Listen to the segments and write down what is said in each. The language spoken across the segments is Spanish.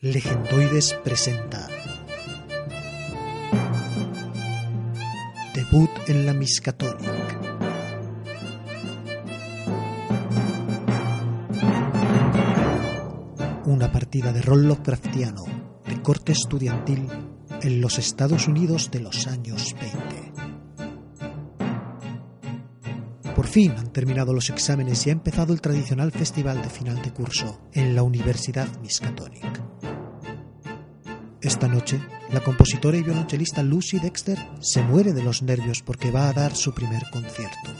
Legendoides presenta Debut en la Miskatonic. Una partida de rol Lovecraftiano de corte estudiantil en los Estados Unidos de los años 20. Por fin han terminado los exámenes y ha empezado el tradicional festival de final de curso en la Universidad Miskatonic. Esta noche, la compositora y violonchelista Lucy Dexter se muere de los nervios porque va a dar su primer concierto.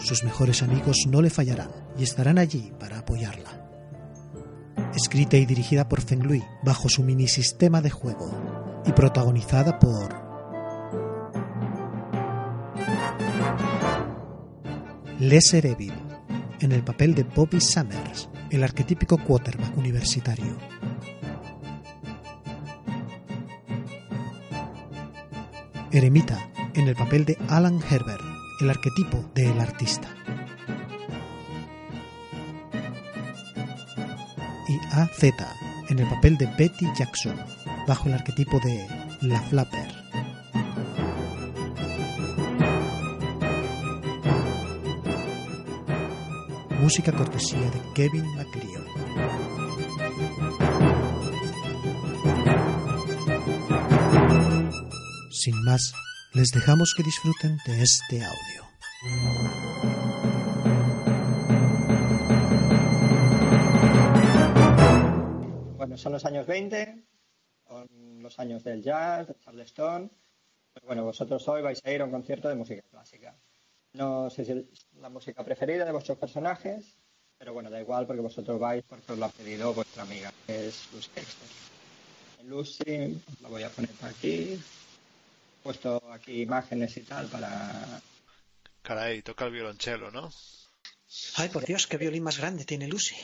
Sus mejores amigos no le fallarán y estarán allí para apoyarla. Escrita y dirigida por Feng Lui bajo su minisistema de juego y protagonizada por Lesser Evil en el papel de Bobby Summers, el arquetípico quarterback universitario. Eremita en el papel de Alan Herbert, el arquetipo del artista. Y AZ en el papel de Betty Jackson, bajo el arquetipo de La Flapper. Música cortesía de Kevin MacLeod. Les dejamos que disfruten de este audio. Bueno, son los años 20, son los años del jazz, de Charleston. Pero bueno, vosotros hoy vais a ir a un concierto de música clásica. No sé si es la música preferida de vuestros personajes, pero bueno, da igual porque vosotros vais porque os lo ha pedido vuestra amiga, que es Lucy Dexter. Lucy, la voy a poner aquí. He puesto aquí imágenes y tal para... Caray, toca el violonchelo, ¿no? Ay, por Dios, qué violín más grande tiene Lucy.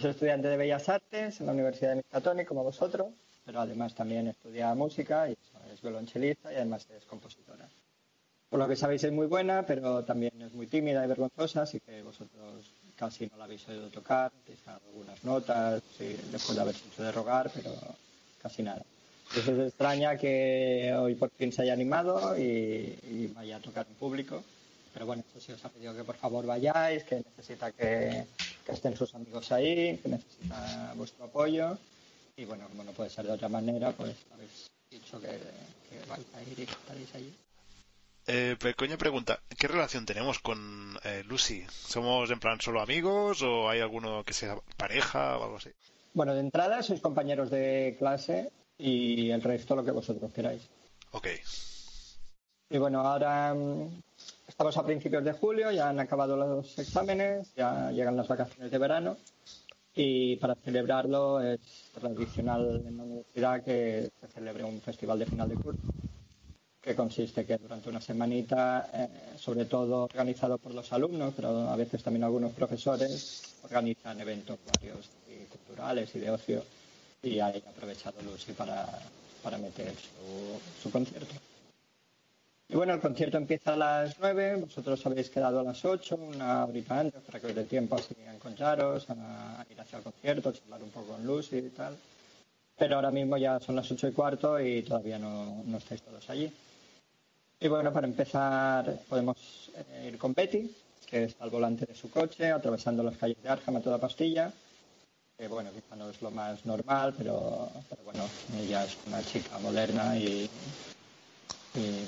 Soy estudiante de Bellas Artes en la Universidad de Miskatonic, como vosotros, pero además también estudia música y es violonchelista y además es compositora. Por lo que sabéis es muy buena, pero también es muy tímida y vergonzosa, así que vosotros casi no la habéis oído tocar, quizá algunas notas, sí, después de haberse hecho de rogar, pero casi nada. Entonces es extraña que hoy por fin se haya animado y, y vaya a tocar en público. Pero bueno, eso sí os ha pedido que por favor vayáis, que necesita que, que estén sus amigos ahí, que necesita vuestro apoyo. Y bueno, como no puede ser de otra manera, pues habéis dicho que, que vais a ir y que estaréis allí. Eh, pequeña pregunta, ¿qué relación tenemos con eh, Lucy? ¿Somos en plan solo amigos o hay alguno que sea pareja o algo así? Bueno, de entrada sois compañeros de clase y el resto lo que vosotros queráis. Ok. Y bueno, ahora mm, estamos a principios de julio, ya han acabado los exámenes, ya llegan las vacaciones de verano y para celebrarlo es tradicional en la universidad que se celebre un festival de final de curso que consiste que durante una semanita, eh, sobre todo organizado por los alumnos, pero a veces también algunos profesores, organizan eventos varios y culturales y de ocio y hay aprovechado Lucy para, para meter su, su concierto. Y bueno, el concierto empieza a las 9, vosotros habéis quedado a las 8, una horita antes, para que os dé tiempo así a encontraros, a, a ir hacia el concierto, a charlar un poco con Lucy y tal. Pero ahora mismo ya son las 8 y cuarto y todavía no, no estáis todos allí. Y bueno, para empezar podemos eh, ir con Betty, que está al volante de su coche, atravesando las calles de Arkham a toda pastilla. Que bueno, quizá no es lo más normal, pero, bueno, ella es una chica moderna y,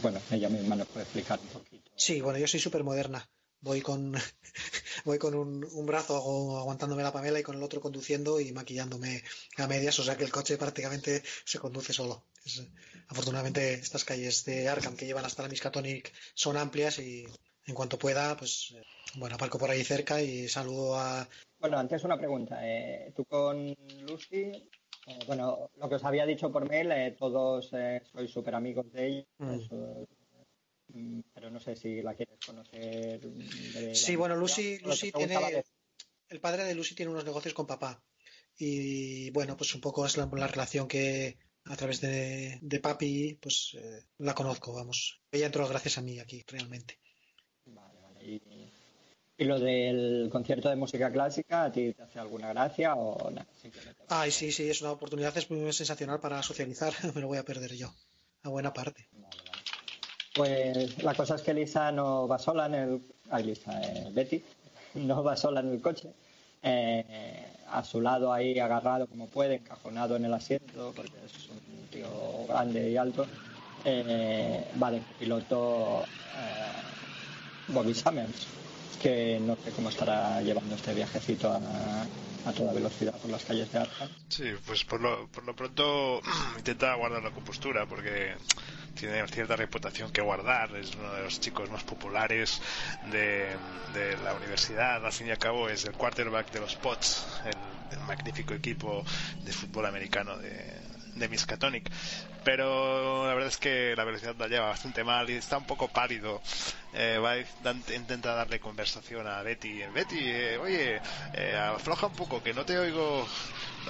bueno, ella misma nos puede explicar un poquito. Sí, bueno, yo soy súper moderna. Voy con, voy con un, brazo agu- aguantándome la pamela y con el otro conduciendo y maquillándome a medias, o sea que el coche prácticamente se conduce solo. Afortunadamente estas calles de Arkham que llevan hasta la Miskatonic son amplias y en cuanto pueda, pues eh, bueno, aparco por ahí cerca y saludo a... Bueno, antes una pregunta. Eh, tú con Lucy, eh, bueno, lo que os había dicho por mail, eh, todos eh, sois súper amigos de ella, Mm. mm, pero no sé si la quieres conocer. de Sí, bueno. Lucy, Lucy tiene... de- El padre de Lucy tiene unos negocios con papá. Y bueno, pues un poco es la, la relación que a través de, de papi, pues eh, la conozco, vamos. Ella entró gracias a mí aquí, realmente. Vale, vale. Y, ¿Y lo del concierto de música clásica, a ti te hace alguna gracia o nada? Simplemente... Ay, sí, sí, es una oportunidad es muy sensacional para socializar. Me lo voy a perder yo, a buena parte. Pues la cosa es que Lisa no va sola en el. Ay, Lisa, eh, Betty, no va sola en el coche. Eh, a su lado ahí agarrado como puede, encajonado en el asiento, porque es un tío grande y alto. Eh, vale, piloto eh, Bobby Summers que no sé cómo estará llevando este viajecito a, toda velocidad por las calles de Arkham. Sí, pues por lo, por lo pronto intenta guardar la compostura porque tiene cierta reputación que guardar, es uno de los chicos más populares de, la universidad, al fin y al cabo es el quarterback de los Pots, el magnífico equipo de fútbol americano de, de Miskatonic. Pero la verdad es que la velocidad la lleva bastante mal y está un poco pálido. Eh, va intenta darle conversación a Betty. Betty, eh, oye, eh, afloja un poco, que no te oigo.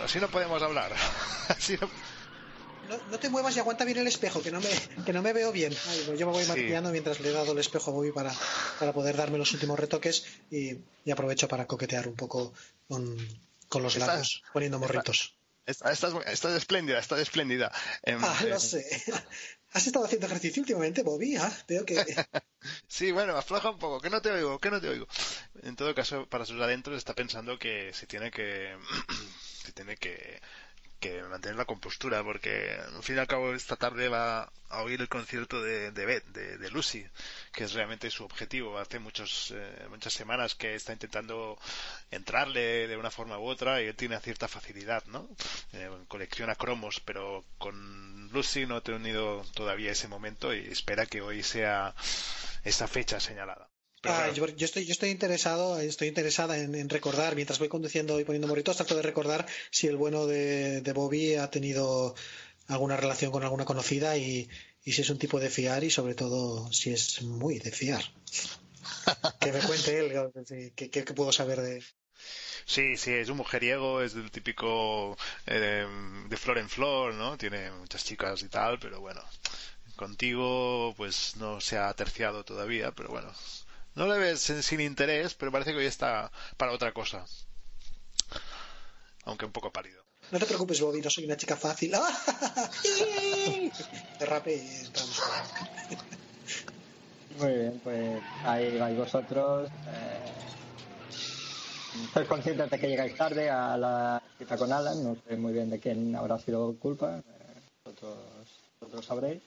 Así no podemos hablar. Así no... No, te muevas y aguanta bien el espejo, que no me, que no me veo bien. Pues yo me voy maquillando mientras le he dado el espejo a Bobby para, para poder darme los últimos retoques y, aprovecho para coquetear un poco con, con los lados, poniendo morritos. Estás, estás espléndida, estás espléndida. Em, ah, no sé. ¿Has estado haciendo ejercicio últimamente, Bobby? Ah, veo que... sí, bueno, afloja un poco, que no te oigo, que no te oigo. En todo caso, para sus adentros está pensando que se tiene que... se tiene que que mantener la compostura porque al fin y al cabo esta tarde va a oír el concierto de, de Beth, de, Lucy, que es realmente su objetivo. Hace muchos, eh, muchas semanas que está intentando entrarle de una forma u otra y él tiene cierta facilidad, ¿no? Eh, colecciona cromos, pero con Lucy no ha tenido todavía ese momento y espera que hoy sea esa fecha señalada. Ah, yo, estoy, yo estoy interesado, estoy interesada en, recordar, mientras voy conduciendo y poniendo morritos, trato de recordar si el bueno de, Bobby ha tenido alguna relación con alguna conocida y, si es un tipo de fiar y sobre todo si es muy de fiar. que me cuente él, que, puedo saber de Sí, sí, es un mujeriego, es del típico eh, de flor en flor, ¿no? Tiene muchas chicas y tal, pero bueno, contigo pues no se ha terciado todavía, pero bueno, no le ves sin interés, pero parece que hoy está para otra cosa. Aunque un poco pálido. No te preocupes, Bobby, no soy una chica fácil. Derrape y entramos. Muy bien, pues ahí vais vosotros. Eh, sois conscientes de que llegáis tarde a la cita con Alan. No sé muy bien de quién habrá sido culpa. Eh, vosotros sabréis.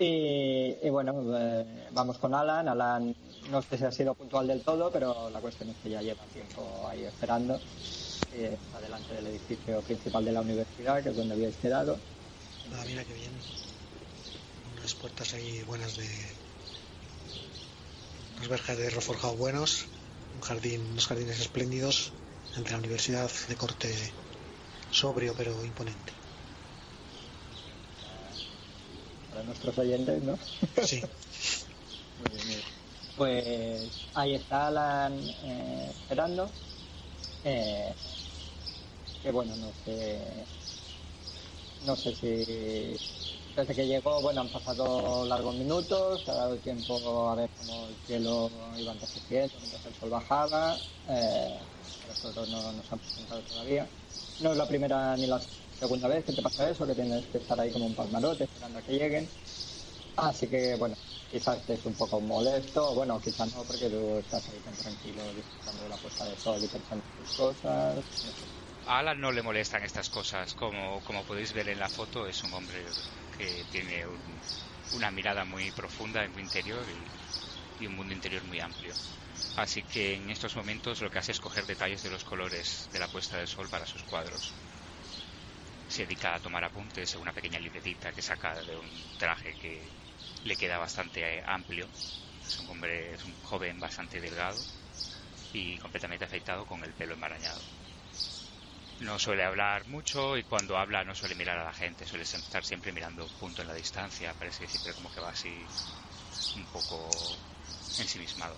Y, bueno, eh, vamos con Alan. Alan no sé si ha sido puntual del todo, pero la cuestión es que ya lleva tiempo ahí esperando. Eh, del edificio principal de la universidad, que es donde habíais quedado. Ah, mira qué bien. Unas puertas ahí buenas de. Unos verjas de reforjado buenos. Un jardín, unos jardines espléndidos entre la universidad de corte sobrio pero imponente. Nuestros oyentes, ¿no? Sí. Pues ahí está Alan eh, esperando. Eh, que bueno, no sé. No sé si. Desde que llegó, bueno, han pasado largos minutos, ha dado tiempo a ver cómo el cielo iba antecediendo mientras el sol bajaba. Eh, nosotros no nos han presentado todavía. No es la primera ni la segunda vez que te pasa eso, que tienes que estar ahí como un palmarote esperando a que lleguen. Así que, bueno, quizás estés un poco molesto, bueno, quizás no, porque tú estás ahí tan tranquilo disfrutando de la puesta de sol y pensando en tus cosas. A Alan no le molestan estas cosas, como, como podéis ver en la foto, es un hombre que tiene una mirada muy profunda en su interior y, y un mundo interior muy amplio. Así que en estos momentos lo que hace es coger detalles de los colores de la puesta de sol para sus cuadros se dedica a tomar apuntes en una pequeña libretita que saca de un traje que le queda bastante amplio. Es un hombre, es un joven bastante delgado y completamente afeitado con el pelo enmarañado. No suele hablar mucho y cuando habla no suele mirar a la gente, suele estar siempre mirando un punto en la distancia, parece que siempre como que va así un poco ensimismado.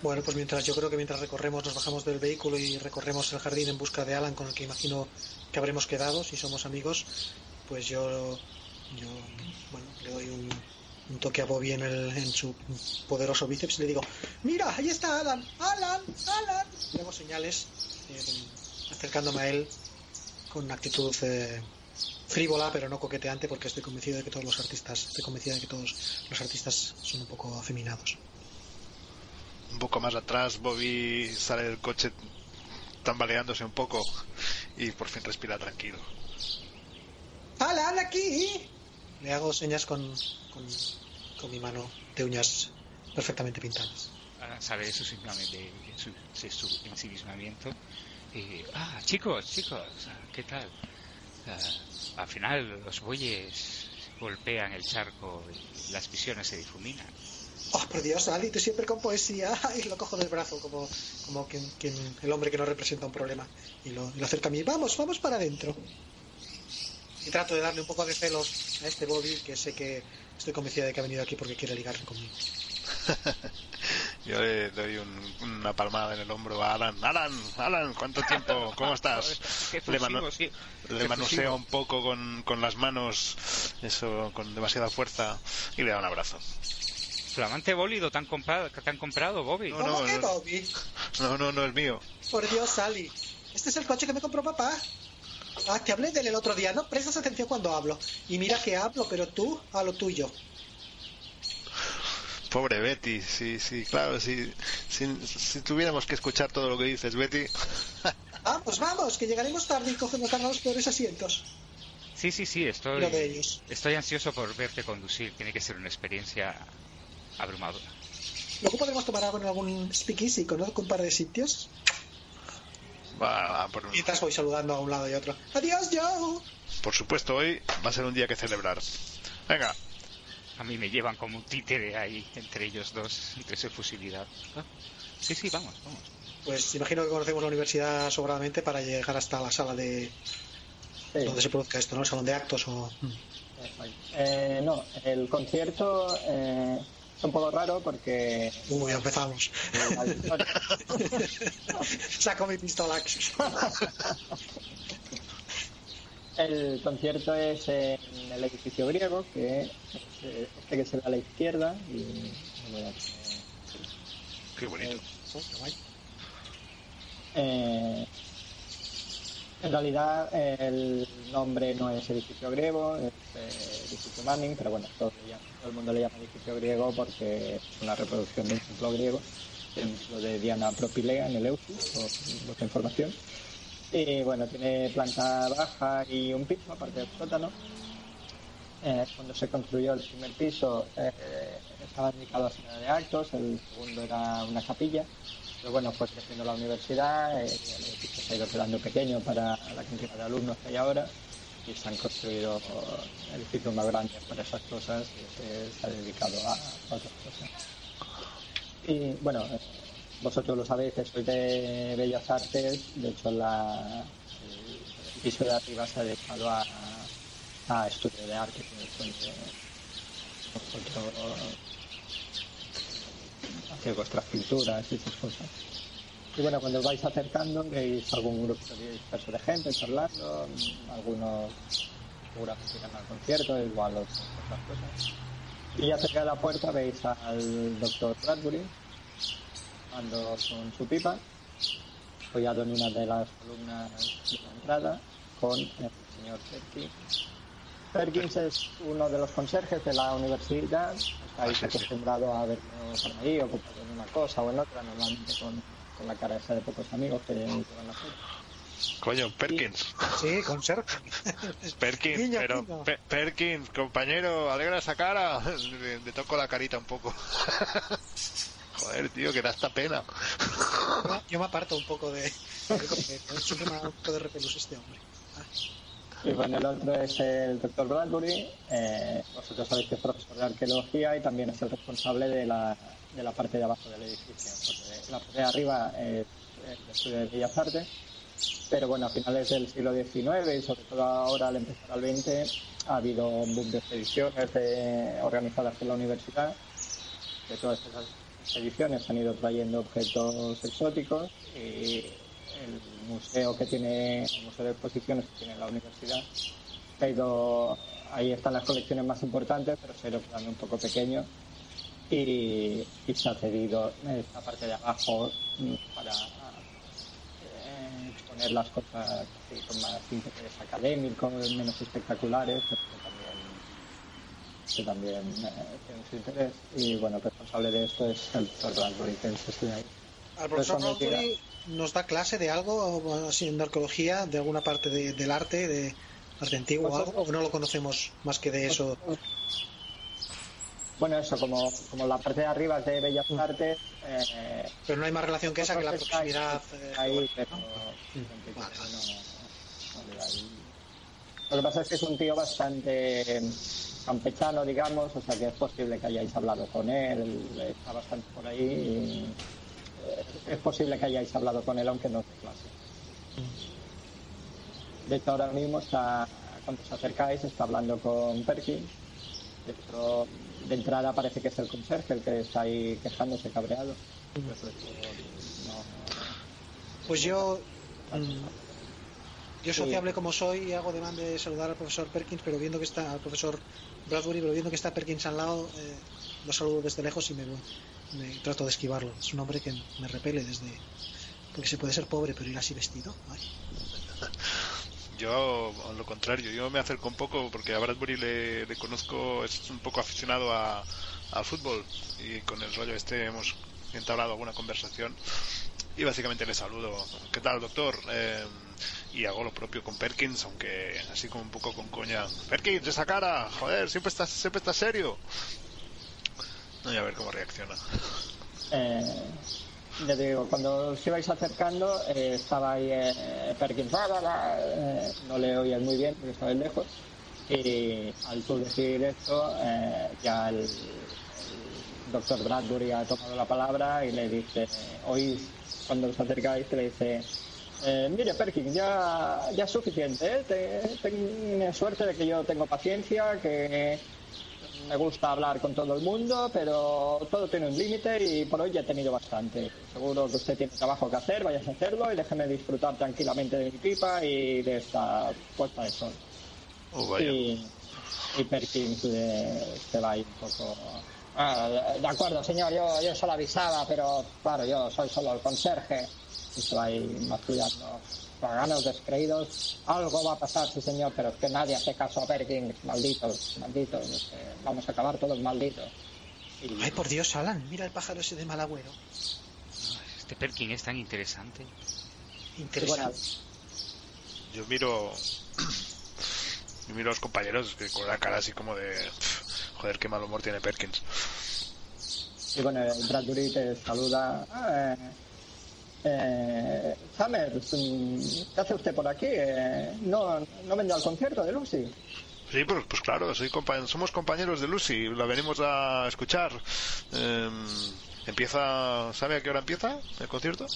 Bueno, pues mientras yo creo que mientras recorremos, nos bajamos del vehículo y recorremos el jardín en busca de Alan, con el que imagino que habremos quedado, si somos amigos, pues yo, yo bueno, le doy un, toque a Bobby en, el, su poderoso bíceps y le digo, mira, ahí está Alan, Alan, Alan. Le hago señales eh, acercándome a él con una actitud eh, frívola pero no coqueteante porque estoy convencido de que todos los artistas, estoy convencida de que todos los artistas son un poco afeminados. Un poco más atrás, Bobby sale del coche tambaleándose un poco y por fin respira tranquilo. ¡Alan, aquí! Le hago señas con, con, con mi mano de uñas perfectamente pintadas. Sale de su, de su, su ensimismamiento y... Ah, chicos, chicos, ¿qué tal? Ah, al final los bueyes golpean el charco y las visiones se difuminan. Oh, por Dios, Ali, tú siempre con poesía. Y lo cojo del brazo como, como quien, quien, el hombre que no representa un problema. Y lo, y lo acerca a mí. Vamos, vamos para adentro. Y trato de darle un poco de celos a este Bobby, que sé que estoy convencida de que ha venido aquí porque quiere ligarse conmigo. Yo le doy un, una palmada en el hombro a Alan. Alan, Alan, ¿cuánto tiempo? ¿Cómo estás? Le, sí. le manoseo un poco con, con las manos, eso, con demasiada fuerza, y le da un abrazo. Flamante bólido te han comprado, te han comprado Bobby. No, ¿Cómo no, que no. Bobby? No, no, no es mío. Por Dios, Ali. Este es el coche que me compró papá. Ah, te hablé de él el otro día. No prestas atención cuando hablo. Y mira que hablo, pero tú a lo tuyo. Pobre Betty, sí, sí, claro, sí, si, si tuviéramos que escuchar todo lo que dices, Betty. Vamos, vamos, que llegaremos tarde y cogemos los peores asientos. Sí, sí, sí, estoy, estoy ansioso por verte conducir. Tiene que ser una experiencia abrumadora. Luego podremos tomar algo en algún speakeasy. Conozco un par de sitios. Va, va, por, Mientras voy saludando a un lado y otro. Adiós, Joe. por supuesto, hoy va a ser un día que celebrar. Venga, A mí me llevan como un títere ahí entre ellos dos, entre su fusilidad. Ah, Sí, sí, vamos, vamos. Pues imagino que conocemos la universidad sobradamente para llegar hasta la sala de Sí. donde se produzca esto, ¿no? El salón de actos o... Eh, no, el concierto eh, es un poco raro porque Uy, empezamos. Saco mi pistola. el concierto es en el edificio griego, que es este que se ve a la izquierda. Y, qué bonito. Eh, en realidad el nombre no es edificio griego, es eh, edificio Manning, pero bueno, todo, el mundo le llama edificio griego porque es una reproducción de un templo griego, templo de Diana Propilea en el Eusis, por vuestra información. Y bueno, tiene planta baja y un piso, aparte del sótano. Eh, cuando se construyó el primer piso eh, estaba dedicado a sala de actos, el segundo era una capilla. Pero bueno, fue creciendo la universidad, eh, el edificio se ha ido quedando pequeño para la cantidad de alumnos que hay ahora y se han construido edificios más grandes para esas cosas y se, ha dedicado a, otras cosas. Y bueno, vosotros lo sabéis que soy de Bellas Artes, de hecho la, el piso de arriba se ha dedicado a, a estudio de arte, hacer vuestras pinturas y esas cosas. Y bueno, cuando vais acercando veis algún grupo de gente charlando, algunos seguramente irán al concierto, igual otras otras cosas. Y acerca de la puerta veis al doctor Bradbury ando con su pipa, apoyado en una de las columnas de la entrada, con el señor Perkins. Perkins es uno de los conserjes de la universidad, estáis acostumbrado a verlo por ahí, ocupado en una cosa o en otra, normalmente con, con la cara esa de pocos amigos que llevan la foto. Coño, Perkins. Sí, con ser. Perkins, pero Perkins, compañero, alegra esa cara. Le, le toco la carita un poco. Joder, tío, que da esta pena. Yo- Yo me aparto un poco de... da un poco de repelús este hombre. Y bueno, el otro es el doctor Bradbury. Eh, vosotros sabéis que es profesor de arqueología y también es el responsable de la, de la parte de abajo del edificio. La parte de arriba es el estudio de Bellas Artes. Pero bueno, a finales del siglo XIX y sobre todo ahora al empezar al XX ha habido un boom de expediciones de- organizadas por la universidad. De todas esas expediciones han ido trayendo objetos exóticos y el museo que tiene, el museo de exposiciones que tiene la universidad, se ha ido ahí están las colecciones más importantes, pero se ha ido quedando un poco pequeño y, se ha cedido esta parte de abajo mm, para eh, exponer las cosas con más interés académico, menos espectaculares, pero que también, que también eh, tiene su interés. Y bueno, el responsable de esto es el profesor Bradbury, que es ahí. ¿Al profesor Bradbury nos da clase de algo, así en arqueología, de alguna parte del arte, de arte antiguo o algo, o no lo conocemos más que de eso? Bueno, eso, como, como la parte de arriba es de Bellas mm. Artes. Eh, pero no hay más relación que esa, que la proximidad. Ahí, pero. Lo que pasa es que es un tío bastante campechano, digamos, o sea que es posible que hayáis hablado con él, está bastante por ahí. Y, eh, es posible que hayáis hablado con él, aunque no de clase. De hecho, ahora mismo está, cuando os acercáis, está hablando con Perkins. Dentro, de entrada parece que es el conserje el que está ahí quejándose, cabreado. Pues yo, mm, yo sociable como soy y hago demanda de saludar al profesor Perkins, pero viendo que está al profesor Bradbury, pero viendo que está Perkins al lado, eh, lo saludo desde lejos y me, me trato de esquivarlo. Es un hombre que me repele desde porque se puede ser pobre pero ir así vestido. Yo, a lo contrario, yo me acerco un poco porque a Bradbury le, conozco, es un poco aficionado a, al fútbol y con el rollo este hemos entablado alguna conversación y básicamente le saludo. ¿Qué tal, doctor? Eh, y hago lo propio con Perkins, aunque así como un poco con coña. Perkins, esa cara, joder, siempre estás, siempre estás serio. Voy a ver cómo reacciona. Eh, digo, cuando os ibais acercando, eh, estaba ahí eh, Perkins, eh, no le oías muy bien porque estaba lejos. Y al tú decir esto, ya el, doctor Bradbury ha tomado la palabra y le dice, oís, cuando os acercáis, que le dice, mire Perkins, ya, ya es suficiente, ¿eh? suerte de que yo tengo paciencia, que me gusta hablar con todo el mundo, pero todo tiene un límite y por hoy ya he tenido bastante. Seguro que usted tiene trabajo que hacer, vayas a hacerlo y déjeme disfrutar tranquilamente de mi pipa y de esta puesta de sol. Oh, y, y, Perkins se va ahí un poco. Ah, de acuerdo, señor, yo, yo solo avisaba, pero claro, yo soy solo el conserje. Y se va ahí mascullando paganos descreídos, algo va a pasar, sí señor, pero es que nadie hace caso a Perkins, malditos, malditos, vamos a acabar todos malditos. Ay, por Dios, Alan, mira el pájaro ese de mal agüero. Este Perkins es tan interesante. Interesante. Yo miro... Yo miro a los compañeros que con la cara así como de... Joder, qué mal humor tiene Perkins. Y bueno, Bradbury te saluda. Eh, eh, ¿qué hace usted por aquí? Eh, ¿no, ¿No vendrá al concierto de Lucy? Sí, pues, pues claro, soy somos compañeros de Lucy, la venimos a escuchar. Eh, empieza, ¿sabe a qué hora empieza el concierto?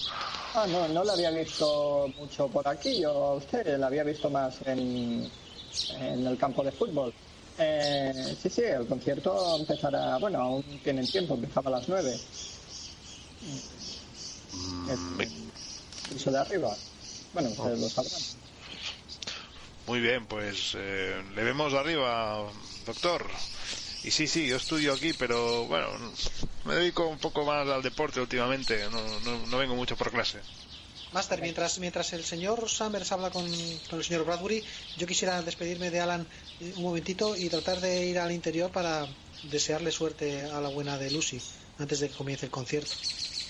Ah, no, no la había visto mucho por aquí, yo a usted la había visto más en, en el campo de fútbol. Eh, sí, sí, el concierto empezará, bueno, aún tienen tiempo, empezaba a las nueve. Mm, de arriba. Bueno, ustedes lo sabrán. Muy bien, pues eh, le vemos de arriba, doctor. Y sí, sí, yo estudio aquí, pero bueno, me dedico un poco más al deporte últimamente, no, no, vengo mucho por clase. Master, mientras, mientras el señor Summers habla con, con, el señor Bradbury, yo quisiera despedirme de Alan un momentito y tratar de ir al interior para desearle suerte a la buena de Lucy antes de que comience el concierto.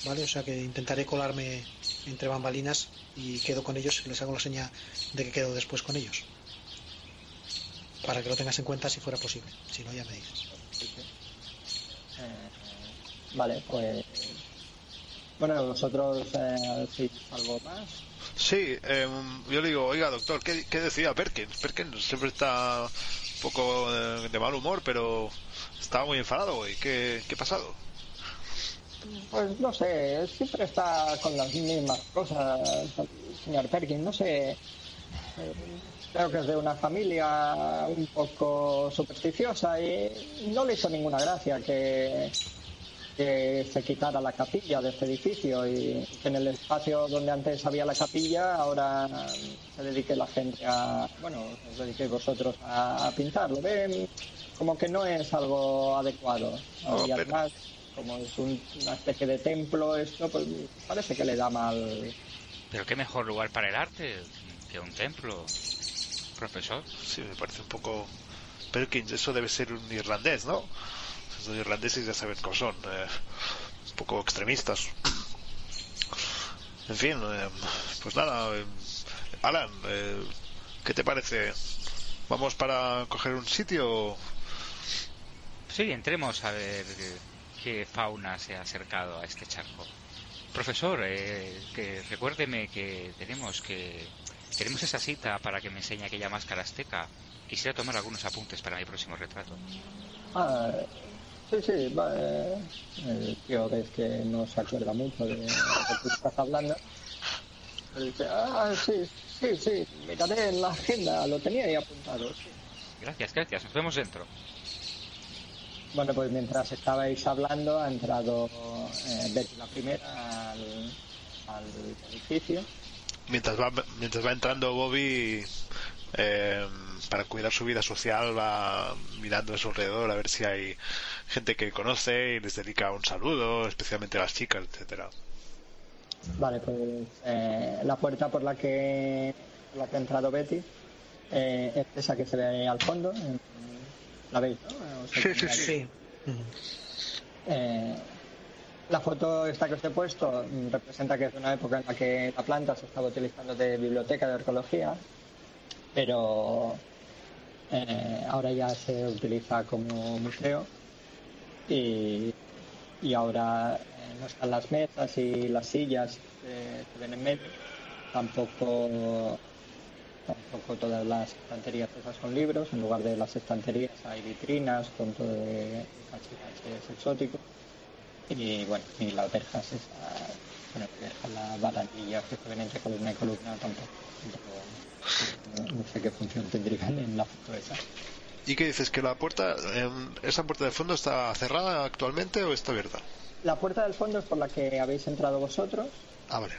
¿Vale? O sea que intentaré colarme entre bambalinas y quedo con ellos, les hago la seña de que quedo después con ellos. Para que lo tengas en cuenta si fuera posible. Si no, ya me dices. Eh, vale, pues. Bueno, vosotros, eh, algo más. Sí, em, yo le digo, oiga, doctor, ¿qué, decía Perkins? Perkins siempre está un poco de, de mal humor, pero estaba muy enfadado hoy. ¿Qué, qué ha pasado? Pues no sé, siempre está con las mismas cosas, señor Perkins, no sé. Creo que es de una familia un poco supersticiosa y no le hizo ninguna gracia que, que se quitara la capilla de este edificio y que en el espacio donde antes había la capilla ahora se dedique la gente a, bueno, os dediquéis vosotros a, a pintarlo. Ven, como que no es algo adecuado. No, y pero- además, como es un- una especie de templo esto, pues parece que le da mal. Pero qué mejor lugar para el arte que un templo, profesor. Sí, me parece un poco. Perkins, eso debe ser un irlandés, ¿no? Esos irlandeses ya saben cómo son. eh, un poco extremistas. En fin, eh, pues nada. eh, Alan, eh, ¿qué te parece? ¿Vamos para coger un sitio? Sí, entremos a ver eh, qué fauna se ha acercado a este charco. Profesor, eh, que recuérdeme que tenemos que tenemos esa cita para que me enseñe aquella máscara azteca. Quisiera tomar algunos apuntes para mi próximo retrato. Ah, sí, sí, va, eh, el tío ves que no se acuerda mucho de lo que estás hablando. Dice, ah, sí, sí, sí, miraré en la agenda, lo tenía ahí apuntado. sí". Gracias, gracias. Nos vemos dentro. Bueno, pues mientras estabais hablando ha entrado eh, Betty la primera al, al edificio. Mientras va, mientras va entrando Bobby, eh, para cuidar su vida social, va mirando a su alrededor a ver si hay gente que conoce y les dedica un saludo, especialmente a las chicas, etcétera. Vale, pues eh, la puerta por la que, por la que ha entrado Betty eh, es esa que se ve ahí al fondo. en- ¿La veis? no? O sea, Sí, sí. Sí. Eh, la foto esta que os he puesto representa que es una época en la que la planta se estaba utilizando de biblioteca de arqueología, pero eh, ahora ya se utiliza como museo y, y ahora eh, no están las mesas y las sillas que ven en medio, tampoco tampoco todas las estanterías esas son libros, en lugar de las estanterías hay vitrinas con todo de cachivaches exóticos y bueno, y las verjas esas, bueno, las barandillas que se ven entre columna y columna tampoco, tampoco- no, sé qué función tendrían en la foto esa. ¿Y qué dices? ¿Que la puerta, eh, esa puerta de fondo está cerrada actualmente o está abierta? La puerta del fondo es por la que habéis entrado vosotros Ah, vale.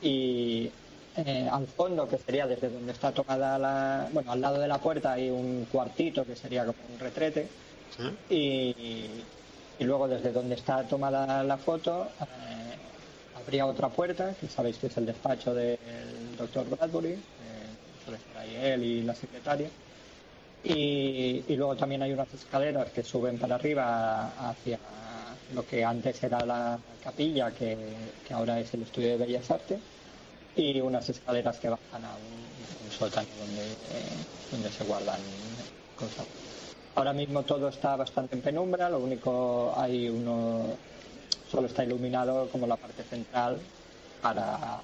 y eh, al fondo, que sería desde donde está tomada la... Bueno, al lado de la puerta hay un cuartito que sería como un retrete ¿Sí? y, y luego desde donde está tomada la foto eh, habría otra puerta, que sabéis que es el despacho del doctor Bradbury, eh, suele estar ahí él y la secretaria. Y, y luego también hay unas escaleras que suben para arriba hacia lo que antes era la capilla, que, que ahora es el estudio de Bellas Artes, y unas escaleras que bajan a un, un sótano donde, eh, donde se guardan cosas. Ahora mismo todo está bastante en penumbra, lo único hay uno, solo está iluminado como la parte central para,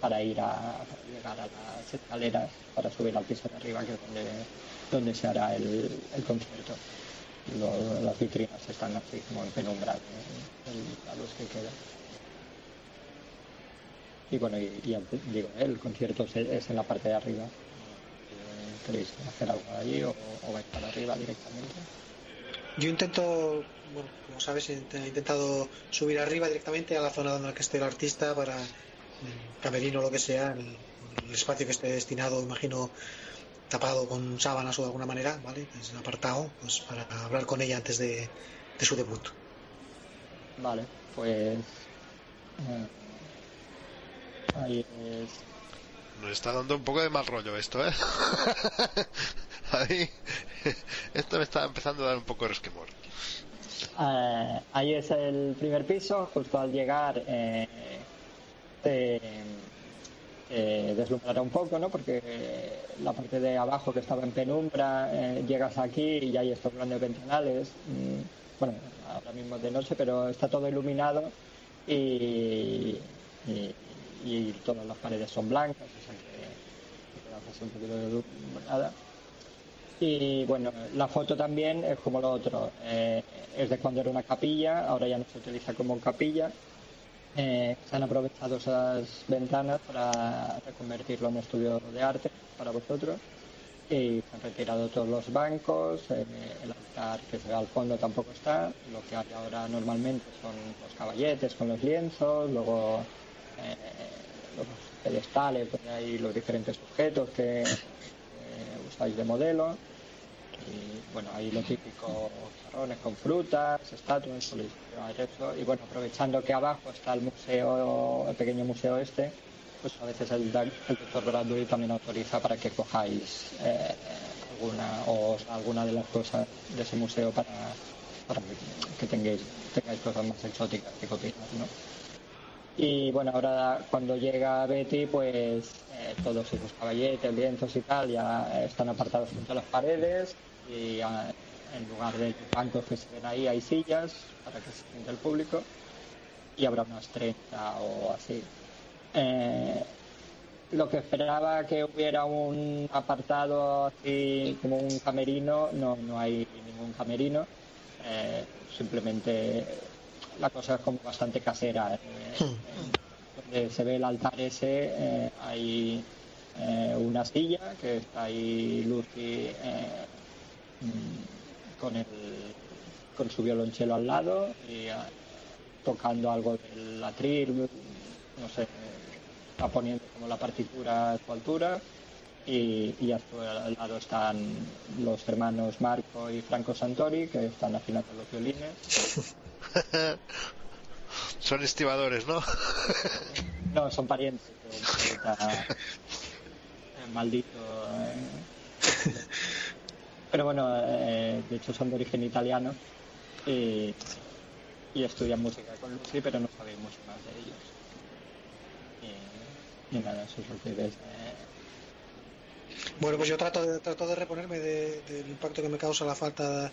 para ir a llegar a las escaleras para subir al piso de arriba que es donde, donde se hará el, el concierto. Las vitrinas están así como en penumbra de la luz que queda. Y bueno, y, y antes, digo, el concierto es, en la parte de arriba. Eh, ¿Queréis hacer algo allí o, o vais para arriba directamente? Yo intento, bueno, como sabes, he intentado subir arriba directamente a la zona donde esté el artista para el camerino o lo que sea, el, el espacio que esté destinado, imagino, tapado con sábanas o de alguna manera, ¿vale? Es apartado, pues para hablar con ella antes de, de su debut. Vale, pues. eh, ahí es. Nos está dando un poco de mal rollo esto, ¿eh? Esto me está empezando a dar un poco de resquemor. Eh, ahí es el primer piso, justo al llegar eh, te, te deslumbrará un poco, ¿no? Porque la parte de abajo que estaba en penumbra, eh, llegas aquí y ya hay estos grandes ventanales. mm, bueno, ahora mismo es de noche, pero está todo iluminado y, y, y todas las paredes son blancas, o sea que así un poquito deslumbrada. Y bueno, la foto también es como lo otro. eh, es de cuando era una capilla, ahora ya no se utiliza como capilla. Eh, se han aprovechado esas ventanas para reconvertirlo en estudio de arte para vosotros. y se han retirado todos los bancos, eh, el altar que se ve al fondo tampoco está, lo que hay ahora normalmente son los caballetes con los lienzos, luego eh, los pedestales donde hay los diferentes objetos que eh, usáis de modelo, y bueno, hay lo típico, jarrones con frutas, estatuas, y bueno, aprovechando que abajo está el museo, el pequeño museo este, pues a veces el, el doctor Bradbury también autoriza para que cojáis eh, alguna o alguna de las cosas de ese museo para, para que tengáis, tengáis cosas más exóticas que copiar, ¿no? Y bueno, ahora cuando llega Betty, pues eh, todos esos caballetes, lienzos y tal ya están apartados junto a las paredes y ah, en lugar de bancos que se ven ahí hay sillas para que se siente el público y habrá unas 30 o así. Eh, lo que esperaba que hubiera un apartado así como un camerino, no, no hay ningún camerino. Eh, simplemente la cosa es como bastante casera. Eh, donde se ve el altar ese hay una silla que está ahí Lucy mm, con, el, con su violonchelo al lado y tocando algo del atril, no sé, está poniendo como la partitura a su altura y, y a su lado están los hermanos Marco y Franco Santori que están afinando los violines. son estibadores, ¿no? no, son parientes. maldito. Eh. Pero bueno, eh, de hecho son de origen italiano y, y estudian música con Lucy, pero no sabemos más de ellos y nada, eso es lo que ves. Bueno, pues yo trato de, trato de reponerme del impacto que me causa la falta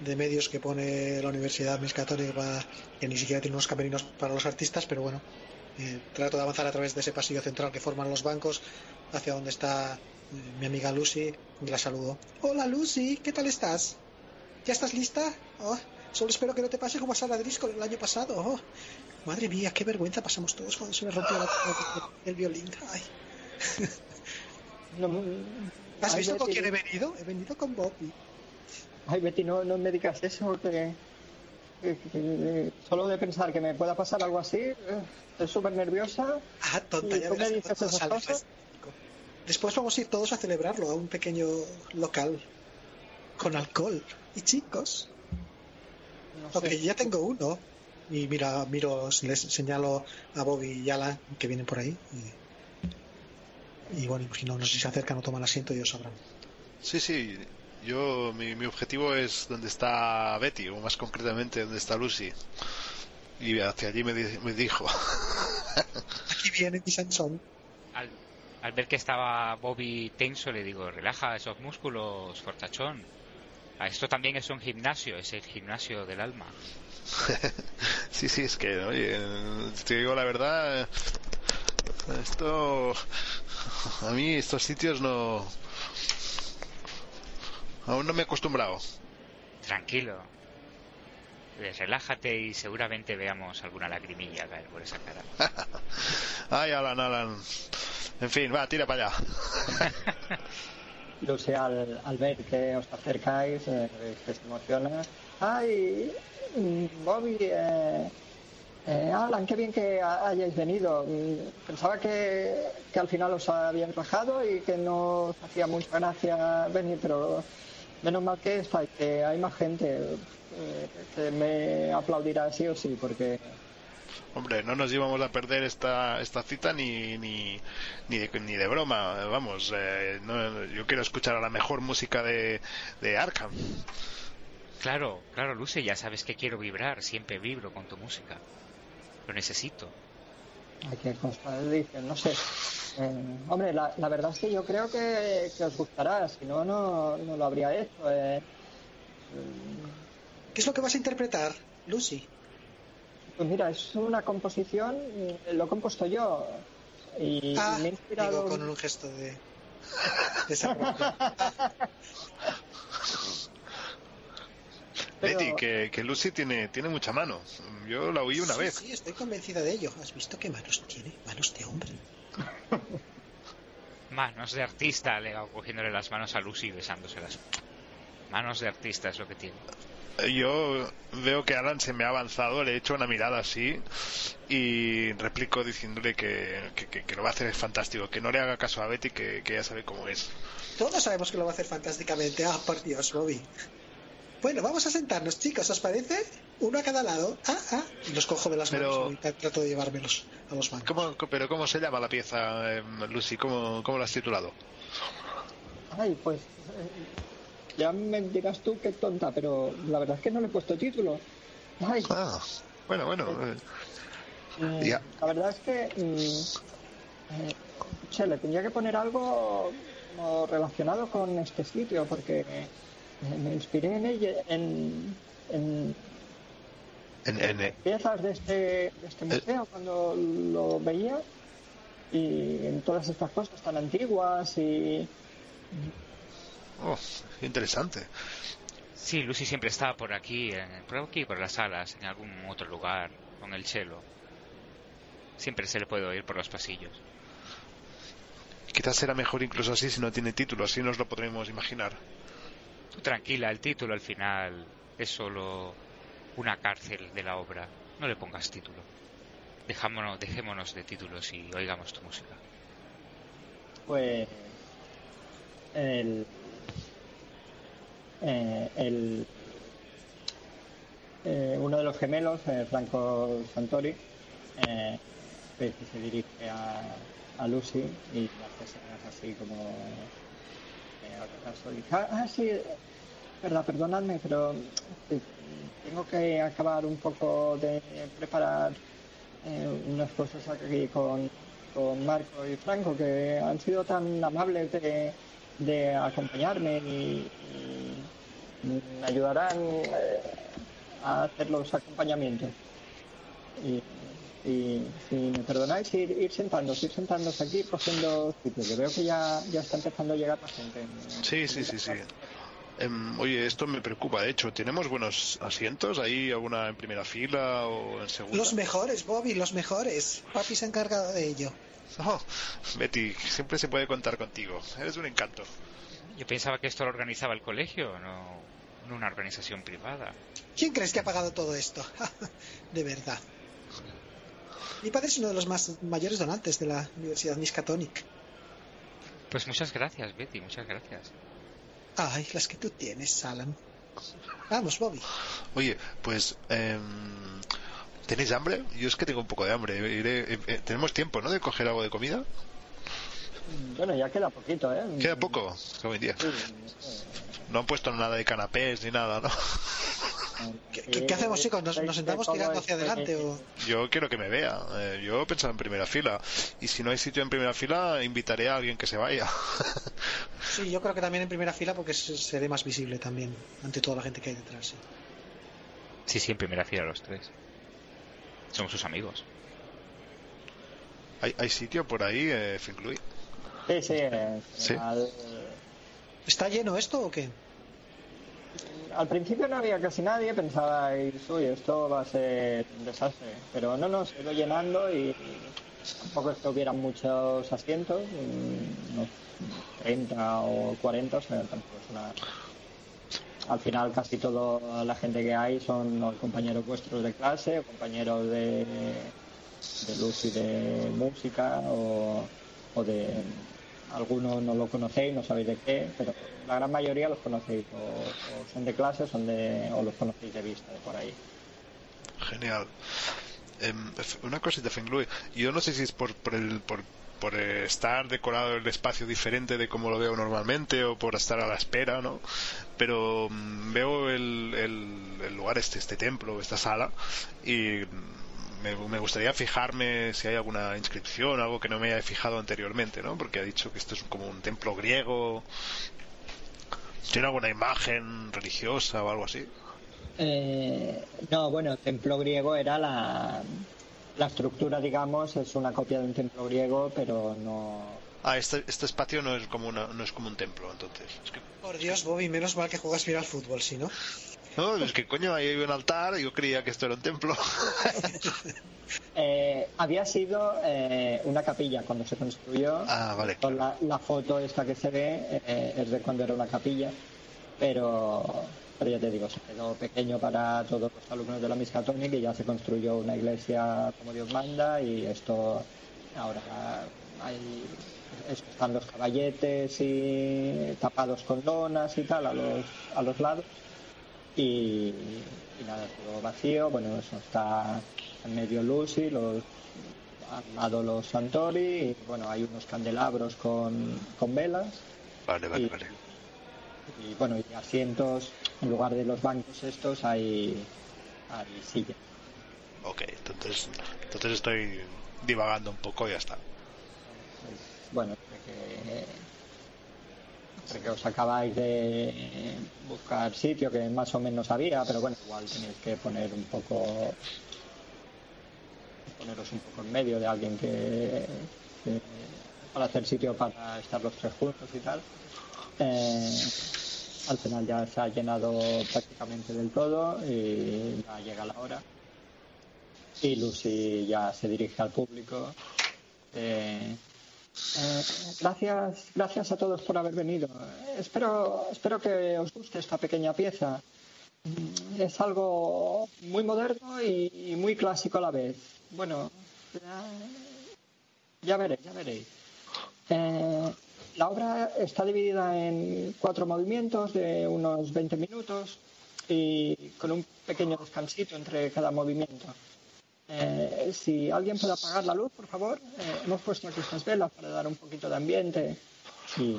de medios que pone la Universidad Católica, que ni siquiera tiene unos camerinos para los artistas, pero bueno, eh, trato de avanzar a través de ese pasillo central que forman los bancos hacia donde está eh, mi amiga Lucy y la saludo. Hola Lucy, ¿qué tal estás? ¿Ya estás lista? Oh, solo espero que no te pase como a Sara Driscoll el año pasado. Oh, Madre mía, qué vergüenza pasamos todos cuando se me rompió el violín. Ay. ¿Has visto con quién he venido? He venido con Bobby. Ay, Betty, no, no me digas eso, que, solo de pensar que me pueda pasar algo así, eh, estoy súper nerviosa. Ah, tonta, ya me dices esas cosas. Después vamos a ir todos a celebrarlo a un pequeño local con alcohol y chicos. No sé. ya tengo uno. Y mira, miro, les señalo a Bobby y Alan que vienen por ahí. Y, bueno, imagino, no sé si se acercan o toman asiento, ellos sabrán. Sí, sí. Yo, mi, mi objetivo es donde está Betty, o más concretamente donde está Lucy. Y hacia allí me, me dijo. Aquí viene mi Sansón. Al, al ver que estaba Bobby tenso, le digo, relaja esos músculos, fortachón. Esto también es un gimnasio, es el gimnasio del alma. sí, sí, es que, oye, te digo la verdad, esto, a mí estos sitios no, aún no me he acostumbrado. Tranquilo, relájate y seguramente veamos alguna lagrimilla caer por esa cara. Ay, Alan, Alan. En fin, va, tira para allá. Lucy, al, al ver que os acercáis, eh, que se emociona. ¡Ay! Bobby, eh, eh, Alan, qué bien que hayáis venido. Pensaba que, que al final os habían rajado y que no os hacía mucha gracia venir, pero menos mal que estáis, que hay más gente eh, que me aplaudirá sí o sí, porque Hombre, no nos íbamos a perder esta, esta cita ni, ni, ni, de, ni de broma. Vamos, eh, no, yo quiero escuchar a la mejor música de, de Arkham. Claro, claro, Luce, ya sabes que quiero vibrar, siempre vibro con tu música. Lo necesito. Hay que dice, no sé. Eh, hombre, la, la, verdad es que yo creo que, que os gustará, si no, no, no lo habría hecho. Eh. ¿Qué es lo que vas a interpretar, Lucy? Pues mira, es una composición, lo he compuesto yo. Y ah, me he inspirado. Digo, con un gesto de. de Betty, que, que, Lucy tiene, tiene mucha mano. Yo la oí una vez. Sí, estoy convencida de ello. ¿Has visto qué manos tiene? Manos de hombre. Manos de artista, le va cogiéndole las manos a Lucy y besándoselas. Manos de artista es lo que tiene. Yo veo que Alan se me ha avanzado, le he hecho una mirada así y replico diciéndole que, que, que- que lo va a hacer fantástico, que no le haga caso a Betty, que, que ya sabe cómo es. Todos sabemos que lo va a hacer fantásticamente. Ah, por Dios, Bobby. Bueno, vamos a sentarnos, chicos, ¿os parece? Uno a cada lado. Ah, ah. Y los cojo de las Pero- manos y trato de llevármelos a los bancos. ¿Cómo, pero ¿cómo se llama la pieza, eh, Lucy? ¿Cómo, ¿Cómo la has titulado? Ay, pues eh, ya me dirás tú qué tonta, pero la verdad es que no le he puesto título. Ay, Ah, bueno, bueno. eh, mm, ya. la verdad es que mm, eh, che, le tendría que poner algo como relacionado con este sitio, porque eh, me inspiré en ella, en, en en- en- eh, piezas de este, de este museo cuando lo veía y en todas estas cosas tan antiguas y oh, interesante. Sí, Lucy siempre está por aquí, en- por aquí, por las salas, en algún otro lugar, con el chelo. Siempre se le puede oír por los pasillos. Quizás será mejor incluso así si no tiene título, así nos lo podremos imaginar. Tú tranquila, el título al final es solo una cárcel de la obra. No le pongas título. Dejámonos, dejémonos de títulos y oigamos tu música. pues el eh, el eh, uno de los gemelos eh, Franco Santori pues, se dirige a, a Lucy y le hace señas así como ah, ah, sí verdad perdonadme pero eh, tengo que acabar un poco de preparar eh, unas cosas aquí con, con Marco y Franco que han sido tan amables de, acompañarme y, me ayudarán eh, a hacer los acompañamientos. Y si me perdonáis, ir, ir sentándose, ir sentándose aquí, cogiendo sitio, que veo que ya, ya está empezando a llegar la gente. Sí, sí, sí, sí. Em, oye, esto me preocupa, de hecho, ¿tenemos buenos asientos? ¿Hay alguna en primera fila o en segunda? Los mejores, Bobby, los mejores. Papi se ha encargado de ello. Oh, Betty, siempre se puede contar contigo. Eres un encanto. Yo pensaba que esto lo organizaba el colegio, no, no una organización privada. ¿Quién crees que ha pagado todo esto? de verdad. Mi padre es uno de los más mayores donantes de la Universidad Miskatonic. Pues muchas gracias, Betty, muchas gracias. Ay, las que tú tienes, Alan. Vamos, Bobby. Oye, pues... em, ¿Tenéis hambre? Yo es que tengo un poco de hambre. Iré- eh, eh, ¿Tenemos tiempo, no? De coger algo de comida. Bueno, ya queda poquito, ¿eh? Queda poco. Buen día. No han puesto nada de canapés ni nada, ¿no? ¿Qué, qué- qué hacemos, chicos? ¿Nos, nos sentamos tirando hacia adelante o...? Yo quiero que me vea. Eh, yo pensaba en primera fila. Y si no hay sitio en primera fila, invitaré a alguien que se vaya. Sí, yo creo que también en primera fila porque se, se ve más visible también ante toda la gente que hay detrás. sí. Sí, sí, en primera fila los tres. Somos sus amigos. ¿Hay, hay sitio por ahí, eh, Finclui? Sí, sí. eh, Sí. Al, ¿Está lleno esto o qué? Al principio no había casi nadie, pensabais, uy, esto va a ser un desastre. Pero no, no, se ido llenando y tampoco es que hubieran muchos asientos, mm, unos 30 o 40, o sea, tampoco es una... Al final casi toda la gente que hay son o compañeros vuestros de clase o compañeros de, de luz y de música o, o de algunos no lo conocéis, no sabéis de qué, pero la gran mayoría los conocéis o, son de clase son de, o los conocéis de vista, de por ahí. Genial. F- una cosita, Fenglui. Yo no sé si es por, por, el, por, por eh, estar decorado el espacio diferente de como lo veo normalmente o por estar a la espera, ¿no? Pero mm, veo el, el, el lugar, este, este templo, esta sala, y mm, me, me gustaría fijarme si hay alguna inscripción, algo que no me haya fijado anteriormente, ¿no? Porque ha dicho que esto es como un templo griego. ¿Tiene alguna imagen religiosa o algo así? Eh, no, bueno, el templo griego era la, la estructura, digamos, es una copia de un templo griego, pero no. Ah, este, este espacio no es como una, no es como un templo, entonces. Es que Por Dios, Bobby, menos mal que juegas bien al fútbol, si no. No, es que coño, ahí hay un altar y yo creía que esto era un templo. Eh, había sido eh, una capilla cuando se construyó. Ah, vale. La, la foto esta que se ve eh, es de cuando era una capilla, pero, pero ya te digo, se quedó pequeño para todos los alumnos de la Miskatonic y ya se construyó una iglesia como Dios manda y esto ahora hay están los caballetes y tapados con lonas y tal a los, a los lados y, y nada, todo vacío, bueno, eso está en medio Lucy, los al lado los Santori y bueno, hay unos candelabros con, con velas Vale, vale, y, vale. y, bueno, y asientos, en lugar de los bancos estos hay, hay sillas. Ok, entonces, entonces estoy divagando un poco y ya está. Pues, bueno, que, entre que os acabáis de buscar sitio que más o menos había, pero bueno, igual tenéis que poner un poco poneros un poco en medio de alguien que, que- para hacer sitio para estar los tres juntos y tal. Eh, al final ya se ha llenado prácticamente del todo y ya llega la hora. Y Lucy ya se dirige al público. Eh, eh, gracias, gracias a todos por haber venido. Espero, espero que os guste esta pequeña pieza. Mm, Es algo muy moderno y, muy clásico a la vez. Bueno, ya, ya veréis, ya veréis. Eh, la obra está dividida en cuatro movimientos de unos 20 minutos y con un pequeño descansito entre cada movimiento. Eh, si alguien puede apagar la luz, por favor. Eh, hemos puesto aquí estas velas para dar un poquito de ambiente. Si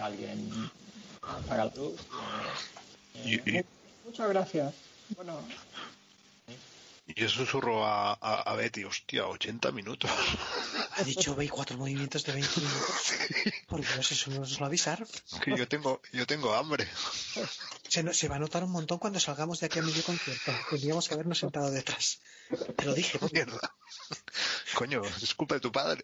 alguien apaga la luz. eh, eh, muchas gracias. Bueno, Y yo susurro a, a, a Betty, hostia, 80 minutos. Ha dicho veis cuatro movimientos de 20 minutos. Por Dios, eso no nos lo avisaron. Que yo tengo, yo tengo hambre. Se, no- se va a notar un montón cuando salgamos de aquí a medio concierto. Tendríamos que habernos sentado detrás. Te lo dije. Mierda. Coño, es culpa de tu padre.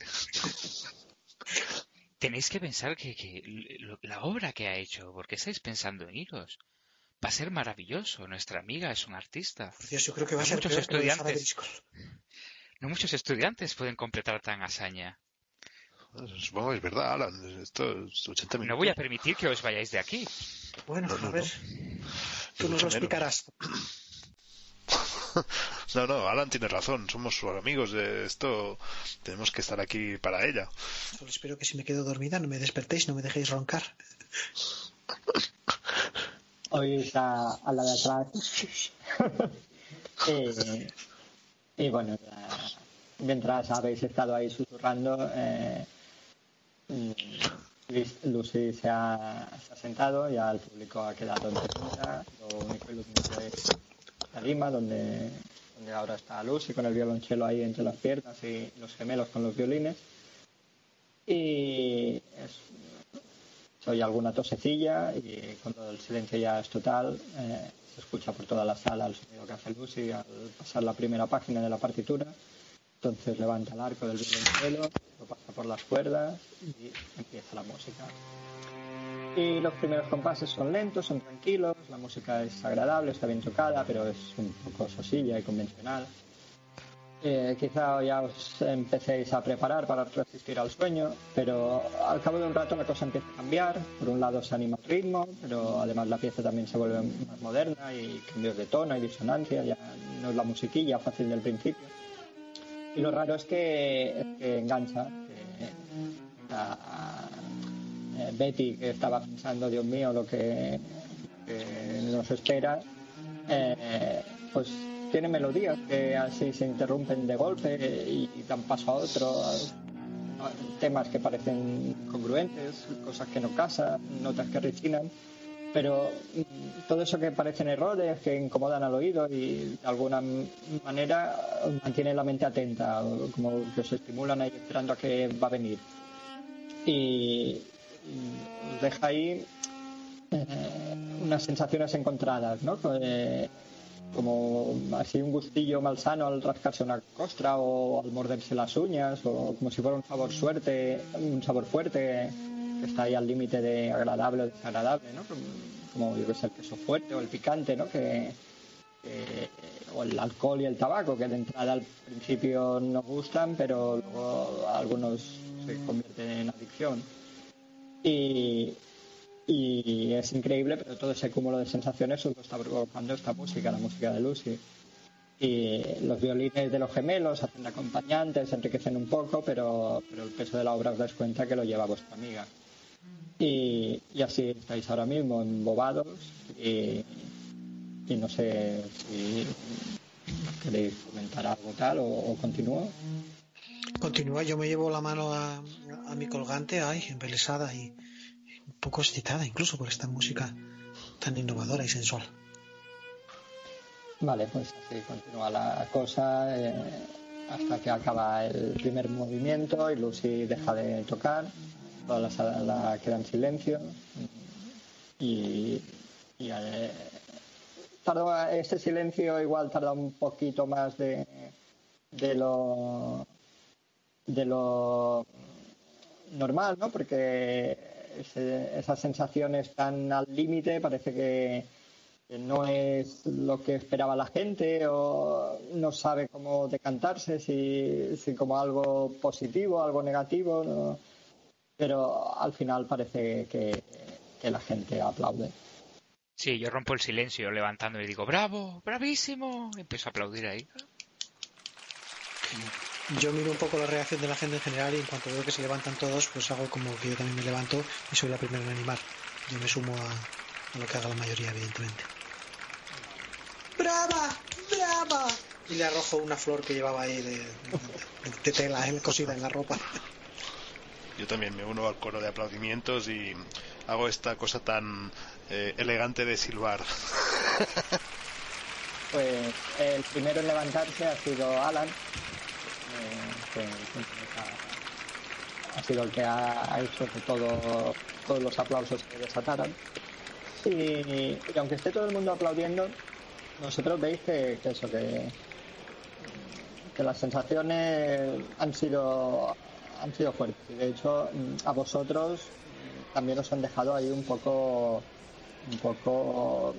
Tenéis que pensar que, que lo- la obra que ha hecho, porque estáis pensando en iros, va a ser maravilloso. Nuestra amiga es una artista. Por Dios, yo creo que va a Hay ser muchos peor estudiantes. No muchos estudiantes pueden completar tan hazaña. Supongo que es verdad, Alan. Esto es 80 minutos. No voy a permitir que os vayáis de aquí. Bueno, No, no, a ver. Tú nos lo explicarás. No, no, Alan tiene razón. Somos sus amigos de esto. Tenemos que estar aquí para ella. Solo espero que si me quedo dormida no me despertéis, no me dejéis roncar. oís a, a la de atrás. y, y bueno, mientras habéis estado ahí susurrando, eh, mm, Lucy se ha, se ha sentado, ya el público ha quedado en pregunta. Lo único iluminado es la lima, donde, donde ahora está Lucy con el violonchelo ahí entre las piernas y los gemelos con los violines. Y es, se oye alguna tosecilla y cuando el silencio ya es total, eh, se escucha por toda la sala el sonido que hace Lucy al pasar la primera página de la partitura. Entonces levanta el arco del violonchelo, lo pasa por las cuerdas y empieza la música. Y los primeros compases son lentos, son tranquilos, la música es agradable, está bien tocada, pero es un poco sosilla y convencional. Eh, quizá ya os empecéis a preparar para resistir al sueño, pero al cabo de un rato la cosa empieza a cambiar. Por un lado se anima el ritmo, pero además la pieza también se vuelve más moderna y cambios de tono y disonancia, ya no es la musiquilla fácil del principio. Y lo raro es que, que engancha. que a- eh, Betty, que estaba pensando, Dios mío, lo que, que nos espera, eh, pues tiene melodías que así se interrumpen de golpe y dan paso a otro, a- a temas que parecen congruentes, cosas que no casan, notas que rechinan, pero mm, todo eso que parecen errores, que incomodan al oído y de alguna manera mantienen la mente atenta, como que os estimulan ahí esperando a que va a venir. Y, deja ahí eh, unas sensaciones encontradas, ¿no? Eh, como así un gustillo malsano al rascarse una costra o al morderse las uñas o como si fuera un sabor suerte un sabor fuerte que está ahí al límite de agradable o desagradable, ¿no? Como yo que sé, el queso fuerte o el picante, ¿no? Que, o el alcohol y el tabaco, que de entrada al principio no gustan, pero luego algunos se convierten en adicción. Y, y es increíble, pero todo ese cúmulo de sensaciones lo está provocando esta música, la música de Lucy. Y los violines de los gemelos hacen de acompañantes, enriquecen un poco, pero, pero el peso de la obra os dais cuenta que lo lleva vuestra amiga. Y, así estáis ahora mismo embobados y, y no sé si queréis comentar algo tal o, o continúo. Continúa, yo me llevo la mano a, mi colgante, ay, embelesada y, poco excitada incluso por esta música tan innovadora y sensual. Vale, pues así continúa la cosa eh, hasta que acaba el primer movimiento y Lucy deja de tocar, toda la sala queda en silencio y, y eh, este silencio igual tarda un poquito más de, de lo de lo normal, ¿no? Porque esas sensaciones están al límite, parece que, no es lo que esperaba la gente o no sabe cómo decantarse, si, si como algo positivo, algo negativo, pero al final parece que, que la gente aplaude. Sí, yo rompo el silencio levantándome y digo, bravo, bravísimo, empiezo a aplaudir ahí. Yo miro un poco la reacción de la gente en general y en cuanto veo que se levantan todos, pues hago como que yo también me levanto y soy la primera en animar. Yo me sumo a, lo que haga la mayoría, evidentemente. ¡Brava! ¡Brava! Y le arrojo una flor que llevaba ahí de, tela ¿eh? cosida en la ropa. Yo también me uno al coro de aplaudimientos y hago esta cosa tan eh, elegante de silbar. Pues el primero en levantarse ha sido Alan, que, ha, sido el que ha, hecho que todo, todos los aplausos se desataran. Y, aunque esté todo el mundo aplaudiendo, vosotros veis que, eso, que, que las sensaciones han sido han sido fuertes. De hecho, a vosotros también os han dejado ahí un poco un poco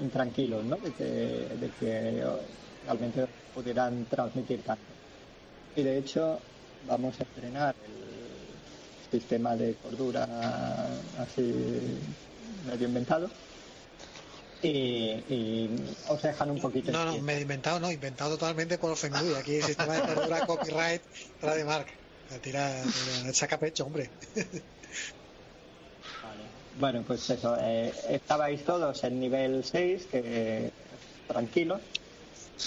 mm, intranquilos, ¿no? De que, de que realmente pudieran transmitir tanto. Y de hecho vamos a estrenar el sistema de cordura así medio inventado. Y, os dejan un poquito. No, no, medio inventado, no, inventado totalmente por Ofenguy. Aquí el sistema de cordura copyright de Mark. Tira, tira, saca pecho, hombre. Bueno, pues eso, eh, estabais todos en nivel 6, que tranquilos,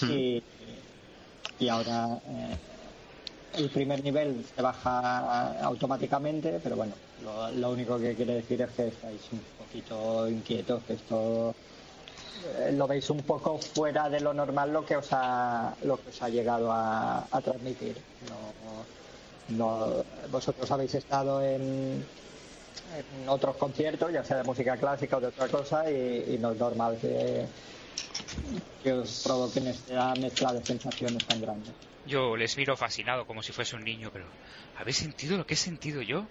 hmm. Y, y ahora eh, el primer nivel se baja automáticamente, pero bueno, lo, único que quiere decir es que estáis un poquito inquietos, que esto eh, lo veis un poco fuera de lo normal lo que os ha, lo que os ha llegado a, transmitir. No, vosotros habéis estado en, en, otros conciertos, ya sea de música clásica o de otra cosa, y no es normal que que os provoquen esta mezcla de sensaciones tan grandes. Yo les miro fascinado como si fuese un niño, pero ¿habéis sentido lo que he sentido yo?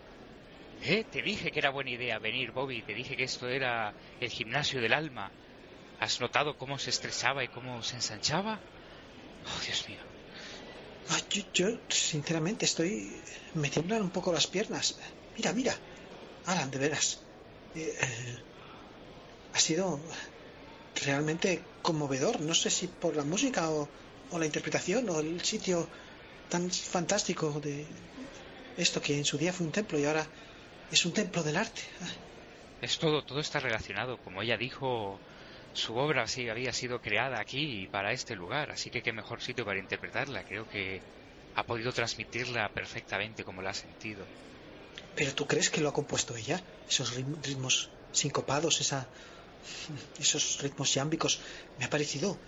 ¿Eh? Te dije que era buena idea venir, Bobby, te dije que esto era el gimnasio del alma. ¿Has notado cómo se estresaba y cómo se ensanchaba? Oh, Dios mío. yo, sinceramente, estoy... Me tiemblan un poco las piernas. Mira, mira. Alan, de veras. Eh, eh, ha sido realmente conmovedor. No sé si por la música o, la interpretación o el sitio tan fantástico de esto que en su día fue un templo y ahora es un templo del arte. Es todo, todo está relacionado. Como ella dijo, su obra sí había sido creada aquí y para este lugar, así que qué mejor sitio para interpretarla. Creo que ha podido transmitirla perfectamente como la ha sentido. ¿Pero tú crees que lo ha compuesto ella? Esos ritmos sincopados, esa esos ritmos yámbicos me ha parecido...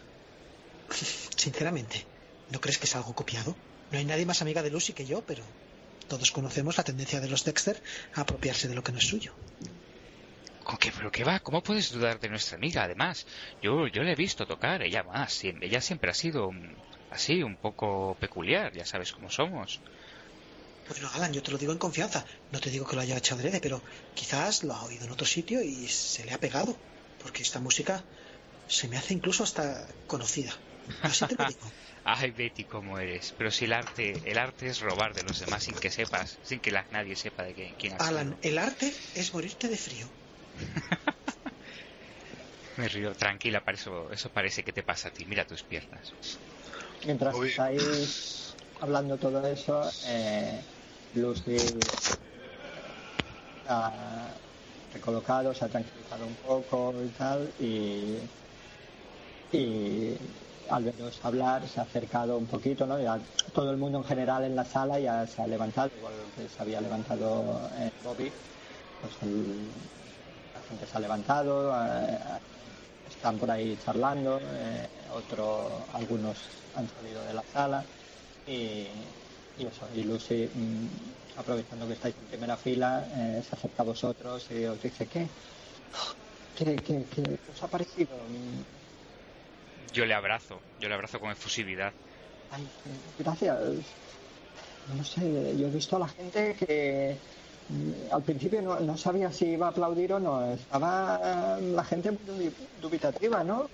Sinceramente, ¿no crees que es algo copiado? No hay nadie más amiga de Lucy que yo, pero todos conocemos la tendencia de los Dexter a apropiarse de lo que no es suyo. ¿Con qué, pero qué va? ¿Cómo puedes dudar de nuestra amiga? Además, yo, yo le he visto tocar, ella más. Ella siempre ha sido así, un poco peculiar, ya sabes cómo somos. Bueno, Alan, yo te lo digo en confianza. No te digo que lo haya hecho adrede, pero quizás lo ha oído en otro sitio y se le ha pegado. Porque esta música se me hace incluso hasta conocida. Así te lo digo. Ay, Betty, cómo eres. Pero si el arte, el arte es robar de los demás sin que sepas, sin que la- nadie sepa de qué- quién has Alan, sido. el arte es morirte de frío. Me río, tranquila, para eso, eso parece que te pasa a ti. Mira tus piernas. Mientras Uy. estáis hablando todo eso, eh, Lucy recolocado, se ha tranquilizado un poco y tal, y, al veros hablar se ha acercado un poquito, ¿no? Ya todo el mundo en general en la sala ya se ha levantado, igual que se había levantado eh, Bobby, pues la gente se ha levantado, eh, están por ahí charlando, eh, otro, algunos han salido de la sala y, y eso, y Lucy, mm, aprovechando que estáis en primera fila, eh, se acerca a vosotros y os dice, ¿qué? ¿Qué, qué, qué os ha parecido? Mm, Yo le abrazo, yo le abrazo con efusividad. Ay, gracias. No sé, yo he visto a la gente que mm, al principio no, no sabía si iba a aplaudir o no. Estaba la gente muy dubi- dubitativa, ¿no?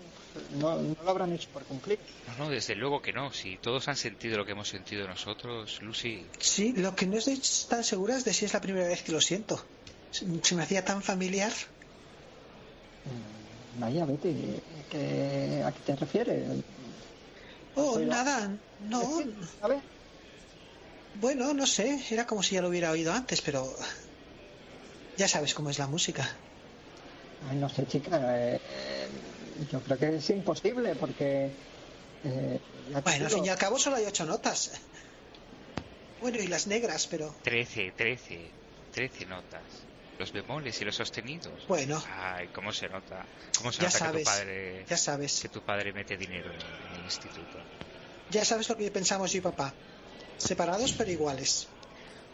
¿No? No lo habrán hecho por cumplir. No, no, desde luego que no. Si todos han sentido lo que hemos sentido nosotros, Lucy, Sí, lo que no estoy tan segura es de si es la primera vez que lo siento. Se me hacía tan familiar. Mm, Vaya, Betty, ¿qué- ¿a qué te refieres? Oh, Pero- nada, no. A ver, Bueno, no sé, era como si ya lo hubiera oído antes, pero ya sabes cómo es la música. Ay, no sé, chica, eh, eh, yo creo que es imposible porque... eh, Bueno, al fin y al cabo solo hay ocho notas. Bueno, y las negras, pero 13, 13, 13 notas. Los bemoles y los sostenidos. bueno, Ay, cómo se nota. Cómo se Ya nota sabes, que tu padre ya sabes. que tu padre mete dinero en, en el instituto. Ya sabes lo que pensamos yo y papá. Separados pero iguales.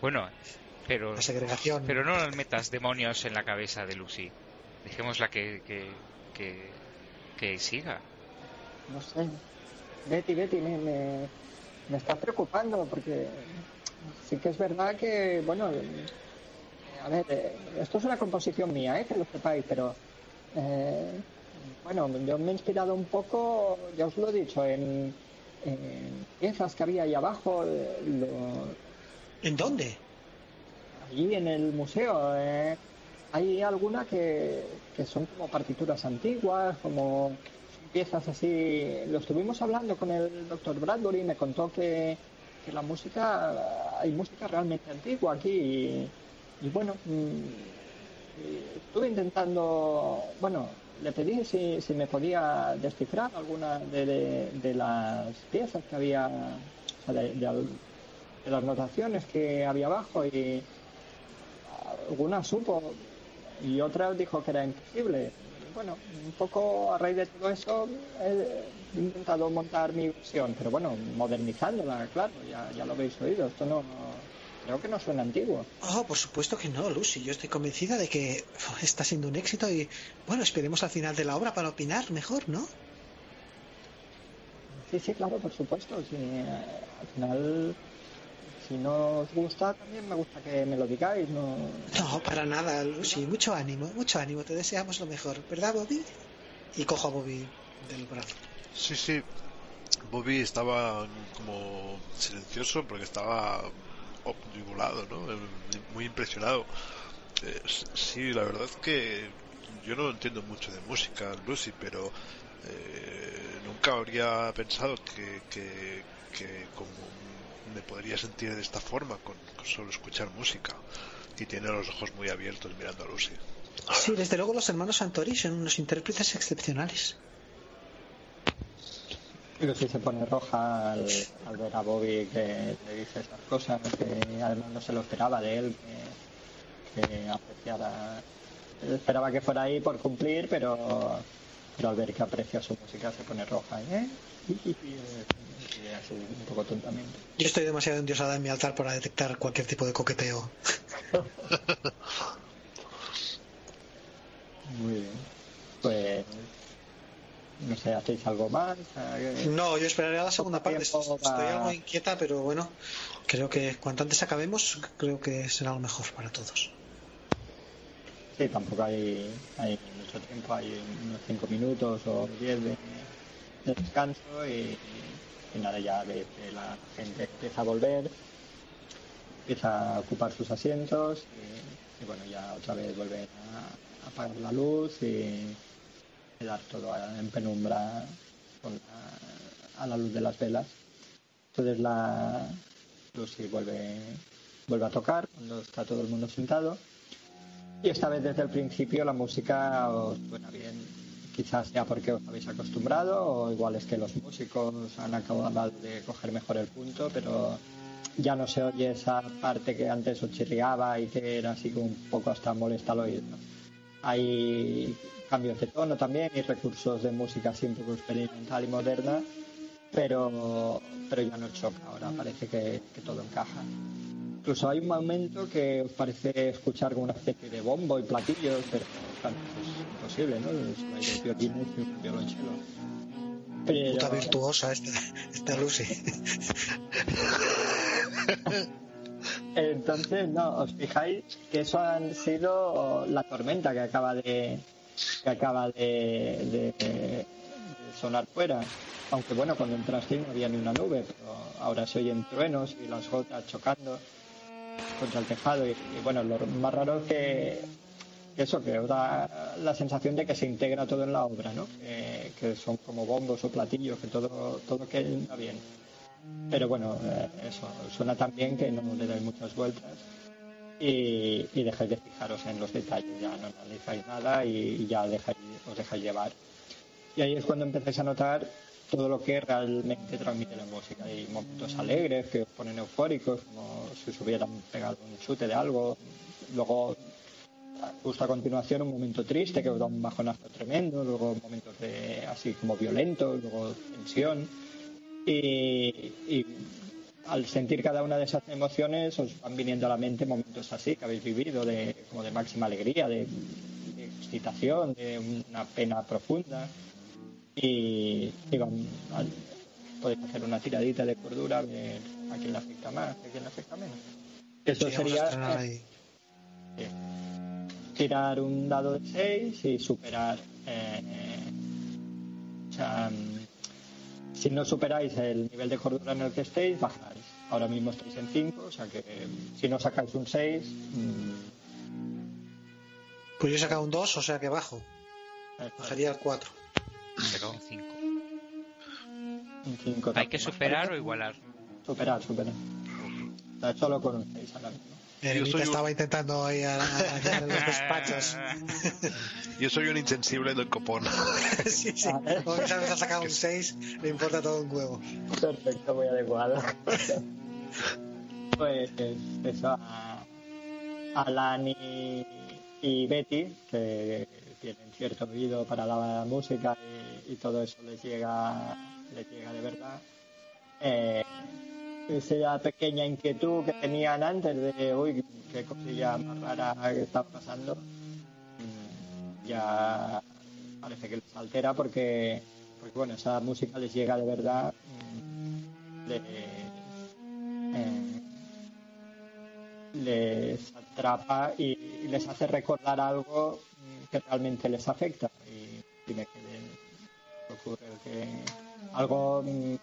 Bueno, pero La segregación. pero no metas demonios en la cabeza de Lucy. Dejémosla que que, que, que siga. No sé. Betty, Betty, me, me, me está preocupando porque sí que es verdad que, bueno, eh, a ver, eh, esto es una composición mía, ¿eh? que lo sepáis, pero eh, bueno, yo me he inspirado un poco, ya os lo he dicho, en, en piezas que había ahí abajo, eh, lo- ¿En dónde? allí en el museo. eh, hay algunas que, que son como partituras antiguas, como piezas así. Lo estuvimos hablando con el doctor Bradbury y me contó que, que la música, hay música realmente antigua aquí. Y, y bueno, mm, estuve intentando, bueno, le pedí si, si me podía descifrar alguna de, de- las piezas que había, o sea, de- de las notaciones que había abajo y algunas supo y otras dijo que era imposible. Bueno, un poco a raíz de todo eso he intentado montar mi versión, pero bueno, modernizándola, claro, ya, ya lo habéis oído, esto no, creo que no suena antiguo. Oh, por supuesto que no, Lucy. Yo estoy convencida de que uf, está siendo un éxito y, bueno, esperemos al final de la obra para opinar mejor, ¿no? Sí, sí, claro, por supuesto. Eh, al final, si no os gusta, también me gusta que me lo digáis. No, No, para nada, Lucy. Mucho ánimo, mucho ánimo. Te deseamos lo mejor, ¿verdad, Bobby? Y cojo a Bobby del brazo. Sí, sí. Bobby estaba como silencioso porque estaba obnubilado, ¿no? Eh, Muy impresionado. Eh, sí, la verdad es que yo no entiendo mucho de música, Lucy, pero eh, nunca habría pensado que, que, que como me podría sentir de esta forma con, con solo escuchar música. Y tiene los ojos muy abiertos mirando a Lucy. Sí, desde luego los hermanos Santori son unos intérpretes excepcionales. Lucy se pone roja al, al ver a Bobby que le dice estas cosas, que además no se lo esperaba de él, que, que apreciara. Esperaba que fuera ahí por cumplir, pero, pero al ver que aprecia su música se pone roja. ¿eh? Así, un poco tontamente. Yo estoy demasiado endiosada en mi altar para detectar cualquier tipo de coqueteo. Muy bien. Pues no sé, ¿hacéis algo más? No, yo esperaría la segunda parte. Estoy algo inquieta, pero bueno, creo que cuanto antes acabemos, creo que será lo mejor para todos. Sí, tampoco hay, hay mucho tiempo, hay unos 5 minutos o 10 de, de descanso y, y nada, ya la gente empieza a volver, empieza a ocupar sus asientos y, bueno, ya otra vez vuelven a, apagar la luz y quedar todo en penumbra con la- a la luz de las velas. Entonces la Lucy vuelve, vuelve a tocar cuando está todo el mundo sentado. Y esta vez desde el principio la música os suena bien. Quizás sea porque os habéis acostumbrado o igual es que los músicos han acabado de coger mejor el punto, pero ya no se oye esa parte que antes os chirriaba y que era así como un poco hasta molesta al oído. Hay cambios de tono también y recursos de música poco experimental y moderna, pero, pero ya no choca, ahora parece que todo encaja. Incluso hay un momento que os parece escuchar como una especie de bombo y platillos, pero claro, es imposible, ¿no? Hay dos violines y un violonchelo. Pero- Puta virtuosa esta, esta Lucy. Entonces, no, os fijáis que eso han sido la tormenta que acaba de que acaba de, de- de sonar fuera. Aunque bueno, cuando entraste no había ni una nube, pero ahora se oyen truenos y las gotas chocando contra el tejado. Y, y bueno, lo más raro es que eso, que da la sensación de que se integra todo en la obra, ¿no? Que, que son como bombos o platillos, que todo, todo queda bien. Pero bueno, eh, eso, suena tan bien que no le dais muchas vueltas y, y dejáis de fijaros en los detalles, ya no analizáis nada y, y ya dejáis, os dejáis llevar. Y ahí es cuando empezáis a notar todo lo que realmente transmite la música. Hay momentos alegres que os ponen eufóricos, como si os hubieran pegado un chute de algo. Luego, justo a continuación, un momento triste que os da un bajonazo tremendo. Luego, momentos de, así como violentos, luego tensión. Y, al sentir cada una de esas emociones os van viniendo a la mente momentos así que habéis vivido, de, como de máxima alegría, de excitación, de una pena profunda. Y, podéis hacer una tiradita de cordura, ver a quién le afecta más, a quién le afecta menos. Eso sería tirar un dado de 6 y superar. eh, o sea, mm, si no superáis el nivel de cordura en el que estéis, bajáis. Ahora mismo estáis en 5, o sea que si no sacáis un 6, Pues yo he sacado un 2, o sea que bajo. Bajaría al 4. Pero un 5. un 5. ¿Hay que superar o igualar? Superar, superar. Sea, solo con un 6 ahora mismo. Eremita soy un- estaba intentando ahí a, a- los despachos. Yo soy un insensible del copón. sí, sí. Como que sabes, ha sacado un 6, le importa todo un huevo. Perfecto, muy adecuado. pues eso, a Alan y, y Betty, que tienen cierto oído para la música y, todo eso les llega, les llega de verdad. Eh, esa pequeña inquietud que tenían antes de, uy, qué cosilla más rara que está pasando, mm, ya parece que les altera porque, porque bueno, esa música les llega de verdad, mm, les, eh, les atrapa y, les hace recordar algo que realmente les afecta. Y, y me ocurre que algo, mm,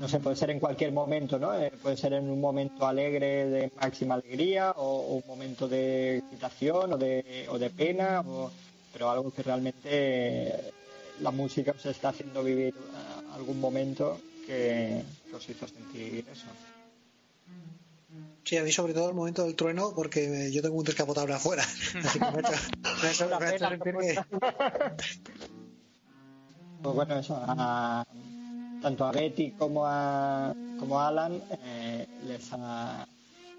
no sé, puede ser en cualquier momento, ¿no? Eh, puede ser en un momento alegre de máxima alegría o, o un momento de excitación o de, o de pena, o- pero algo que realmente eh, la música os está haciendo vivir eh, algún momento que, que os hizo sentir eso. Sí, a mí sobre todo el momento del trueno, porque yo tengo un descapotable afuera. Así que me ha hecho, me ha hecho- sentir que... Pues bueno, eso, a- tanto a Betty como a, como a Alan eh, les, ha,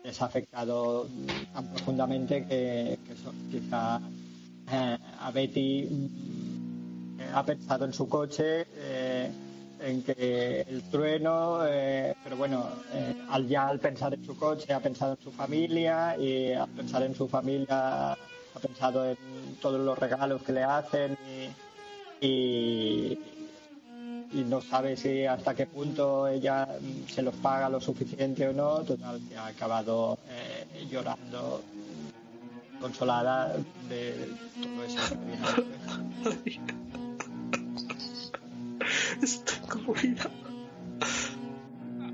les ha afectado tan profundamente que, que eso, quizá eh, a Betty mm, eh, ha pensado en su coche, en que el trueno, eh, pero bueno, eh, al ya al pensar en su coche ha pensado en su familia y al pensar en su familia ha pensado en todos los regalos que le hacen y, y, y no sabe si hasta qué punto ella se los paga lo suficiente o no, total, que ha acabado eh, llorando consolada de todo eso. Estoy conmovida.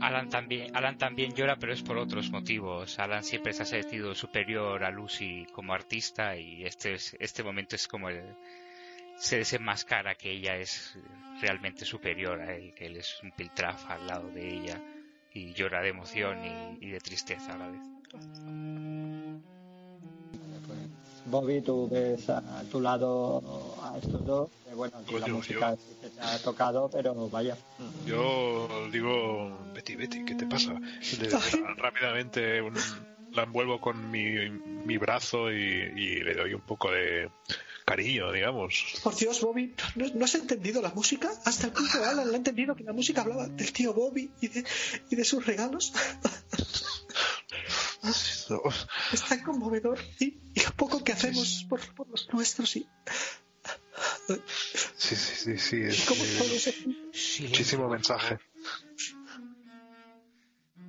Alan también, Alan también llora, pero es por otros motivos. Alan siempre se ha sentido superior a Lucy como artista y este, es- este momento es como el, se desenmascara que ella es realmente superior a él, que él es un piltrafa al lado de ella y llora de emoción y, y de tristeza a la vez. Pues, Bobby, tú ves a tu lado a estos dos, bueno, aquí la música yo- te ha tocado, pero vaya. Yo digo, Betty, Betty, ¿qué te pasa? Le- rápidamente un- la envuelvo con mi, mi brazo y, y le doy un poco de cariño, digamos. Por Dios, Bobby, ¿no, no has entendido la música? Hasta el punto de Alan le ha entendido que la música hablaba del tío Bobby y de, y de sus regalos. Es tan conmovedor y, y lo poco que hacemos por, por los nuestros y, Sí, sí, sí, sí. es, cómo eh, muchísimo mensaje.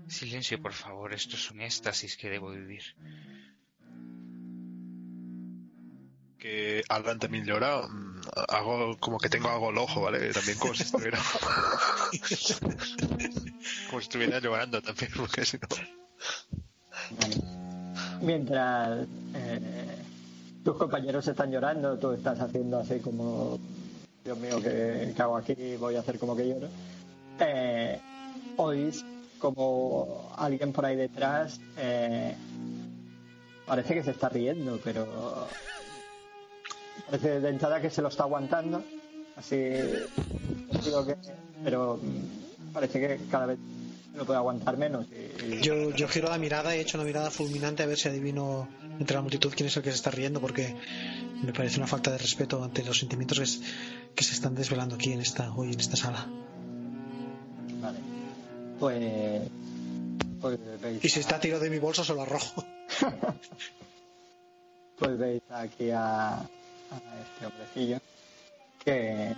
Silencio, por favor, esto es un éxtasis que debo vivir. Que Alan también llora. mm, Hago como que tengo algo al ojo, ¿vale? También como si estuviera. como si estuviera llorando también, porque si no. Vale. Mientras eh, tus compañeros están llorando, tú estás haciendo así como, Dios mío, ¿qué, hago aquí? Voy a hacer como que lloro. Eh, oís como alguien por ahí detrás eh, parece que se está riendo, pero parece de entrada que se lo está aguantando. Así, digo que, pero parece que cada vez lo puede aguantar menos. y- y- Yo, yo giro la mirada y echo una mirada fulminante a ver si adivino entre la multitud quién es el que se está riendo porque me parece una falta de respeto ante los sentimientos que, es- que se están desvelando aquí en esta hoy en esta sala. Vale. Pues. Pues veis, Y si está a tiro de mi bolso se lo arrojo. pues veis aquí a, a este hombrecillo que.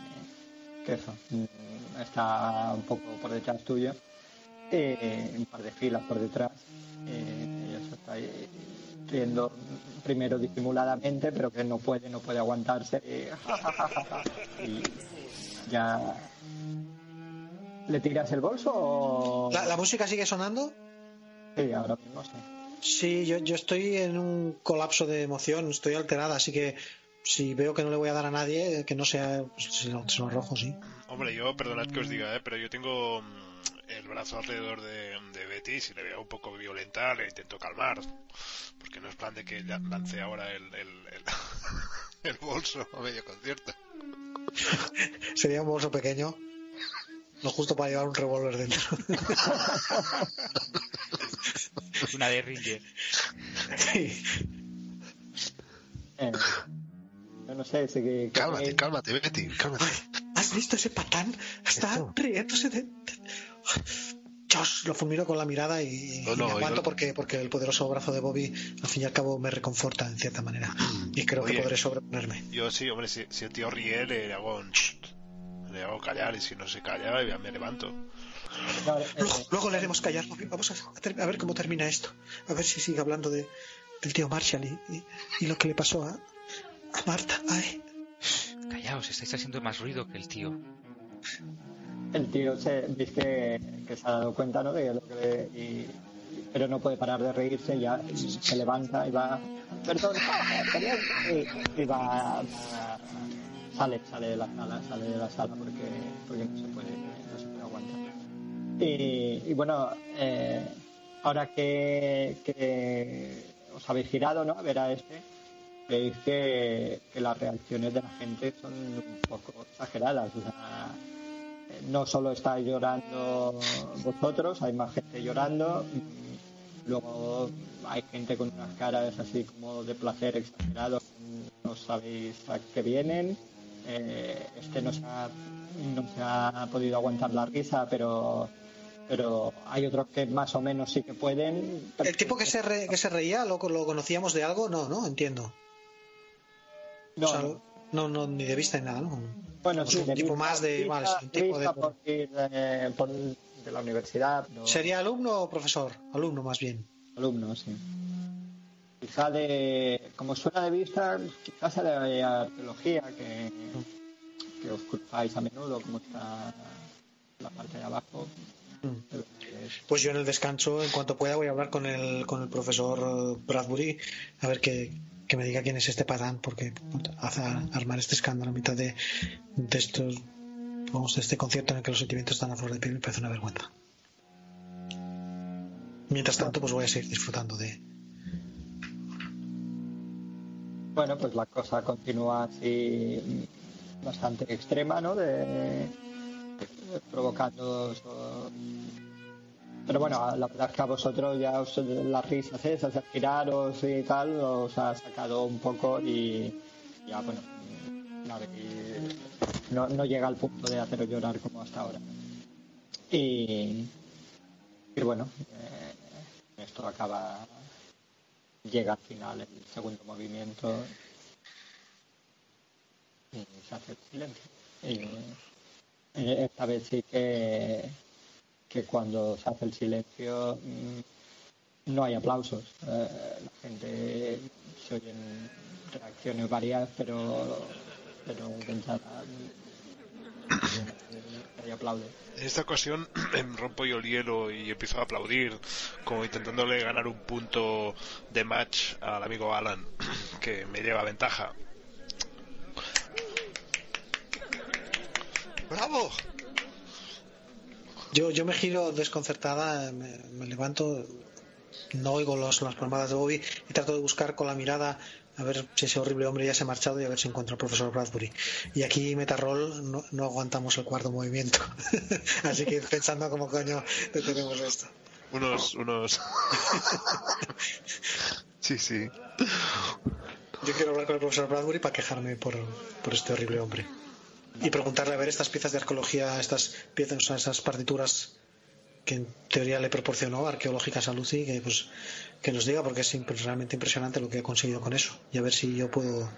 que eso. mm, Está un poco por detrás tuyo. Eh, un par de filas por detrás. eh, y eso está ahí riendo primero disimuladamente, pero que no puede, no puede aguantarse. Y, y ya. ¿Le tiras el bolso o.? ¿La, la música sigue sonando? Sí, ahora mismo sí. Sí, yo, yo estoy en un colapso de emoción, estoy alterada, así que si veo que no le voy a dar a nadie, que no sea, pues, se lo, se lo arrojo, sí. Hombre, yo, perdonad que os diga, ¿eh? pero yo tengo mm, el brazo alrededor de, de Betty y si le veo un poco violenta le intento calmar. Porque no es plan de que lance ahora el, el, el, el bolso a medio concierto. Sería un bolso pequeño, lo justo para llevar un revólver dentro. Una de Ringer. Sí. Eh, no sé, si que, Cálmate, cálmate, Betty, cálmate. ¿Has visto ese patán? Está riéndose de... Josh, lo fulmino con la mirada y, No, y no, me aguanto no. porque, porque el poderoso brazo de Bobby al fin y al cabo me reconforta en cierta manera. Y creo que Oye. podré sobreponerme. Yo sí, hombre, si, si el tío ríe le hago un... Le hago callar y si no se calla ya me levanto. no, eh, Luego, luego le haremos callar, Bobby. Vamos a, a ver cómo termina esto. A ver si sigue hablando de, del tío Marshall y, y- y lo que le pasó a, a Marta. Ay, Callaos, estáis haciendo más ruido que el tío. El tío se, veis que, que se ha dado cuenta, ¿no? De lo que y- pero no puede parar de reírse, ya se levanta y va, perdón, perdón", y, va, va- sale, sale de la sala, sale de la sala porque, porque no se puede, no se puede aguantar. Y, y bueno, eh, ahora que, que os habéis girado, ¿no? A ver a este, veis que, que las reacciones de la gente son un poco exageradas. O sea, no solo estáis llorando vosotros, hay más gente llorando. Luego hay gente con unas caras así como de placer exagerado, no sabéis a qué vienen. Eh, este no se, ha, no se ha podido aguantar la risa, pero pero hay otros que más o menos sí que pueden. ¿El tipo que se, re- que se reía lo, lo conocíamos de algo? No, no, entiendo. No, o sea, no, No, no, ni de vista ni nada, ¿no? Bueno, sí, un de tipo más de- vale, es un tipo de- por eh, por- de la universidad. no- ¿Sería alumno o profesor? Alumno más bien. Alumno, sí. Quizá de, como suena de vista, quizás sea de arqueología, que, que os culpáis a menudo, como está la parte de abajo. Mm. Pues yo en el descanso, en cuanto pueda, voy a hablar con el, con el profesor eh, Bradbury a ver que, que me diga quién es este patán, porque hace armar este escándalo a mitad de, de estos, vamos, de este concierto en el que los sentimientos están a flor de piel me parece una vergüenza. Mientras tanto, pues voy a seguir disfrutando de. Bueno, pues la cosa continúa así bastante extrema, ¿no? De, provocando... Pero bueno, la verdad es que a vosotros ya os, las risas esas, de giraros y tal, os ha sacado un poco y ya, bueno, no, no llega al punto de haceros llorar como hasta ahora. Y, y bueno, eh, esto acaba llega al final el segundo movimiento y se hace el silencio. Y eh, esta vez sí que, que cuando se hace el silencio mm, no hay aplausos. Eh, la gente se oyen reacciones varias, pero, pero de entrada mm, nadie aplaude. En esta ocasión em, rompo yo el hielo y empiezo a aplaudir, como intentándole ganar un punto de match al amigo Alan, que me lleva ventaja. ¡Bravo! Yo, yo me giro desconcertada, me, me levanto, no oigo los, las palmadas de Bobby y trato de buscar con la mirada a ver si ese horrible hombre ya se ha marchado y a ver si encuentro al profesor Bradbury. Y aquí, Metarroll, no, no aguantamos el cuarto movimiento. Así que pensando cómo coño detenemos esto. Unos, unos... sí, sí. Yo quiero hablar con el profesor Bradbury para quejarme por, por este horrible hombre. Y preguntarle a ver estas piezas de arqueología, estas piezas, esas partituras que en teoría le proporcionó arqueológicas a Lucy, que pues que nos diga porque es realmente impresionante lo que ha conseguido con eso. Y a ver si yo puedo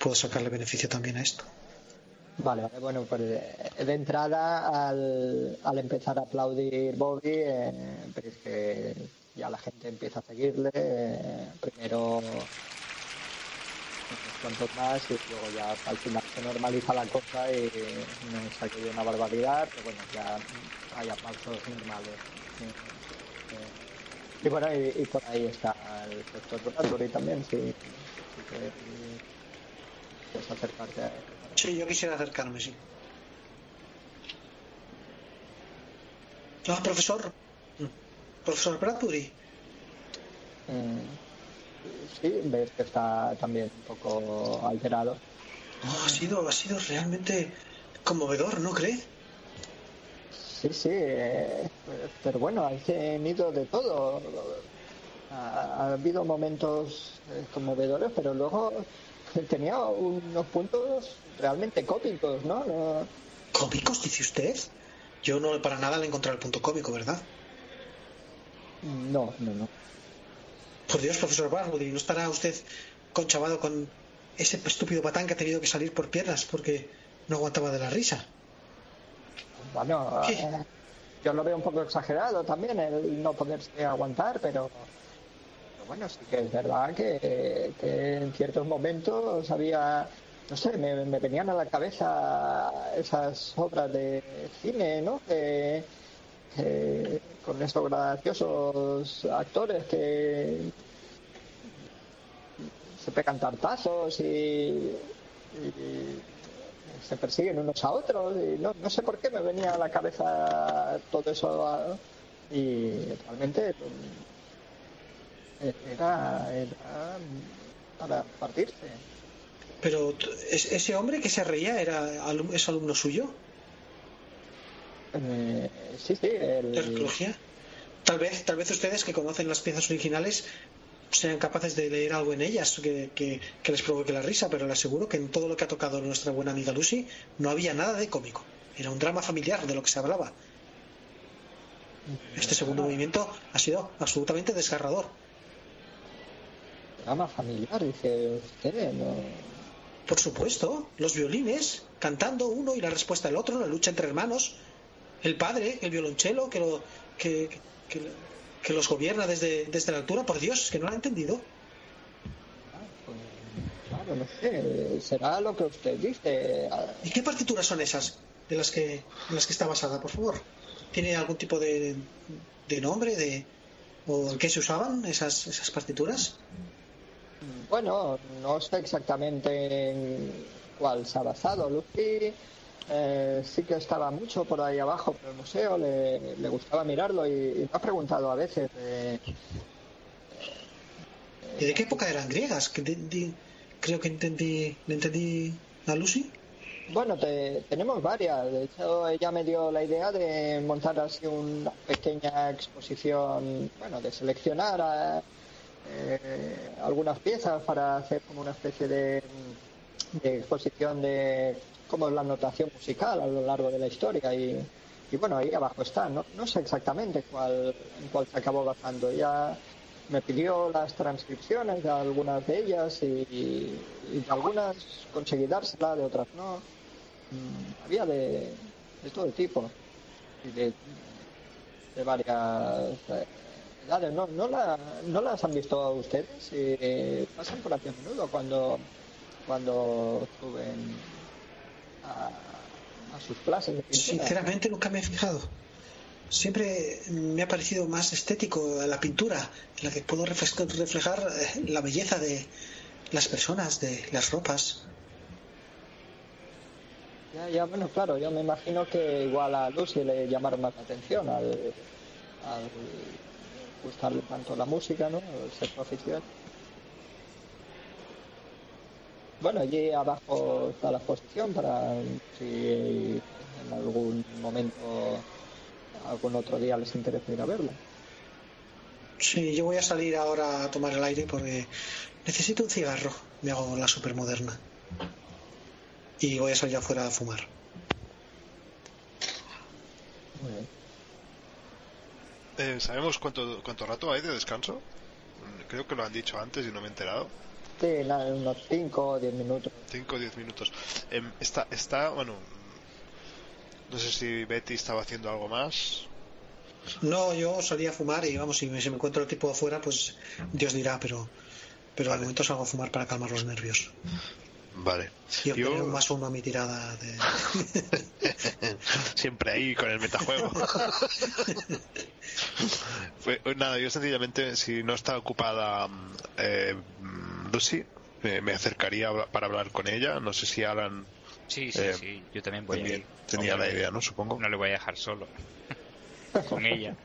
puedo sacarle beneficio también a esto. Vale, vale, bueno, pues eh, de entrada al, al empezar a aplaudir Bobby, eh, que ya la gente empieza a seguirle, eh, primero cuantos más y luego ya al final se normaliza la cosa y no es aquello una barbaridad, pero bueno, ya hay aplausos normales. sí, sí. Y bueno, y, y por ahí está el doctor Bradbury también, sí, que quieres acercarte a él. Sí, yo quisiera acercarme, sí. Ah, profesor. Mm. Profesor Bradbury. Mm, Sí, ves que está también un poco alterado. Ha sido ha sido realmente conmovedor, ¿no cree? Sí, sí, eh, pero bueno, ha tenido de todo. Ha, ha habido momentos eh, conmovedores, pero luego tenía unos puntos realmente cómicos, ¿no? No- ¿Cómicos, dice usted? Yo no para nada le he encontrado el punto cómico, ¿verdad? No, no, no. Por Dios, profesor Bradbury, ¿no estará usted conchavado con ese estúpido patán que ha tenido que salir por piernas porque no aguantaba de la risa? Bueno, eh, yo lo veo un poco exagerado también el no poderse aguantar, pero, pero bueno, sí que es verdad que, que en ciertos momentos había, no sé, me, me venían a la cabeza esas obras de cine, ¿no? Que, que con esos graciosos actores que se pegan tartazos y, se persiguen unos a otros y no, no sé por qué me venía a la cabeza todo eso y realmente mm, era, era para partirse. Pero t- ¿es- ese hombre que se reía era alum- es alumno suyo Eh, sí sí el- arqueología. Tal vez, tal vez ustedes que conocen las piezas originales sean capaces de leer algo en ellas que, que- que les provoque la risa, pero le aseguro que en todo lo que ha tocado nuestra buena amiga Lucy no había nada de cómico. Era un drama familiar de lo que se hablaba. Este segundo movimiento ha sido absolutamente desgarrador. drama familiar dice usted no Por supuesto, los violines, cantando uno y la respuesta del otro, la lucha entre hermanos, el padre, el violonchelo, que, lo, que, que, que los gobierna desde, desde la altura, por Dios, que no lo ha entendido. Claro, no sé, será lo que usted dice. ¿Y qué partituras son esas de las que, en las que está basada, por favor? ¿Tiene algún tipo de, de nombre de, o en qué se usaban esas, esas partituras? Bueno, no sé exactamente en cuál se ha basado. Lucy eh, sí que estaba mucho por ahí abajo por el museo, le, le gustaba mirarlo y, y me ha preguntado a veces. eh, ¿Y de qué época eran griegas? Que de- de- creo que entendí, ¿le entendí a Lucy? Bueno, te- tenemos varias. De hecho, ella me dio la idea de montar así una pequeña exposición, bueno, de seleccionar a- eh, algunas piezas para hacer como una especie de, de exposición de cómo es la notación musical a lo largo de la historia. Y, y bueno, ahí abajo está. No, no sé exactamente cuál, cuál se acabó basando. Ella me pidió las transcripciones de algunas de ellas y, y de algunas conseguí dársela, de otras no. Mm, había de, todo tipo y de, varias eh, edades. ¿No, no, la- ¿No las han visto ustedes? Eh, pasan por aquí a menudo cuando, cuando suben a, a sus clases de. Sinceramente nunca me he fijado. Siempre me ha parecido más estético la pintura, en la que puedo reflejar, eh, la belleza de las personas, de las ropas. Ya, ya, bueno, claro, yo me imagino que igual a Lucy le llamaron más la atención al, al gustarle tanto la música, ¿no? Al ser su Bueno, allí abajo está la exposición para si en algún momento, algún otro día les interesa ir a verla. Sí, yo voy a salir ahora a tomar el aire porque necesito un cigarro. Me hago la supermoderna. Y voy a salir afuera a fumar. Muy bien. Eh, ¿Sabemos cuánto, cuánto rato hay de descanso? Creo que lo han dicho antes y no me he enterado. Sí, nada, unos 5 o 10 minutos. 5 o 10 minutos. Em, está, está, bueno, no sé si Betty estaba haciendo algo más. No, yo salí a fumar y vamos, si me, si me encuentro el tipo afuera, pues Dios dirá, pero, pero Vale. de momento salgo a fumar para calmar los nervios. Vale. Yo un más uno a mi tirada de... siempre ahí con el metajuego. Fue- nada, yo sencillamente, si no está ocupada mm, eh, Lucy, me, me acercaría para hablar con ella. No sé si Alan Sí, sí, Eh, sí. Yo también voy a también ir. tenía la idea, ¿no? Supongo. No le voy a dejar solo. Con ella.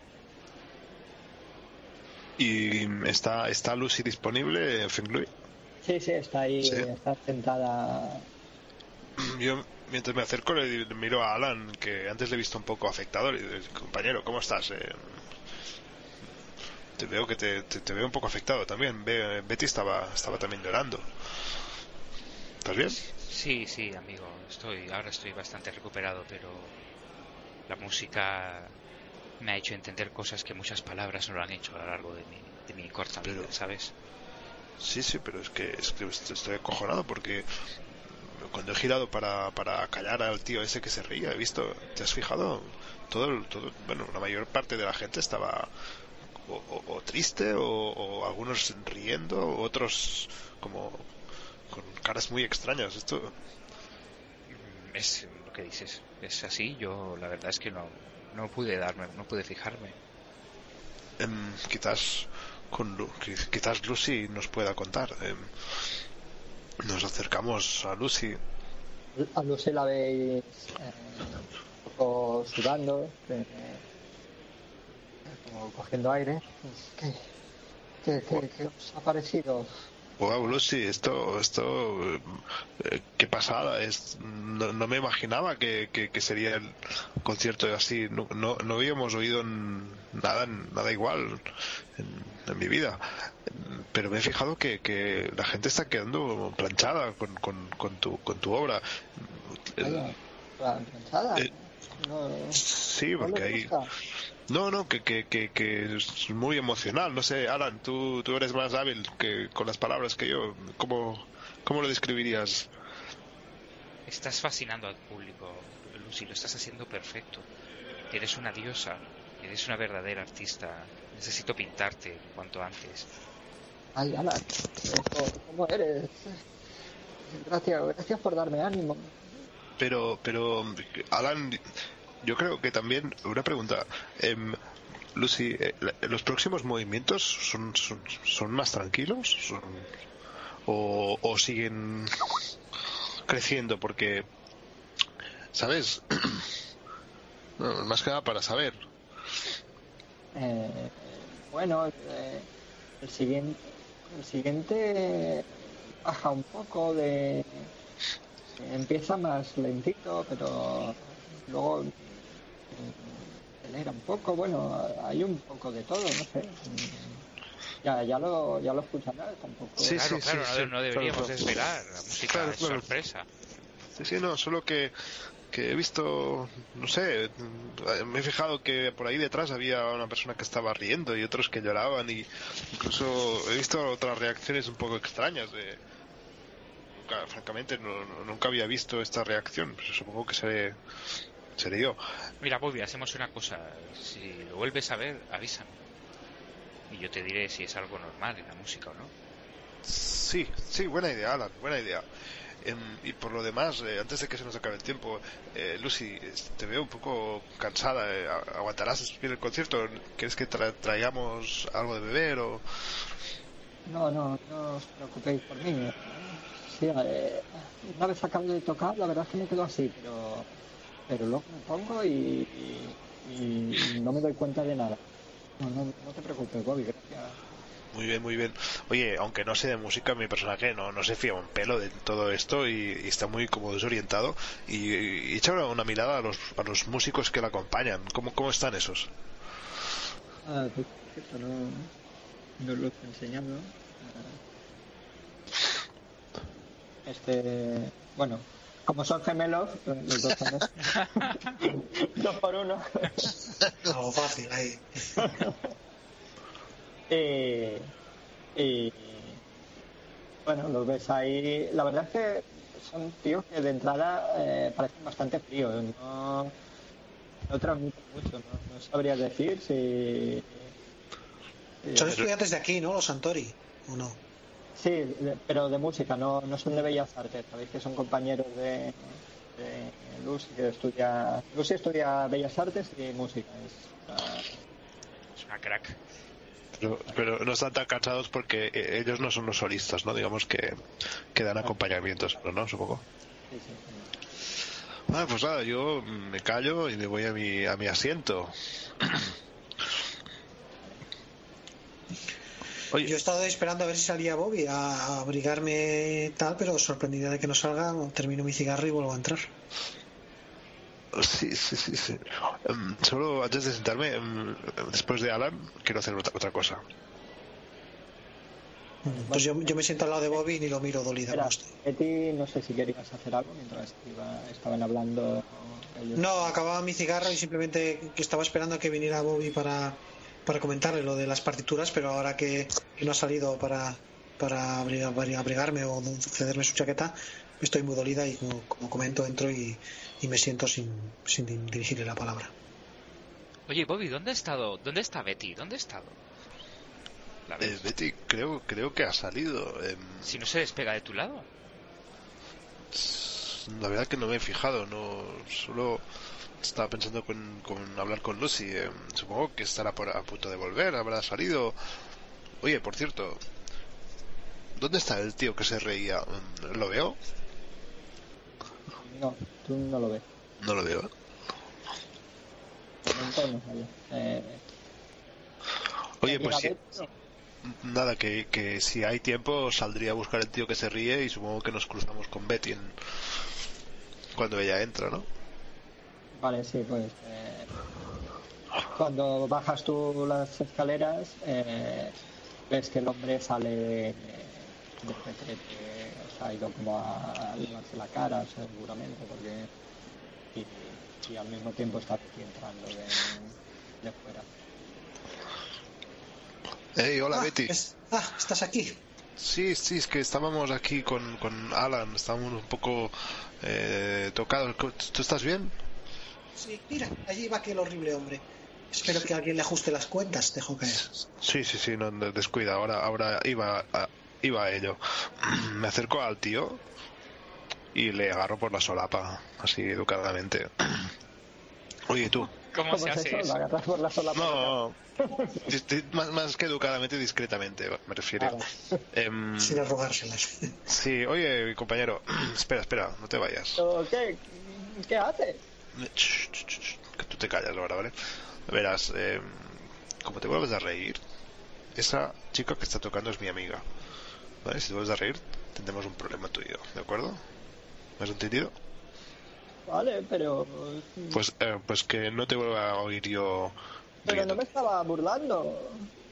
¿Y está, está Lucy disponible, Fenglui? Sí, sí, está ahí, Sí. está sentada. Yo, mientras me acerco, le miro a Alan, que antes le he visto un poco afectado. Le digo, compañero, ¿cómo estás? Eh, te veo que te, te- te veo un poco afectado también. Betty estaba, estaba también llorando. ¿Estás bien? Sí, sí, amigo. Estoy, ahora estoy bastante recuperado, pero la música me ha hecho entender cosas que muchas palabras no lo han hecho a lo largo de mi, de mi corta vida, Pero- ¿sabes? Sí, sí, pero es que, es que est- estoy acojonado porque cuando he girado para, para callar al tío ese que se reía, he visto, ¿te has fijado? Todo, el- todo bueno, la mayor parte de la gente estaba o, o- o triste o, o algunos riendo, otros como con caras muy extrañas. Esto, Es lo que dices. Es así. Yo, la verdad es que no, no pude darme, no pude fijarme. em, quizás con quizás Lucy nos pueda contar. em, nos acercamos a Lucy. A Lucy la veis eh, un poco sudando, eh, como cogiendo aire. ¿Qué, qué, qué- qué os ha parecido? Wow, Lucy, esto, esto, eh, qué pasada. Es, no, no me imaginaba que, que, que sería el concierto así. No, no, no habíamos oído nada, nada igual en, en mi vida. Pero me he fijado que, que la gente está quedando planchada con, con, con, tu, con tu obra. Planchada. eh, No, sí, no porque gusta. no, no, que, que, que, que es muy emocional. No sé, Alan, tú, tú eres más hábil que con las palabras que yo. ¿Cómo, cómo lo describirías? Estás fascinando al público, Lucy, lo estás haciendo perfecto. Eres una diosa, eres una verdadera artista. Necesito pintarte cuanto antes. Ay, Alan, ¿cómo eres? Gracias, gracias por darme ánimo. Pero, pero, Alan, yo creo que también, una pregunta. Em, Lucy, eh, ¿los próximos movimientos son, son, más tranquilos? o, ¿O siguen creciendo? Porque, ¿sabes? más que nada para saber. Eh, bueno, eh, el siguiente, el siguiente baja un poco de, empieza más lentito, pero luego acelera un poco. Bueno, hay un poco de todo, no sé. Ya, ya lo, ya lo escucharás tampoco. Sí, claro, sí, claro, no, deberíamos esperar. La música es sorpresa. Sí, sí, no, solo que que he visto, no sé, me he fijado que por ahí detrás había una persona que estaba riendo y otros que lloraban y incluso he visto otras reacciones un poco extrañas de francamente nunca había visto esta reacción, supongo que seré, seré yo. Mira, Bobby, hacemos una cosa, si lo vuelves a ver, avísame y yo te diré si es algo normal en la música o no. Sí, sí, buena idea, Alan, buena idea. Y por lo demás, eh, antes de que se nos acabe el tiempo, eh, Lucy, te veo un poco cansada. Eh, ¿Aguantarás bien el concierto? ¿Quieres que traigamos algo de beber o...? No, no, no os preocupéis por mí. Sí, una vez acabo de tocar, la verdad es que me quedo así, pero, pero luego me pongo y, y, no me doy cuenta de nada. No, no, no te preocupes, Bobby, gracias muy bien, muy bien. Oye, aunque no sé de música, mi personaje no, no se fía un pelo de todo esto y, está muy como desorientado. Y, y, echa una mirada a los, a los músicos que la acompañan. ¿Cómo, cómo están esos? Ah, pues no, no lo he enseñado. Este, bueno, como son gemelos, los dos son dos por uno. Algo fácil ahí. Eh, y bueno, los ves ahí. La verdad es que son tíos que de entrada eh, parecen bastante fríos. No, no transmiten mucho. No, sabría decir si. Son estudiantes de aquí, ¿no? Los Santori, ¿o no? Sí, pero de música, no, no son de Bellas Artes. Sabéis que son compañeros de, de Lucy, que estudia. Lucy estudia Bellas Artes y música. Es, es una crack. Pero, no están tan cansados porque eh, ellos no son los solistas, ¿no? Digamos que, que dan acompañamientos, ¿no? Supongo. Ah, pues nada, yo me callo y me voy a mi, a mi asiento. Oye. Yo he estado esperando a ver si salía Bobby a, abrigarme tal, pero sorprendida de que no salga, termino mi cigarro y vuelvo a entrar. Sí, sí, sí. sí. Em, solo antes de sentarme, em, después de Alan, quiero hacer otra, otra cosa. Pues yo, yo, me siento al lado de Bobby y ni lo miro dolida. Eti, no sé si querías hacer algo mientras estaban hablando. No, acababa mi cigarro y simplemente que estaba esperando a que viniera Bobby para, para comentarle lo de las partituras, pero ahora que, no ha salido para, para abrigarme o cederme su chaqueta, estoy muy dolida y como, comento entro y, me siento sin, sin dirigirle la palabra. Oye, Bobby, ¿dónde ha estado? ¿Dónde está Betty? ¿Dónde ha estado? Eh, Betty, creo, creo que ha salido. Em, si no se despega de tu lado. La verdad que no me he fijado, no solo estaba pensando con, hablar con Lucy. Em, supongo que estará por, a punto de volver, habrá salido. Oye, por cierto, ¿dónde está el tío que se reía? ¿Lo veo? No, tú no lo ves. No lo veo. Eh, Oye, pues sí. Nada, que, que, si hay tiempo saldría a buscar el tío que se ríe y supongo que nos cruzamos con Betty cuando ella entra, ¿no? Vale, sí, pues. Eh, cuando bajas tú las escaleras, eh, ves que el hombre sale de ha ido como a limarse la cara seguramente porque y, al mismo tiempo está aquí entrando de, de fuera. Hey, hola ah, Betty. ah, estás aquí. Sí, sí, es que estábamos aquí con, con Alan, estábamos un poco eh, tocados. ¿Tú estás bien? Sí, mira, allí va aquel horrible hombre. Espero que alguien le ajuste las cuentas, dejo caer. Sí, sí, sí, no descuida. Ahora, ahora iba, a, iba a ello. Me acerco al tío y le agarro por la solapa, así educadamente. Oye, tú. ¿Cómo, se hace eso? agarras por la solapa? No, más, más, que educadamente, discretamente, me refiero. Em, Sin arrogárselas. Sí, oye, compañero, espera, espera, no te vayas. ¿Qué, ¿Qué haces? Que tú te callas ahora, ¿vale? Verás, eh, como te vuelves a reír, esa chica que está tocando es mi amiga. ¿Vale? Si te vuelves a reír, tendremos un problema tuyo, ¿de acuerdo? ¿Me has entendido? Vale, pero... Pues, eh, pues que no te vuelva a oír yo... Pero no me estaba burlando.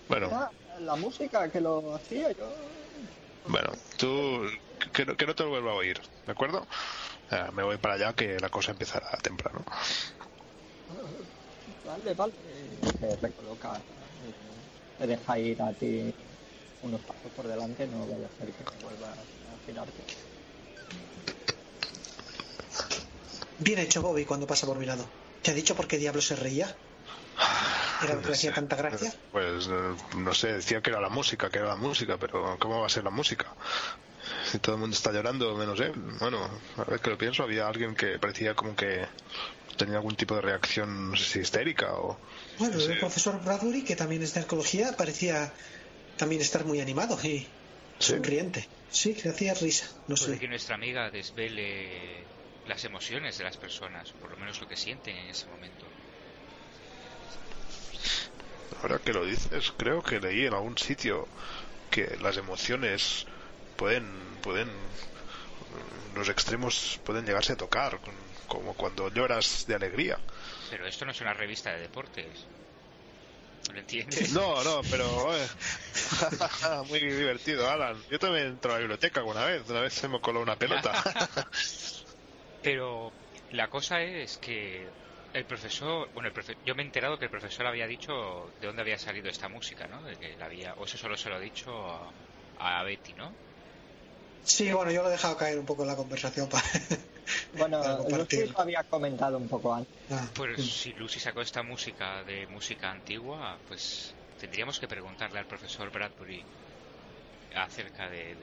Bueno. la música que lo hacía yo. Bueno, tú... Que, que no te vuelva a oír, ¿de acuerdo? me voy para allá que la cosa empezará temprano. Vale, vale. Se recoloca. Te deja ir a ti unos pasos por delante, no vaya a ser que te vuelva a girarte. Bien hecho, Bobby, cuando pasa por mi lado. ¿Te ha dicho por qué diablo se reía? ¿Era lo que hacía tanta gracia? Pues eh, no sé, decía que era la música, que era la música, pero ¿cómo va a ser la música? Si todo el mundo está llorando, menos él. Bueno, a ver que lo pienso, había alguien que parecía como que tenía algún tipo de reacción, no sé si histérica o... Bueno, el profesor Bradbury, que también es de arqueología, parecía también estar muy animado y sonriente. Sí, que hacía risa, no sé. que nuestra amiga desvele las emociones de las personas, por lo menos lo que sienten en ese momento. Ahora que lo dices, creo que leí en algún sitio que las emociones pueden pueden los extremos pueden llegarse a tocar como cuando lloras de alegría pero esto no es una revista de deportes ¿lo entiendes? no no pero muy divertido Alan yo también entro a la biblioteca alguna vez una vez se me coló una pelota pero la cosa es que el profesor, bueno, el yo me he enterado que el profesor había dicho de dónde había salido esta música, ¿no? De que la había, o eso solo se lo ha dicho a, a Betty, ¿no? Sí, bueno, yo lo he dejado caer un poco en la conversación para. bueno, Lucy lo había comentado un poco antes. Ah, pues si Lucy sacó esta música de música antigua, pues tendríamos que preguntarle al profesor Bradbury acerca de,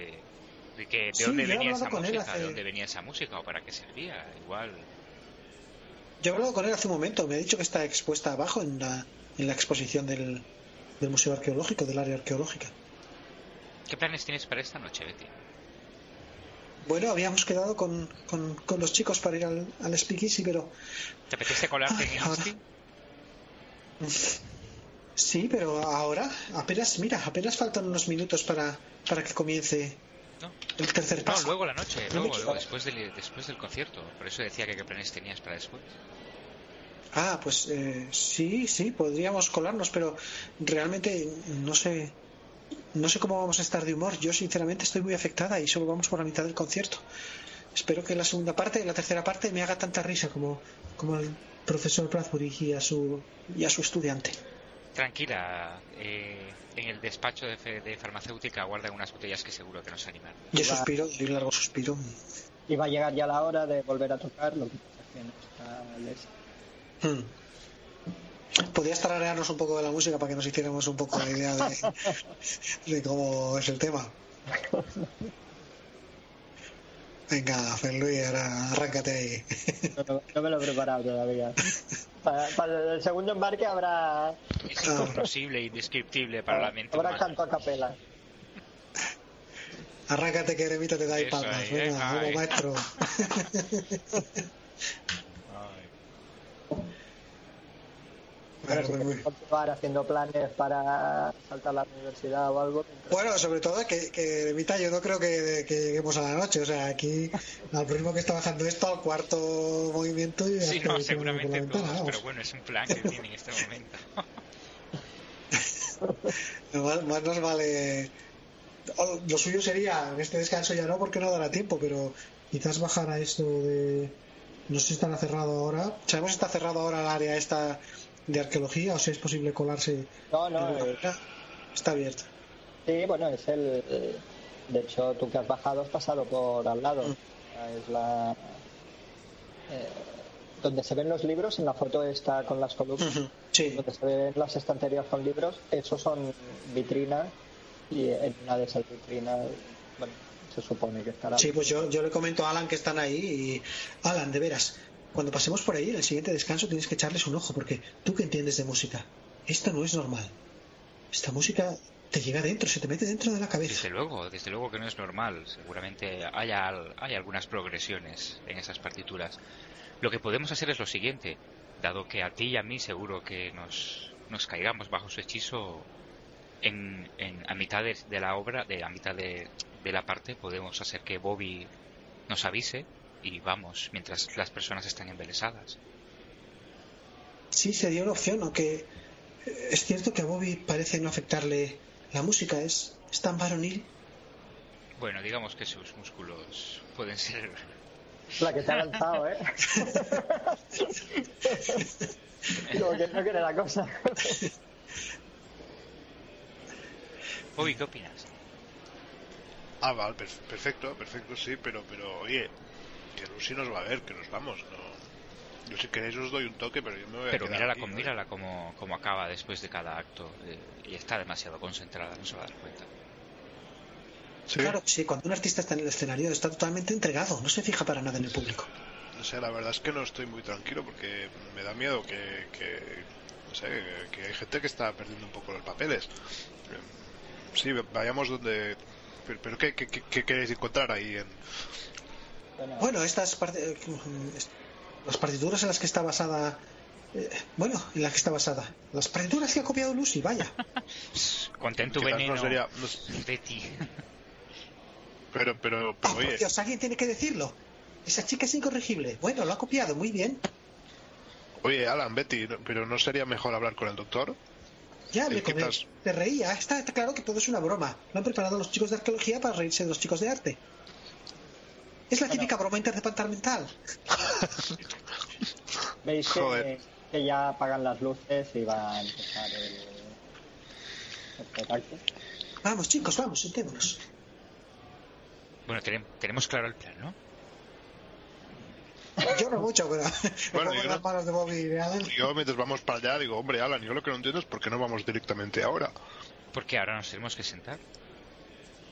de, que, de dónde venía esa música, de dónde venía esa música o para qué servía. Igual. Yo he hablado con él hace un momento, me ha dicho que está expuesta abajo en la, en la exposición del, del Museo Arqueológico, del área arqueológica. ¿Qué planes tienes para esta noche, Betty? Bueno, habíamos quedado con, con, los chicos para ir al, al Speakeasy, pero... ¿Te apetece colarte en el Sí, pero ahora apenas, mira, apenas faltan unos minutos para, para que comience el tercer paso. No, luego la noche, luego, después, del, después del concierto. Por eso decía que qué planes tenías para después. Ah, pues eh, sí, sí, podríamos colarnos, pero realmente no sé no sé cómo vamos a estar de humor. Yo sinceramente estoy muy afectada y solo vamos por la mitad del concierto. Espero que la segunda parte, la tercera parte, me haga tanta risa como, como al profesor Bradbury y a su, y a su estudiante. Tranquila, eh, en el despacho de, farmacéutica guardan unas botellas que seguro que nos animan. Yo suspiro, y largo suspiro. Y va a llegar ya la hora de volver a tocar, lo que pasa que no está hmm. Podrías tararearnos un poco de la música para que nos hiciéramos un poco la idea de, cómo es el tema. Venga, Luis, ahora arráncate ahí. No, me lo he preparado todavía. Para, el segundo embarque habrá. Es imposible e indescriptible para la mente. Habrá canto a capela. Arráncate que Eremita te da ahí palmas. Venga, vamos, maestro. continuar haciendo planes para saltar la universidad o algo. Bueno, sobre todo que, que mitad yo no creo que, que, lleguemos a la noche. O sea, aquí al próximo que está bajando esto, al cuarto movimiento. Y sí, no, seguramente todos, pero bueno, es un plan que tiene en este momento. más, nos vale. Lo suyo sería, en este descanso ya no, porque no dará tiempo, pero quizás bajar a esto de. No sé si estará cerrado ahora. Sabemos si está cerrado ahora el área esta de arqueología o si es posible colarse. No, no, está abierto. Sí, bueno, es el, De hecho, tú que has bajado has pasado por al lado. Mm. Es la. eh, donde se ven los libros, en la foto está con las columnas, Ujú, Sí, donde se ven las estanterías con libros, esos son vitrinas y en una de esas vitrinas, bueno, se supone que estará. sí, pues yo, yo le comento a Alan que están ahí y Alan, de veras, cuando pasemos por ahí en el siguiente descanso tienes que echarles un ojo porque tú que entiendes de música, esto no es normal. Esta música te llega dentro, se te mete dentro de la cabeza. Desde luego, desde luego que no es normal. Seguramente haya, hay algunas progresiones en esas partituras. Lo que podemos hacer es lo siguiente. Dado que a ti y a mí seguro que nos, nos caigamos bajo su hechizo en, en- a mitad de, de la obra, de a mitad de la parte, podemos hacer que Bobby nos avise y vamos mientras las personas están embelesadas. Sí, sería una opción, aunque eh, es cierto que a Bobby parece no afectarle la música, es, es tan varonil. Bueno, digamos que sus músculos pueden ser La que te ha lanzado, ¿eh? Como que no quiere la cosa. Bobby, ¿qué opinas? Ah, vale, perf- perfecto, perfecto, sí, pero, pero, oye, que Lucy nos va a ver, que nos vamos, no. Yo si queréis os doy un toque, pero yo me voy a Pero quedar mírala, aquí, con, ¿no? mírala como, como acaba después de cada acto eh, y está demasiado concentrada, no se va a dar cuenta. Sí, Claro, sí, cuando un artista está en el escenario está totalmente entregado, no se fija para nada en el público. no sé, la verdad es que no estoy muy tranquilo porque me da miedo que, que no sé, que hay gente que está perdiendo un poco los papeles. Eh, Sí, vayamos donde... Pero, pero ¿qué, qué, qué- qué queréis encontrar ahí en... Bueno, estas part- eh, las partituras en las que está basada, eh, bueno, en las que está basada, las partituras que ha copiado Lucy, vaya. Contento veneno. no sería... no- Betty. pero, pero, Ah, pero por oye, Dios, alguien tiene que decirlo. Esa chica es incorregible. Bueno, lo ha copiado, muy bien. oye, Alan, Betty, ¿no- pero ¿no sería mejor hablar con el doctor? Ya ¿Y me tal? te reía. Está, está claro que todo es una broma. Lo han preparado los chicos de arqueología para reírse de los chicos de arte. Es la Bueno. típica broma interdepartamental. veis que, ya apagan las luces y va a empezar el. Vamos, chicos, vamos, sentémonos. Bueno, tenem- tenemos claro el plan, ¿no? Yo no mucho, pero Bueno, yo las no- manos de Bobby y. Yo mientras vamos para allá digo, hombre, Alan, yo lo que no entiendo es por qué no vamos directamente ahora. Porque ahora nos tenemos que sentar.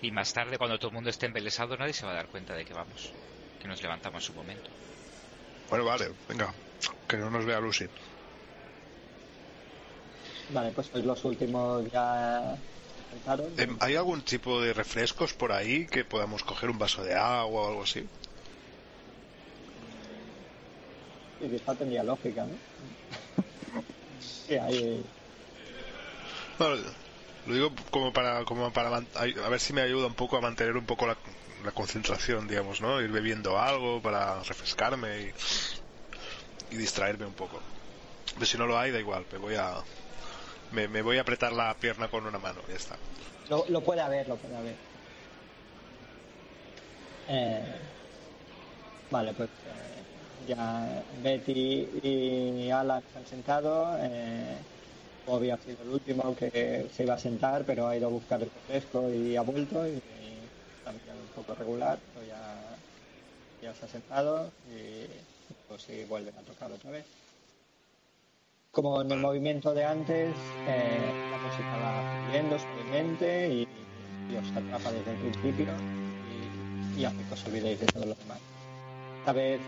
Y más tarde, cuando todo el mundo esté embelesado, nadie se va a dar cuenta de que vamos. Que nos levantamos en su momento. Bueno, vale, venga, que no nos vea Lucy. Vale, pues sois los últimos ya. Em, ¿Hay algún tipo de refrescos por ahí que podamos coger un vaso de agua o algo así? Y quizá tendría lógica, ¿no? sí, hay... Bueno, lo digo como para, como para a ver si me ayuda un poco a mantener un poco la, la concentración, digamos, ¿no? Ir bebiendo algo para refrescarme y, y distraerme un poco. Pero si no lo hay, da igual, me voy a me, me voy a apretar la pierna con una mano, ya está. Lo, puede haber, lo puede haber. Eh, vale, pues eh, ya Betty y Alan se han sentado. Eh, Bobby ha sido el último que se iba a sentar, pero ha ido a buscar el refresco y ha vuelto. Y, mirando un poco regular, pero ya, ya se ha sentado y pues sí vuelven a tocar otra vez. Como en el movimiento de antes, eh, la música va fluyendo suavemente y, y os atrapa desde el principio y, y hace que os olvidéis de todo lo demás. Esta vez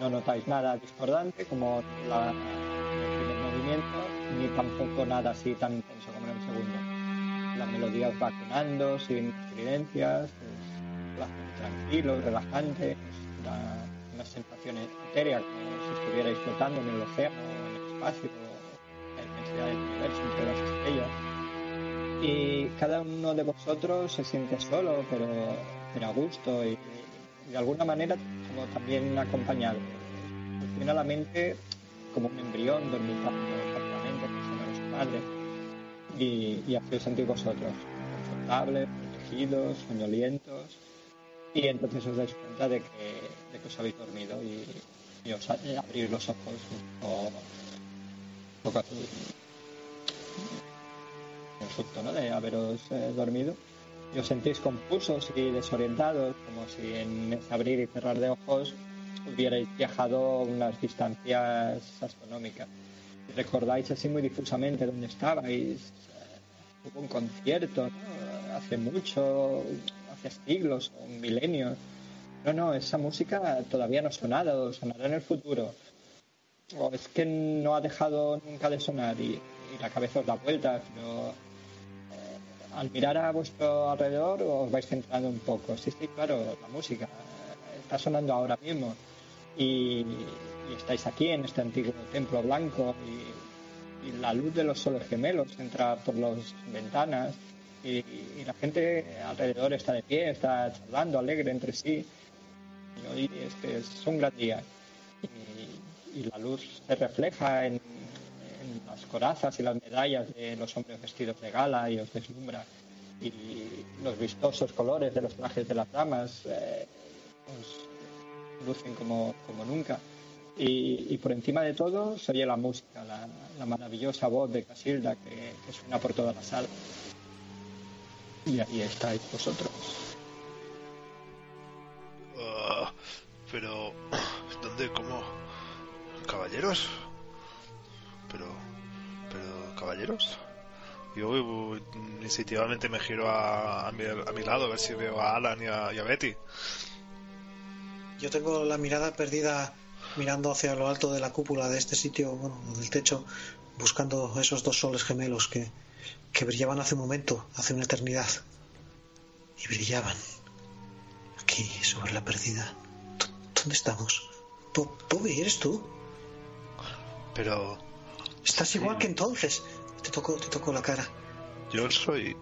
no, no notáis nada discordante como la, el primer movimiento, ni tampoco nada así tan intenso como en el segundo. La melodía os va sonando sin estridencias, es bastante tranquilo, relajante, os da una sensación etérea como si estuvierais flotando en el océano, en el espacio, en la inmensidad del universo, entre las estrellas. Y cada uno de vosotros se siente solo, pero, pero a gusto y, y de alguna manera como también acompañado. Funciona la mente como un embrión dormitando madre. Y, y os sentís vosotros, confortables, protegidos, soñolientos. Y entonces os dais cuenta de que, de que os habéis dormido y, os a- abrís los ojos un poco, así. Un susto. De haberos eh, dormido. y os sentís confusos y desorientados, como si en ese abrir y cerrar de ojos hubierais viajado unas distancias astronómicas. Recordáis así muy difusamente dónde estabais. Hubo un concierto ¿no? hace mucho, hace siglos o milenios. No, no, esa música todavía no ha sonado, sonará en el futuro. O es que no ha dejado nunca de sonar y, y la cabeza os da vueltas, pero eh, al mirar a vuestro alrededor os vais centrando un poco. Sí, sí, claro, la música está sonando ahora mismo y, estáis aquí en este antiguo templo blanco y, la luz de los soles gemelos entra por las ventanas y, la gente alrededor está de pie, está charlando alegre entre sí. Y hoy es que es un gran día. Y, la luz se refleja en, en las corazas y las medallas de los hombres vestidos de gala y os deslumbra. Y los vistosos colores de los trajes de las damas eh, os lucen como, como nunca y, y por encima de todo se oye la música la, la maravillosa voz de Casilda que, que suena por toda la sala y ahí estáis vosotros Ah, pero, ¿dónde? ¿Cómo? ¿Caballeros? Pero, pero, ¿caballeros? Yo uh, instintivamente me giro a, a, mi, a mi lado a ver si veo a Alan y a, y a Betty. Yo tengo la mirada perdida mirando hacia lo alto de la cúpula de este sitio, bueno, del techo, buscando esos dos soles gemelos que, que brillaban hace un momento, hace una eternidad. Y brillaban. Aquí, sobre la perdida. ¿Dó- ¿Dónde estamos? Bo- Bobby, ¿eres tú? Pero Estás igual que entonces. Te tocó, te tocó la cara. yo soy,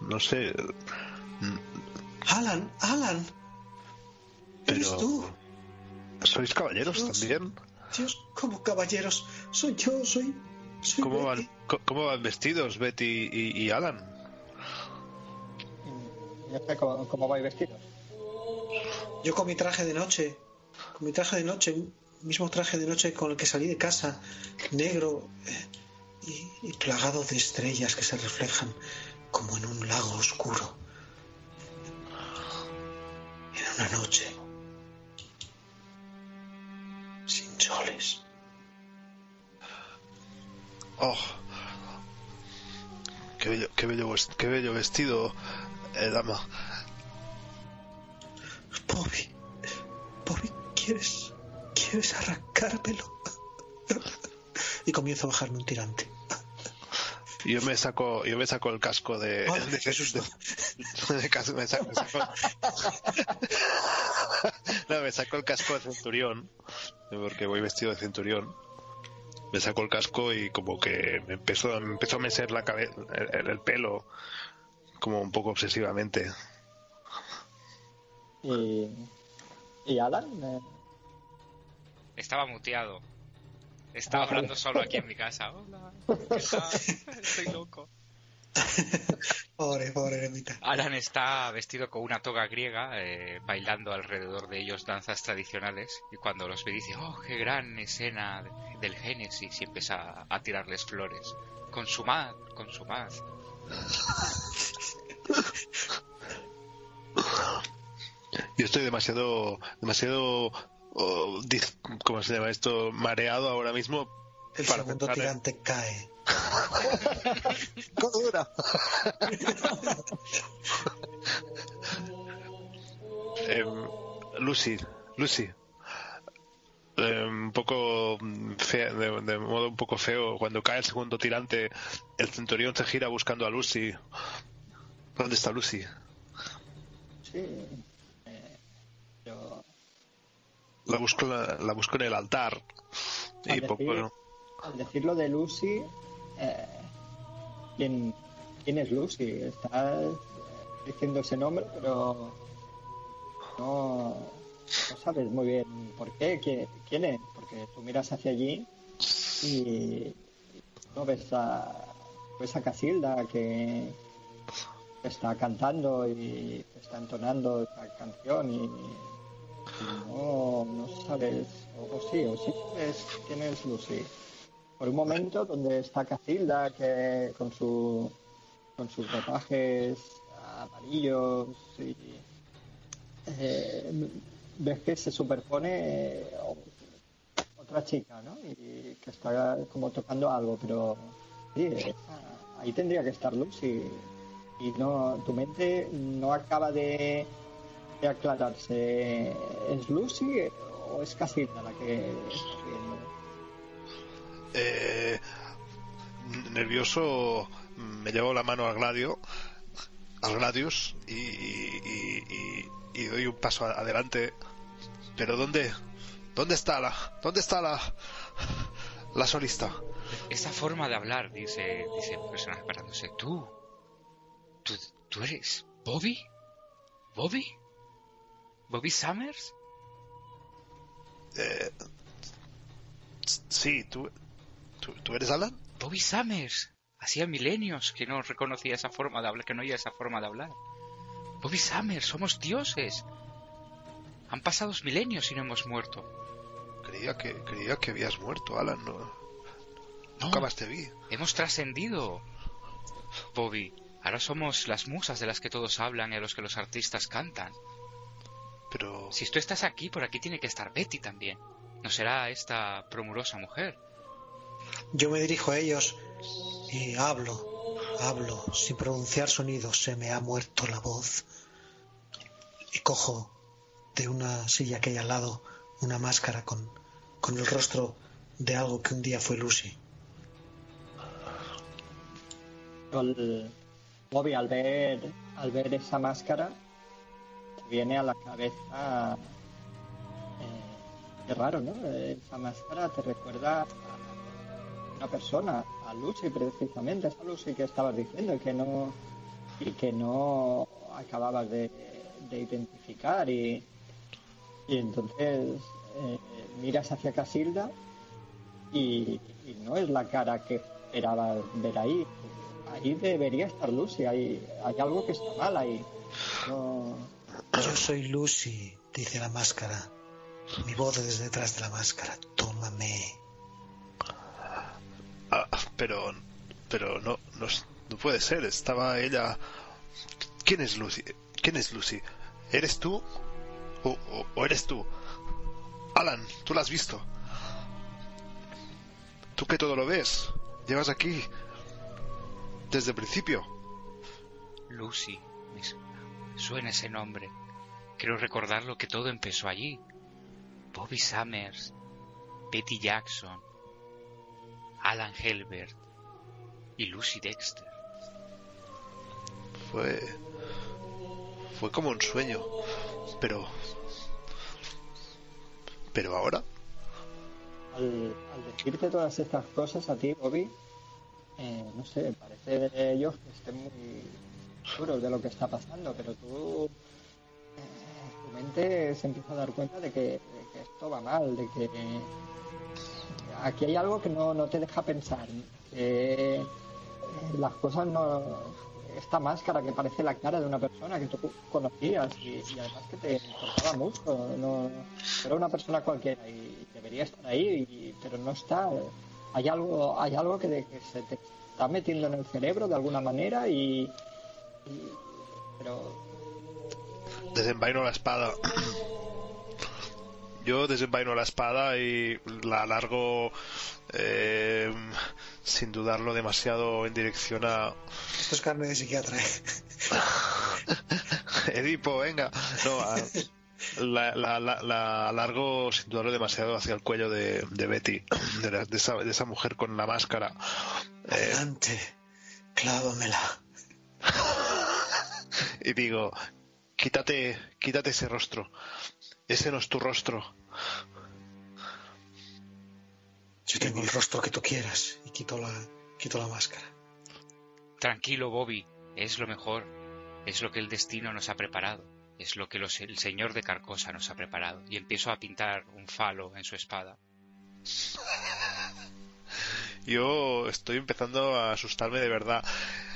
no sé, Alan, Alan. Eres Pero- tú. ¿Sois caballeros Dios. también? Dios, como caballeros. Soy yo, soy. soy ¿Cómo Betty. van, cómo vestidos Betty y, y Alan? ya sé cómo, cómo vais vestidos Yo con mi traje de noche, con mi traje de noche, mismo traje de noche con el que salí de casa, negro eh, y, y plagado de estrellas que se reflejan como en un lago oscuro. En una noche. Soles. Oh, qué bello, qué bello, qué bello vestido, eh, dama. Bobby, Bobby, ¿quieres, quieres arrancármelo? y comienzo a bajarme un tirante. Yo me saco, yo me saco el casco de, Ay, de, qué susto. de- de cas- me saco, me saco- no, me saco el casco de centurión, porque voy vestido de centurión. Me saco el casco y como que me empezó, me empezó a meser la cabeza, el, el pelo, como un poco obsesivamente. y, y Alan Estaba muteado. Estaba hablando solo aquí en mi casa. Hola, ¿qué tal? Estoy loco. Pobre, pobre eremita. Alan está vestido con una toga griega, eh, bailando alrededor de ellos danzas tradicionales, y cuando los ve dice, oh, qué gran escena de- del Génesis, y empieza a, a tirarles flores. Consumad, consumad. Yo estoy demasiado, demasiado, oh, ¿cómo se llama esto? Mareado ahora mismo. El Para segundo pensar en- tirante cae. Em, Lucy, Lucy. Em, un poco fea- de, de modo un poco feo, cuando cae el segundo tirante, el centurión se gira buscando a Lucy. ¿Dónde está Lucy? sí eh, yo La busco, la, la busco en el altar. Y Al poco, decir- al decirlo de Lucy, eh, ¿quién, es Lucy? Estás eh, diciendo ese nombre, pero no, sabes muy bien por qué, quién, es, porque tú miras hacia allí y no ves a, ves Casilda que está cantando y está entonando esta canción y, no, no sabes, o, sí, o sí sabes quién es Lucy. Por un momento donde está Casilda que con su con sus ropajes amarillos y eh, ves que se superpone eh, otra chica, ¿no? Y que está como tocando algo, pero sí, ahí tendría que estar Lucy y no tu mente no acaba de, aclararse. ¿Es Lucy o es Casilda la que? Eh, nervioso, me llevo la mano al Gladio, al Gladius y, y- y- y doy un paso adelante. Pero ¿dónde, dónde está la, dónde está la, la solista? Esa forma de hablar, dice, dice el personaje parándose. ¿Tú? ¿Tú, tú eres Bobby? ¿Bobby? ¿Bobby Summers? Eh, sí, tú, tú, tú eres Alan. Bobby Summers. Hacía milenios que no reconocía esa forma de hablar, que no oía esa forma de hablar. Bobby Summers, somos dioses. Han pasado milenios y no hemos muerto. Creía que, creía que habías muerto, Alan. No, No, nunca más te vi. hemos trascendido. Bobby, ahora somos las musas de las que todos hablan y a los que los artistas cantan. Pero Si tú estás aquí, por aquí tiene que estar Betty también. ¿No será esta promurosa mujer? Yo me dirijo a ellos y hablo, hablo, sin pronunciar sonidos. Se me ha muerto la voz. Y cojo de una silla que hay al lado una máscara con, con el rostro de algo que un día fue Lucy. Bobby al ver al ver esa máscara te viene a la cabeza eh, qué raro no esa máscara te recuerda a una persona a Lucy precisamente esa Lucy que estabas diciendo y que no y que no acababas de, de identificar y, y entonces eh, miras hacia Casilda y, no es la cara que esperabas ver ahí. Ahí debería estar Lucy, hay, hay algo que está mal ahí. Yo soy Lucy, dice la máscara. Mi voz desde detrás de la máscara. Tómame. Ah, pero pero no, no no puede ser estaba ella quién es Lucy quién es Lucy eres tú o, o- o eres tú Alan tú la has visto tú que todo lo ves llevas aquí desde el principio Lucy. Suena ese nombre. Creo recordarlo que todo empezó allí. Bobby Summers, Betty Jackson, Alan Helbert y Lucy Dexter. fue fue como un sueño pero pero ahora al, al decirte todas estas cosas a ti, Bobby, eh, no sé, parece de ellos que estén muy seguros de lo que está pasando, pero tú, eh, tu mente se empieza a dar cuenta de que, de que esto va mal, de que aquí hay algo que no, no te deja pensar, eh, las cosas no... Esta máscara que parece la cara de una persona que tú conocías y, y además que te importaba mucho, no, era una persona cualquiera y debería estar ahí, y- pero no está. Hay algo, hay algo que, de- que se te está metiendo en el cerebro de alguna manera y, y- pero desenvaino la espada. Yo desenvaino la espada y la alargo eh, sin dudarlo demasiado en dirección a Esto es carne de psiquiatra. ¿eh? Edipo, venga. No, a- la, la, la, la alargo sin dudarlo demasiado hacia el cuello de, de Betty, de, la- de esa, de esa mujer con la máscara. Eh, Adelante. Clávamela. y digo, quítate, quítate ese rostro. Ese no es tu rostro. Yo tengo el rostro que tú quieras y quito la, quito la máscara. Tranquilo, Bobby, es lo mejor. Es lo que el destino nos ha preparado. Es lo que los- el señor de Carcosa nos ha preparado. Y empiezo a pintar un falo en su espada. Yo estoy empezando a asustarme de verdad.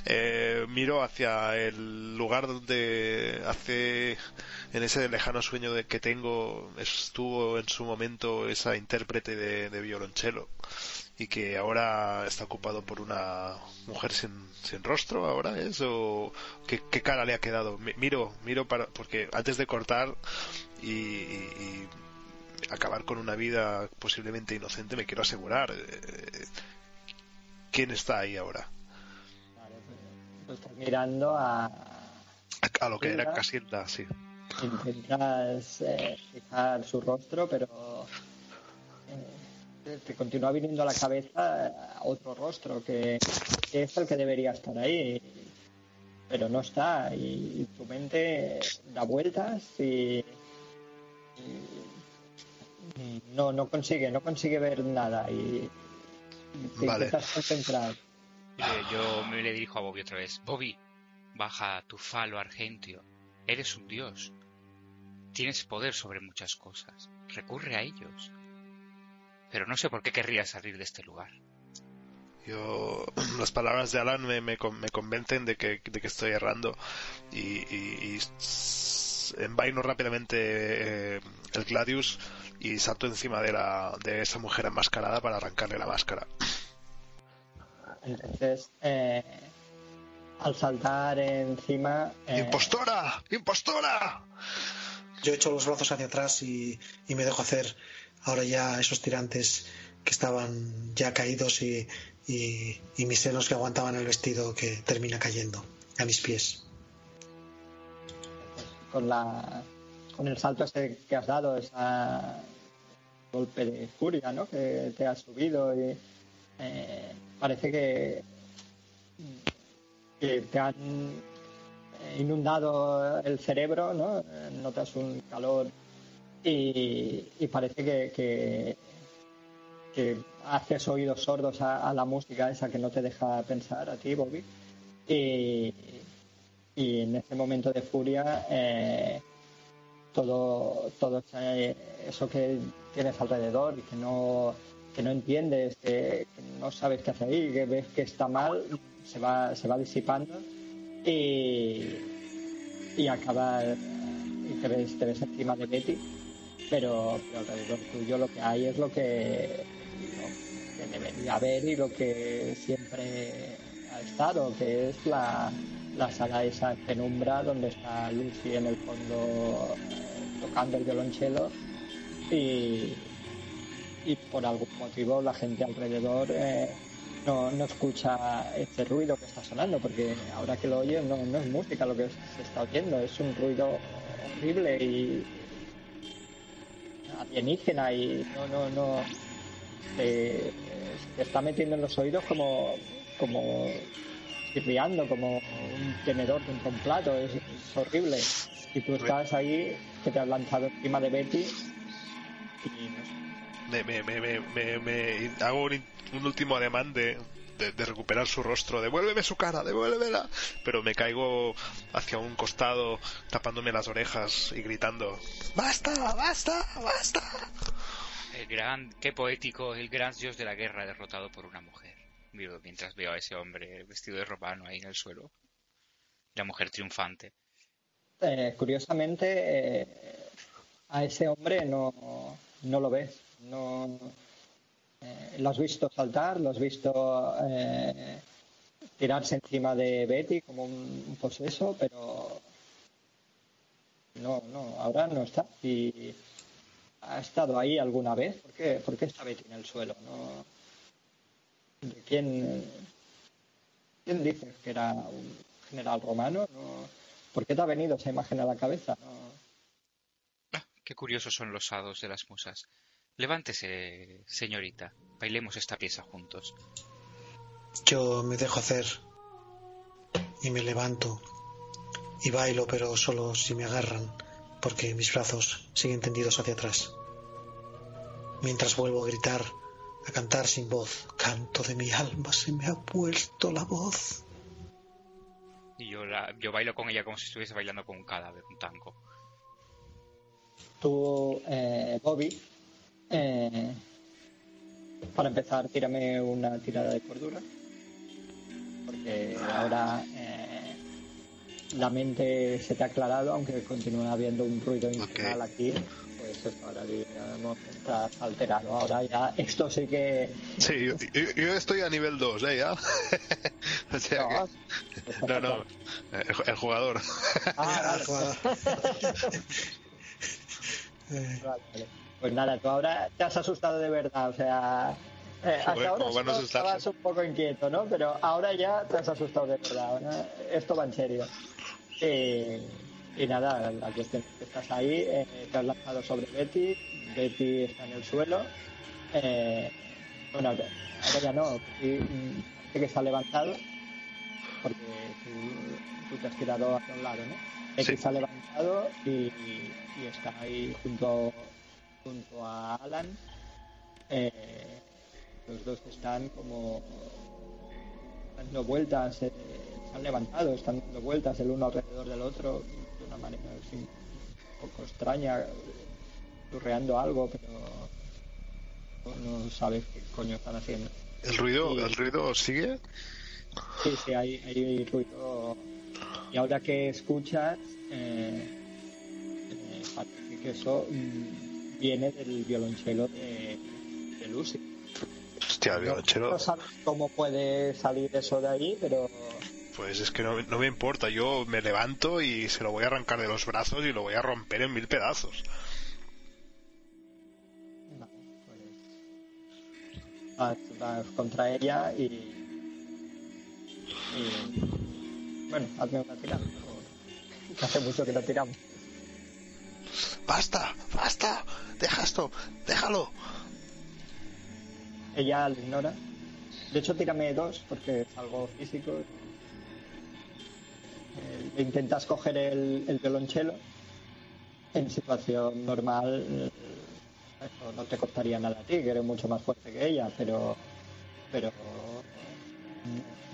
Eh, miro hacia el lugar donde hace, en ese lejano sueño de que tengo, estuvo en su momento esa intérprete de, violonchelo. y que ahora está ocupado por una mujer sin, sin rostro ahora es o qué, cara le ha quedado Mi- miro miro para porque antes de cortar y, acabar con una vida posiblemente inocente me quiero asegurar eh, quién está ahí ahora estás mirando a. a, lo que era. Casilda sí Intentas eh, fijar su rostro, pero. eh, te continúa viniendo a la cabeza otro rostro que, que es el que debería estar ahí. Pero no está. Y, tu mente da vueltas y. y no, no consigue, no consigue ver nada. Y. y te Vale. intentas concentrar. Eh, Yo me le dirijo a Bobby otra vez. Bobby, baja tu falo argentio. Eres un dios. Tienes poder sobre muchas cosas. Recurre a ellos. Pero no sé por qué querrías salir de este lugar. Yo, las palabras de Alan me, me, me convencen de que, de que estoy errando y, envaino rápidamente eh, el Gladius y salto encima de, la, de esa mujer enmascarada para arrancarle la máscara. Entonces, eh, al saltar encima. eh, ¡Impostora! ¡Impostora! Yo echo los brazos hacia atrás y, y me dejo hacer ahora ya esos tirantes que estaban ya caídos y, y- y mis senos que aguantaban el vestido que termina cayendo a mis pies. con la con el salto ese que has dado, ese golpe de furia, ¿no? Que te has subido y eh, parece que te han inundado el cerebro, ¿no? Eh, Notas un calor y, parece que, haces oídos sordos a, la música esa que no te deja pensar a ti, Bobby. Y, en ese momento de furia eh, todo todo eso que tienes alrededor y que no que no entiendes que, que no sabes qué hacer ahí que ves que está mal se va se va disipando y y acaba y te ves, te ves encima de Betty. Pero, pero alrededor tuyo lo que hay es lo que, lo que debería haber y lo que siempre ha estado, que es la, la sala esa en penumbra donde está Lucy en el fondo tocando el violonchelo y, y por algún motivo la gente alrededor eh, no, no escucha este ruido que está sonando porque ahora que lo oyes no, no es música lo que se está oyendo, es un ruido horrible y alienígena y no, no, no te está metiendo en los oídos como como chirriando, como un tenedor contra un plato, es, es horrible. Y tú estás ahí que te has lanzado encima de Betty y no sé, Me, me, me, me, me- me- hago un, último ademán de, de, de recuperar su rostro. Devuélveme su cara, devuélvemela. Pero me caigo hacia un costado, tapándome las orejas y gritando: ¡Basta, basta, basta! El gran, qué poético, el gran dios de la guerra derrotado por una mujer. Miro mientras veo a ese hombre vestido de romano ahí en el suelo. La mujer triunfante. Eh, curiosamente, eh, a ese hombre no, no lo ves. No, eh, lo has visto saltar, lo has visto eh, tirarse encima de Betty como un, poseso, pero no, no, ahora no está. Y ha estado ahí alguna vez. ¿Por qué, por qué está Betty en el suelo? No, ¿De quién, quién dices que era un general romano? No, ¿Por qué te ha venido esa imagen a la cabeza? No, Ah, qué curiosos son los hados de las musas. Levántese, señorita. Bailemos esta pieza juntos. Yo me dejo hacer y me levanto y bailo, pero solo si me agarran, porque mis brazos siguen tendidos hacia atrás. Mientras vuelvo a gritar, a cantar sin voz, canto de mi alma, se me ha vuelto la voz. Y yo, la, yo bailo con ella como si estuviese bailando con un cadáver, un tango. Tú, eh, Bobby, eh, para empezar, tírame una tirada de cordura. Porque ahora eh, la mente se te ha aclarado, aunque continúa habiendo un ruido infernal aquí. Pues ahora digamos, está alterado. Ahora ya, esto sí que. Sí, yo, estoy a nivel 2, ¿eh? Ya. o sea No, que- no, no, el, el jugador. Ah, vale. Vale, vale. Pues nada, tú ahora te has asustado de verdad, o sea, eh, hasta ahora estabas un poco inquieto, ¿no? Pero ahora ya te has asustado de verdad, ahora esto va en serio. Eh, y nada, la cuestión es que estás ahí, eh, te has lanzado sobre Betty, Betty está en el suelo. Eh, bueno, ahora ya no, Betty, mm, que ha levantado, porque tú, tú te has tirado hacia un lado, ¿no? Betty Sí. ha levantado y, y está ahí junto, junto a Alan. Eh, los dos están como dando vueltas, eh, se han levantado, están dando vueltas el uno alrededor del otro de una manera así un poco extraña, churreando algo, pero no, sabes qué coño están haciendo. ¿El ruido, el ruido sigue? Sí, sí, hay, hay ruido. Y ahora que escuchas, eh, eh, parece que eso mm, viene del violonchelo de, de Lucy. Hostia, el violonchelo. No sabes cómo puede salir eso de ahí, pero Pues es que no, no me importa. Yo me levanto y se lo voy a arrancar de los brazos y lo voy a romper en mil pedazos. Vale, pues vas, vas contra ella y, y bueno, hazme una tirada. hace mucho que no tiramos. ¡Basta! ¡Basta! ¡Deja esto! ¡Déjalo! Ella lo ignora. De hecho, tírame dos porque es algo físico. Eh, intentas coger el, el violonchelo. En situación normal, eh, eso no te costaría nada a ti, que eres mucho más fuerte que ella, pero, pero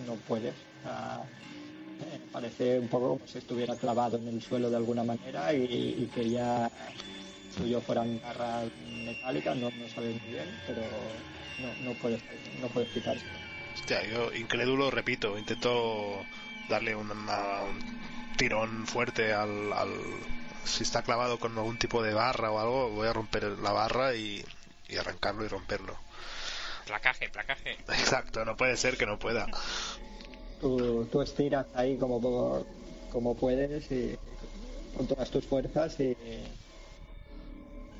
no, puedes. Eh, parece un poco como si estuviera clavado en el suelo de alguna manera y, y que ya suyo fueran garras metálicas, no, no sabes muy bien, pero no, no puedes no puedes quitarse. Hostia, yo incrédulo, repito, intento darle una- un tirón fuerte al, al- Si está clavado con algún tipo de barra o algo, voy a romper la barra y, y arrancarlo y romperlo. Placaje, placaje. Exacto, no puede ser que no pueda. Tú, tú estiras ahí como, puedes y con todas tus fuerzas y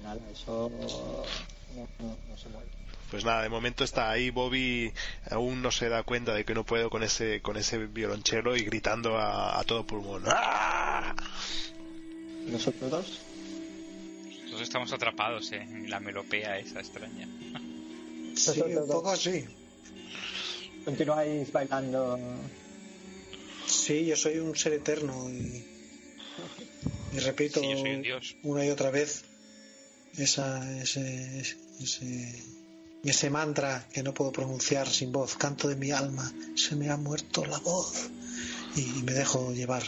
nada, eso no, no- no se mueve. Pues nada, de momento está ahí Bobby, aún no se da cuenta de que no puedo con ese con ese violonchelo y gritando a, a todo pulmón. ¡Ah! ¿Nosotros dos? Nosotros estamos atrapados eh, en la melopea esa extraña. sí, un poco así. ¿Continuáis bailando? Sí, yo soy un ser eterno y, y repito Sí, yo soy un dios. una y otra vez esa, ese, ese, ese mantra que no puedo pronunciar sin voz. Canto de mi alma, se me ha muerto la voz y, me dejo llevar.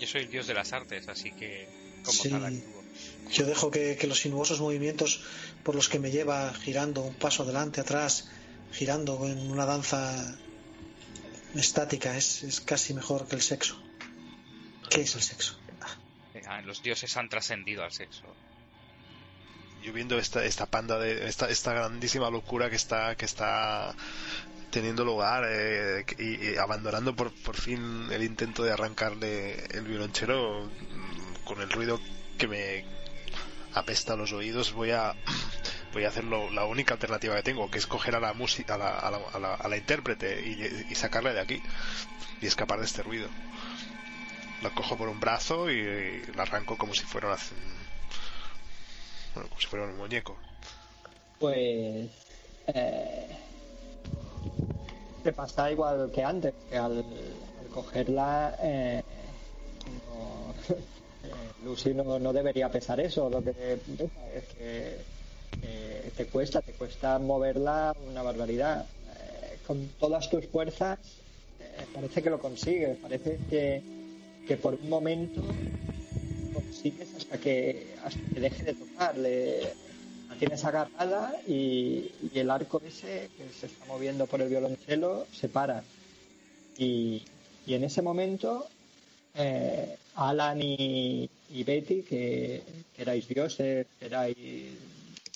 Yo soy el dios de las artes, así que como Sí. tal actúo. Yo dejo que, que los sinuosos movimientos por los que me lleva girando un paso adelante, atrás, girando en una danza estática es, es casi mejor que el sexo. ¿Qué es el sexo? Ah, Ah, Los dioses han trascendido al sexo. Yo viendo esta esta panda de esta esta grandísima locura que está que está teniendo lugar eh, y, y abandonando por, por fin el intento de arrancarle el violonchelo mm, con el ruido que me apesta los oídos voy a voy a hacerlo la única alternativa que tengo que es coger a la música a la, a la, a la- a la intérprete y, sacarla de aquí y escapar de este ruido. La cojo por un brazo y, la arranco como si fuera una, bueno, como si fuera un muñeco. Pues eh, pasa igual que antes, que al, al cogerla eh, no- eh, Lucy no, no debería pesar eso, lo que pesa es que eh, te cuesta, te cuesta moverla una barbaridad. Eh, con todas tus fuerzas eh, parece que lo consigues, parece que, por un momento consigues hasta que hasta que deje de tocarle la tienes agarrada y, el arco ese que se está moviendo por el violonchelo se para. Y, y en ese momento Alan y, y Betty, que, que erais dioses, erais,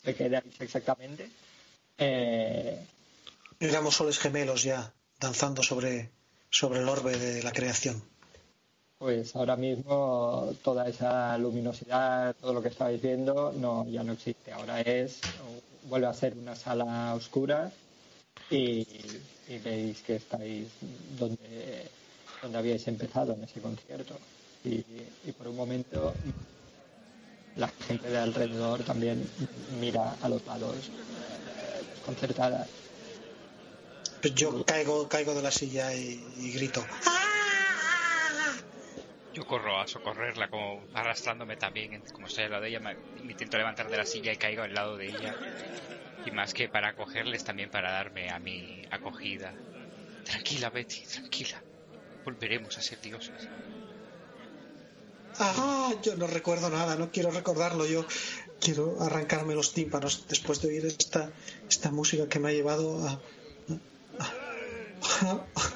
que erais exactamente, eh, Éramos soles gemelos ya, danzando sobre, sobre el orbe de la creación. pues ahora mismo toda esa luminosidad, todo lo que estabais viendo, no, ya no existe. Ahora es, vuelve a ser una sala oscura y, y veis que estáis donde, donde habíais empezado en ese concierto. Y, y por un momento la gente de alrededor también mira a los lados eh, desconcertada. Pues yo caigo, caigo de la silla y, y grito. Yo corro a socorrerla, como arrastrándome también, como estoy al lado de ella, me, me intento levantar de la silla y caigo al lado de ella. Y más que para acogerles, también para darme a mi acogida. Tranquila, Betty, tranquila. Volveremos a ser dioses. Ah, yo no recuerdo nada, no quiero recordarlo. Yo quiero arrancarme los tímpanos después de oír esta, esta música que me ha llevado a. a- a-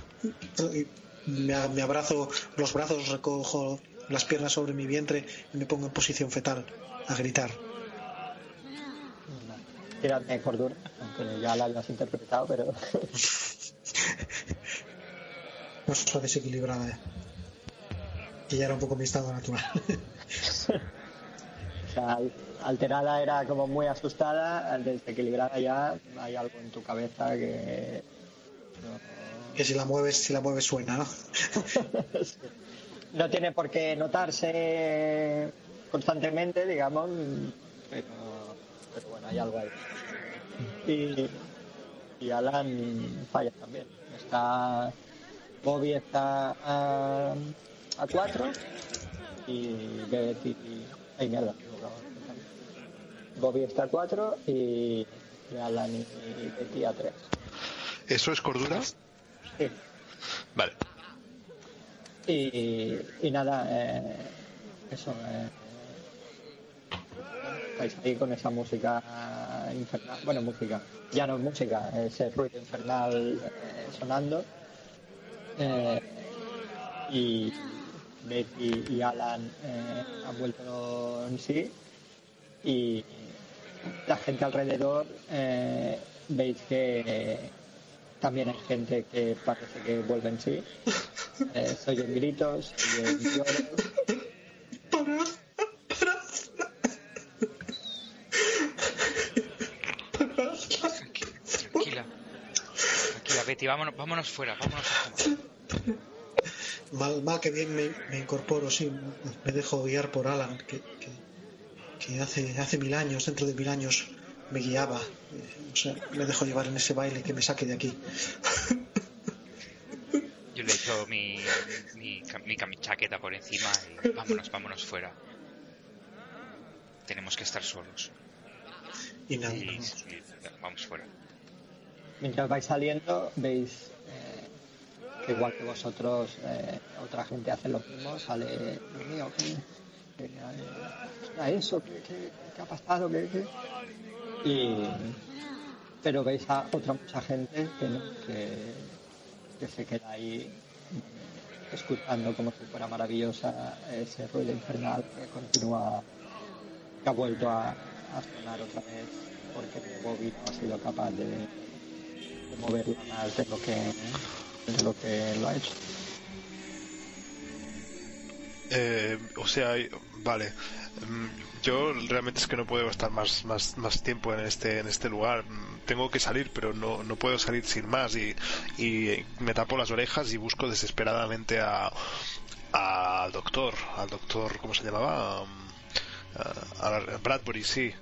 y me, abrazo los brazos, recojo las piernas sobre mi vientre y me pongo en posición fetal a gritar. Tiradme cordura, aunque ya la hayas interpretado, pero No soy desequilibrada. Y ya era un poco mi estado natural. o sea, alterada era como muy asustada, desequilibrada ya hay algo en tu cabeza que que si la mueves, si la mueves suena, ¿no? no tiene por qué notarse constantemente, digamos, pero, pero bueno, hay algo ahí. Y, y Alan falla también. Está Bobby está a, a 4 y ay mierda Bobby está a 4 y, y Alan y Betty a 3 ¿Eso es cordura? sí. Vale. Y, y nada, eh, eso. eh, estáis ahí con esa música infernal. Bueno, música. Ya no es música, ese ruido infernal eh, sonando. Eh, y Betty y Alan eh, han vuelto en sí. Y la gente alrededor eh, veis que también hay gente que parece que vuelve en sí. Eh, se oyen gritos, se oyen lloros. Tranquila. Tranquila, Betty, vámonos, vámonos fuera, vámonos a Mal, mal que bien me, me incorporo, sí, me dejo guiar por Alan, que, que, que hace, hace mil años, dentro de mil años, me guiaba. O sea, me dejo llevar en ese baile que me saque de aquí. Yo le echo mi, mi, mi chaqueta por encima y vámonos, vámonos fuera. Tenemos que estar solos. Y nada, Y, vamos. y vamos fuera. Mientras vais saliendo, veis igual que vosotros, eh, otra gente hace lo mismo. Sale, Dios mío, ¿qué, qué, ha pasado? ¿Qué, qué? Y, pero veis a otra mucha gente que, que, se queda ahí eh, escuchando como si fuera maravillosa ese ruido infernal que continúa, que ha vuelto a, sonar otra vez porque Bobby no ha sido capaz de, de moverlo más de lo que de lo que lo ha hecho. Eh, o sea, vale. Mm, Yo realmente es que no puedo estar más, más, más tiempo en este, en este lugar. Mm, Tengo que salir, pero no, no puedo salir sin más. Y, y me tapo las orejas y busco desesperadamente a, a- al doctor. Al doctor, ¿cómo se llamaba? Um, a, a Bradbury, sí.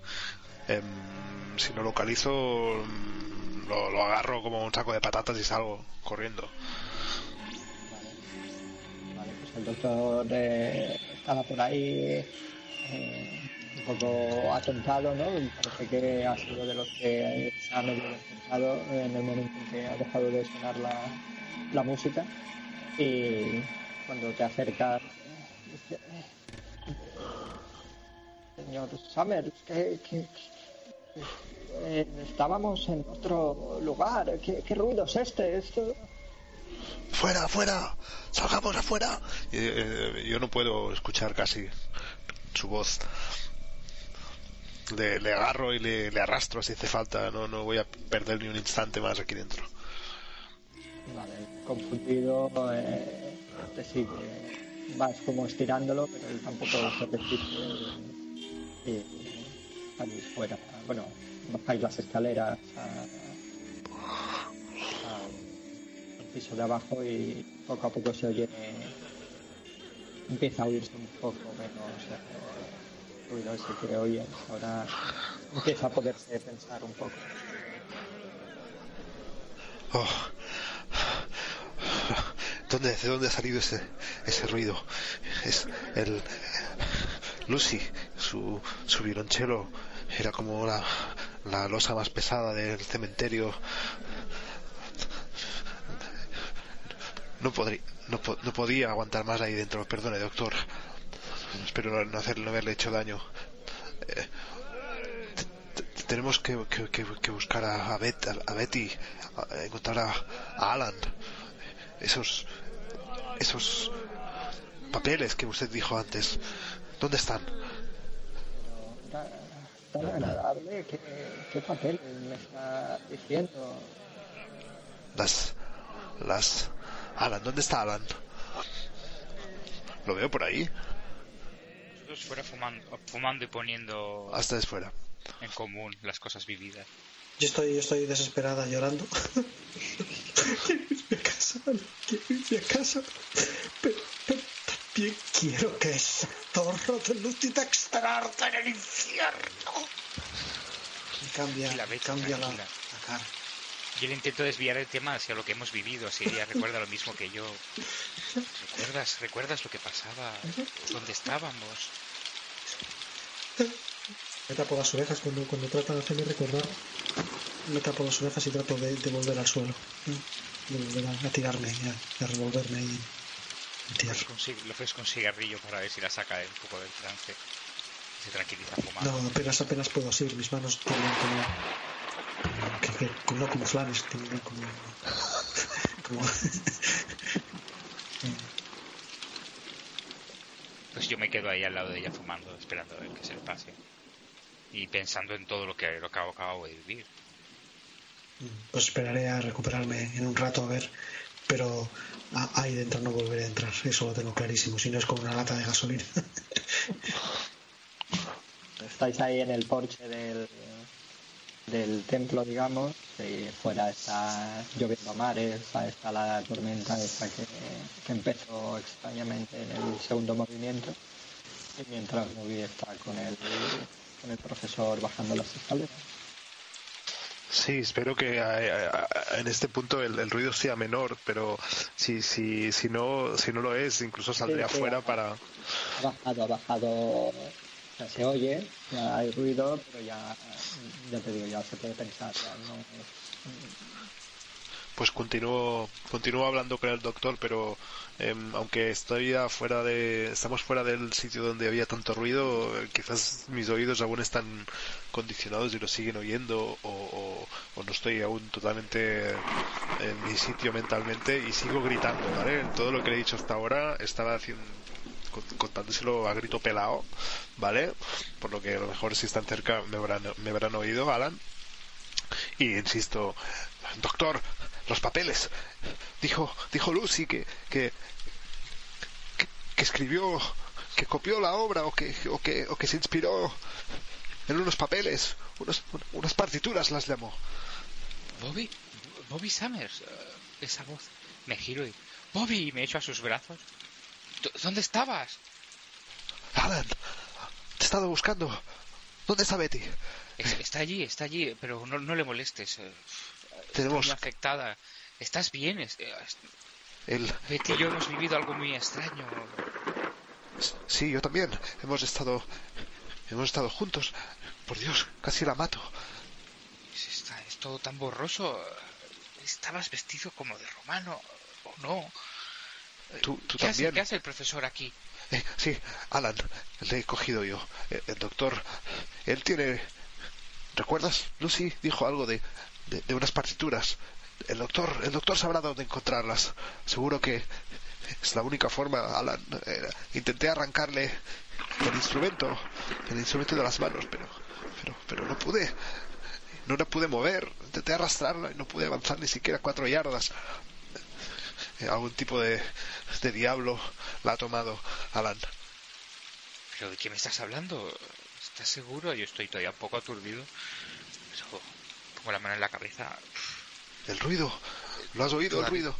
Em, si lo localizo, mm, lo, lo agarro como un saco de patatas y salgo corriendo. Vale, pues el doctor eh, estaba por ahí eh, un poco atontado, ¿no? Y parece que ha sido de los que se ha medio despertado en el momento en que ha dejado de sonar la, la música. Y cuando te acercas, señor Summers, que- que- eh, estábamos en otro lugar. ¿Qué, qué ruido es este? Esto... fuera, fuera, salgamos afuera. Eh, yo no puedo escuchar casi su voz. Le, le agarro y le, le arrastro si hace falta. No, no voy a perder ni un instante más aquí dentro. Vale, confundido, eh, te sigue. Vas como estirándolo, pero él tampoco se. Y salís fuera. Bueno, bajáis las escaleras al piso de abajo y poco a poco se oye. Empieza a oírse un poco menos eh, ruido ese que oyes. Ahora empieza a poderse pensar un poco. Oh. ¿Dónde, ¿De dónde ha salido ese, ese ruido? Es el... Lucy, su, su violonchelo era como la, la losa más pesada del cementerio. No, podría, no, po- no podía aguantar más ahí dentro. Perdone, doctor. Espero no, hacerle, no haberle hecho daño. Eh, tenemos que, que- que- buscar a, a, Bet- a Betty, encontrar a, a Alan. Esos, esos papeles que usted dijo antes. ¿Dónde están? Tan, agradable, ¿qué, qué papel me está diciendo? Las, las, Alan, ¿dónde está Alan? Lo veo por ahí. Nosotros fuera fumando, fumando y poniendo Hasta es fuera. en común las cosas vividas. Yo estoy, yo estoy desesperada llorando. quiero irme a casa, no quiero irme a casa. Pero, también quiero que ese zorro de Lucy te extrarte en el infierno. Y cambia, La cambia la, cara. Yo le intento desviar el tema hacia lo que hemos vivido, así ella recuerda lo mismo que yo. ¿Recuerdas, ¿Recuerdas lo que pasaba? ¿Dónde estábamos? Me tapo las orejas cuando, cuando trata de hacerme recordar. Me tapo las orejas y trato de, de volver al suelo. ¿eh? De volver a, a tirarme, y a, a revolverme y Lo ofrezco un cigarrillo para ver si la saca un poco del trance. Y se tranquiliza fumando. No, apenas, apenas puedo así. Mis manos tienen como. Que, que, como- no como flanes, tienen como. como. Pues yo me quedo ahí al lado de ella fumando, esperando a ver que se le pase. Y pensando en todo lo que, lo que acabo de vivir. Pues esperaré a recuperarme en un rato a ver. Pero ahí dentro no volveré a entrar. Eso lo tengo clarísimo. Si no es como una lata de gasolina. Estáis ahí en el porche del, del templo, digamos, y fuera está lloviendo a mares, está la tormenta esa que, empezó extrañamente en el segundo movimiento, y mientras Moby está con el, con el profesor bajando las escaleras. Sí, espero que eh, eh, en este punto el, el ruido sea menor, pero si, si, si, no, si no lo es, incluso saldré Sí, afuera para... Ha bajado, ha bajado, o sea, se oye, ya hay ruido, pero ya, ya te digo, ya se puede pensar, ya no es- Pues continúo, continúo hablando con el doctor, pero em, aunque estoy fuera de, estamos fuera del sitio donde había tanto ruido, eh, quizás mis oídos aún están condicionados y lo siguen oyendo, o, no estoy aún totalmente en mi sitio mentalmente y sigo gritando, ¿vale? Todo lo que le he dicho hasta ahora estaba haciendo cont- contándoselo a grito pelado, ¿vale? Por lo que a lo mejor si están cerca me habrán, me habrán oído, Alan. Y insisto, doctor, los papeles. Dijo, dijo Lucy que, que, que, que escribió, que copió la obra o que, o que, o que se inspiró en unos papeles, unos- unas partituras las llamó. Bobby, Bobby Summers, eh, esa voz. Me giro y Bobby y me echo a sus brazos. ¿Dó- ¿Dónde estabas? Alan, te he estado buscando. ¿Dónde está Betty? Es- está allí, está allí, pero no, no le molestes. Tenemos muy afectada. ¿Estás bien? Eh, el, Betty y yo hemos vivido algo muy extraño. Sí, yo también. Hemos estado. Hemos estado juntos. Por Dios, casi la mato. Es, está- es todo tan borroso. ¿Estabas vestido como de romano o no? Tú, tú ¿Qué hace, también. qué hace el profesor aquí? Eh, sí, Alan, le he cogido yo. Eh, El, doctor, él tiene. ¿Recuerdas? Lucy dijo algo de, de, unas partituras. el doctor, el doctor sabrá dónde encontrarlas. Seguro que es la única forma, Alan. Eh, intenté arrancarle el instrumento, el instrumento de las manos, pero, pero, pero no pude. No la pude mover. Intenté arrastrarla y no pude avanzar ni siquiera cuatro yardas. Eh, algún tipo de, de diablo la ha tomado, Alan. ¿Pero de qué me estás hablando? ¿Estás seguro? Yo estoy todavía un poco aturdido. Pongo la mano en la cabeza. El ruido. ¿Lo has oído, el ruido?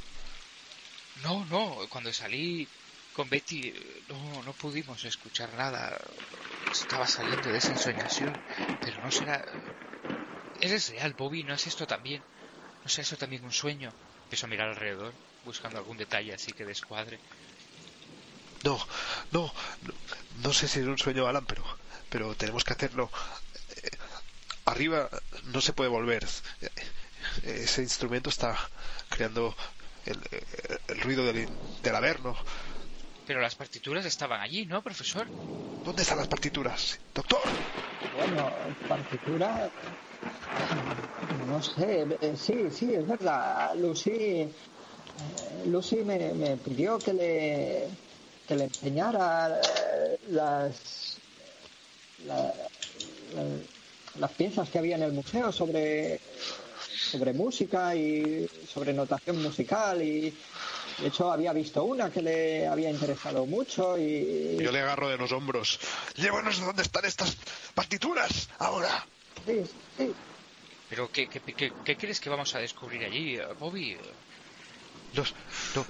No, no, cuando salí con Betty no, no pudimos escuchar nada. Estaba saliendo de esa ensoñación, pero no será... ¿Es real, Bobby? ¿No es esto también? ¿No es eso también un sueño? Empiezo a mirar alrededor, buscando algún detalle así que descuadre. No, no, no, no sé si es un sueño, Alan, pero, pero tenemos que hacerlo. Arriba no se puede volver. Ese instrumento está creando el, el ruido del, del averno. Pero las partituras estaban allí, ¿no, profesor? ¿Dónde están las partituras? Doctor. Bueno, partitura. No sé, eh, sí, sí, es verdad. Lucy, eh, Lucy me, me pidió que le, que le enseñara eh, las, la- la- las piezas que había en el museo sobre, sobre música y sobre notación musical y de hecho había visto una que le había interesado mucho y Yo le agarro de los hombros. Llévanos a dónde están estas partituras ahora. sí, sí, ¿Pero qué, qué, qué- qué crees que vamos a descubrir allí, eh, Bobby? No, no,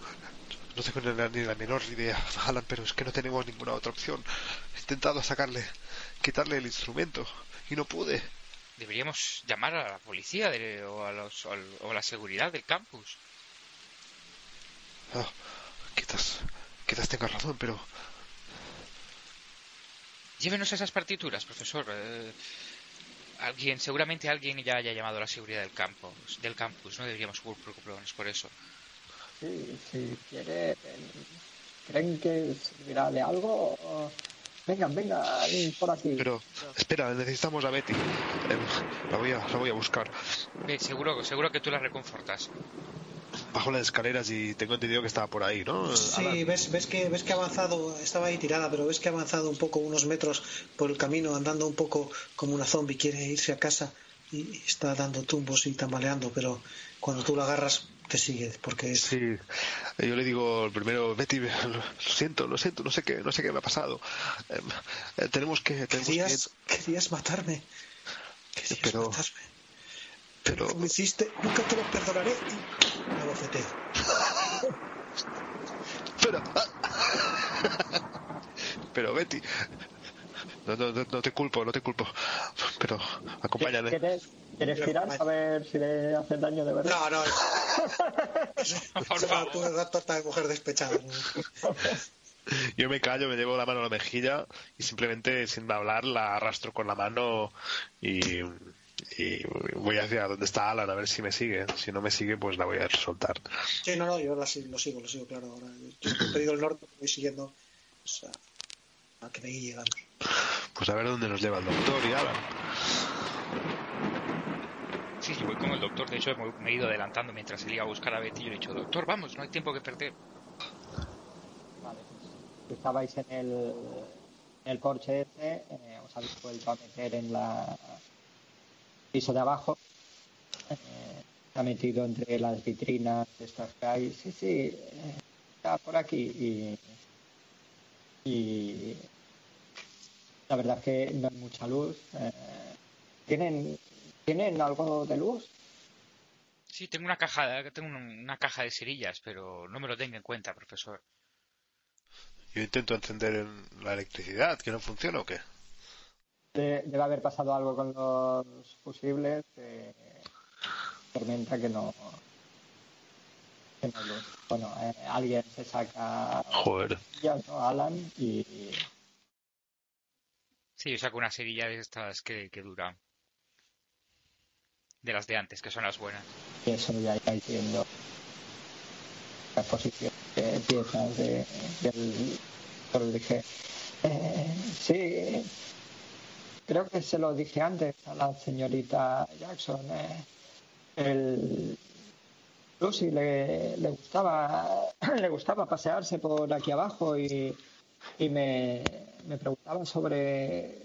no tengo ni la, ni la menor idea, Alan, pero es que no tenemos ninguna otra opción. He intentado sacarle, quitarle el instrumento y no pude. Deberíamos llamar a la policía de- o, a los, o al- o a la seguridad del campus. Ah, quizás, quizás tengas razón, pero Llévenos esas partituras, profesor. Eh, alguien, seguramente alguien ya haya llamado a la seguridad del campus. Del campus. No deberíamos preocuparnos por eso. sí, si quiere, creen que servirá de algo. Vengan, vengan por aquí. pero espera, necesitamos a Betty. Em, la voy a, la voy a buscar. Seguro, seguro que tú la reconfortas. Bajo las escaleras y tengo entendido que estaba por ahí, ¿no? Sí, Alan? ves, ves que ves que ha avanzado, estaba ahí tirada, pero ves que ha avanzado un poco, unos metros por el camino, andando un poco como una zombie, quiere irse a casa y está dando tumbos y tambaleando, pero cuando tú la agarras te sigue, porque es, Sí, yo le digo primero, Betty, lo, siento, lo siento, no sé qué, no sé qué me ha pasado. Em, eh, tenemos que, tenemos querías, querías matarme, querías Pero- matarme, que, pero, que me hiciste, nunca te lo perdonaré y me bofeteo. pero, pero Betty, no, no, no, no te culpo, no te culpo, pero acompáñale. ¿Quieres, ¿Quieres tirar a ver si le hace daño de verdad? No, no, Por favor. tú eres torta de mujer despechada. ¿no? Yo me callo, me llevo la mano a la mejilla y simplemente sin hablar la arrastro con la mano y, y voy hacia donde está Alan a ver si me sigue. Si no me sigue, pues la voy a soltar. Sí, no, no, yo la lo sigo, lo sigo, claro. Ahora, yo he pedido el norte, voy siguiendo pues, a, a que me vamos. Pues a ver dónde nos lleva el doctor y Alan. Sí, sí, voy con el doctor. De hecho, me he ido adelantando mientras él iba a buscar a Betty. Yo le he dicho, doctor, vamos, no hay tiempo que perder. Vale. Estabais en el, en el porche ese, eh, os habéis vuelto a meter en la piso de abajo. Eh, se ha metido entre las vitrinas estas que hay. Sí, sí, eh, está por aquí. Y, y la verdad es que no hay mucha luz. Eh, ¿tienen, ¿Tienen algo de luz? Sí, tengo una caja, tengo un- una caja de cerillas, pero no me lo tenga en cuenta, profesor. Yo intento encender el- la electricidad, que no funciona o qué. De- debe haber pasado algo con los fusibles. eh, tormenta que no. Que no hay luz. Bueno, eh, alguien se saca. Joder. Ya, ¿no? Alan y. Sí, yo saco una cerilla de estas que, que duran. De las de antes, que son las buenas. eso ya vais viendo. La posición de de, del. Pero dije. eh, sí. Creo que se lo dije antes a la señorita Jackson. eh, el, Lucy le, le gustaba le gustaba pasearse por aquí abajo y, y me, me preguntaba sobre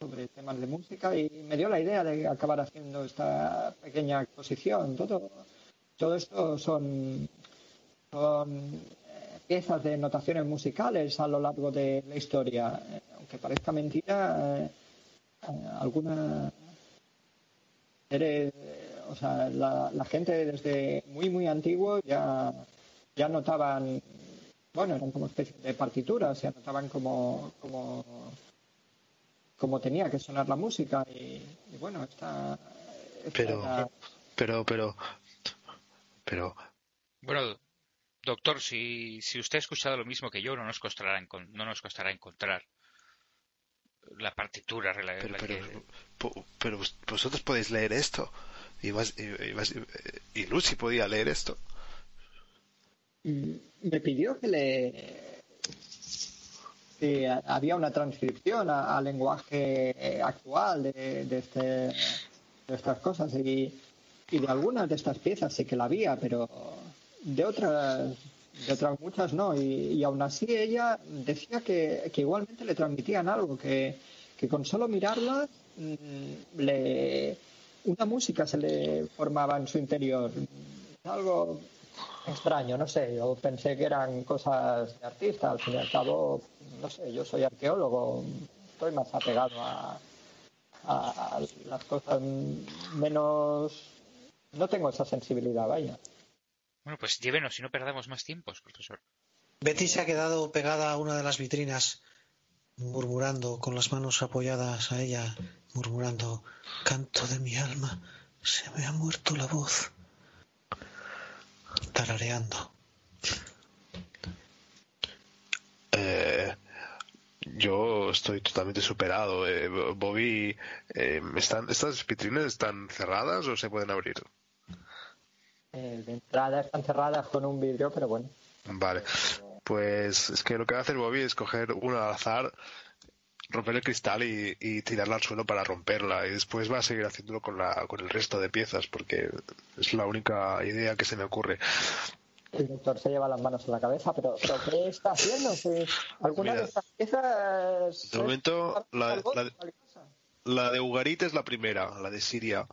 sobre temas de música y me dio la idea de acabar haciendo esta pequeña exposición. Todo, todo esto son, son eh, piezas de notaciones musicales a lo largo de la historia. Aunque parezca mentira, eh, eh, alguna eres- o sea, la, la gente desde muy muy antiguo ya ya notaban bueno eran como especies de partituras ya notaban como como como tenía que sonar la música y, y bueno esta, esta Pero- era- Pero, pero, pero, Bueno, doctor, si, si usted ha escuchado lo mismo que yo, no nos costará, no nos costará encontrar la partitura. pero, la pero, que- pero vos- vosotros podéis leer esto. Y, más, y, y más- y Lucy podía leer esto. Mm, me pidió que le había una transcripción al lenguaje eh, actual de, este, estas cosas y, y de algunas de estas piezas sí que la había pero de otras de otras muchas no. Y, y aún así ella decía que, que igualmente le transmitían algo que, que con solo mirarlas mm, le una música se le formaba en su interior. Algo extraño, no sé, yo pensé que eran cosas de artista, al fin y al cabo, no sé, yo soy arqueólogo, estoy más apegado a, a- a las cosas menos... No tengo esa sensibilidad, vaya. Bueno, pues llévenos y no perdamos más tiempos, profesor. Betty se ha quedado pegada a una de las vitrinas, murmurando, con las manos apoyadas a ella, murmurando, canto de mi alma, se me ha muerto la voz. Tarareando. Eh, yo estoy totalmente superado. Eh, Bobby, eh, ¿están, ¿estas vitrinas están cerradas o se pueden abrir? Eh, de entrada están cerradas con un vidrio, pero bueno. Vale. Pues es que lo que va a hacer Bobby es coger una al azar, romper el cristal y, y tirarla al suelo para romperla. Y después va a seguir haciéndolo con, la, con el resto de piezas, porque es la única idea que se me ocurre. El doctor se lleva las manos en la cabeza, pero, pero ¿qué está haciendo? Alguna Mira, de estas piezas... de momento, la- la- de Ugarit es la primera, la de Siria.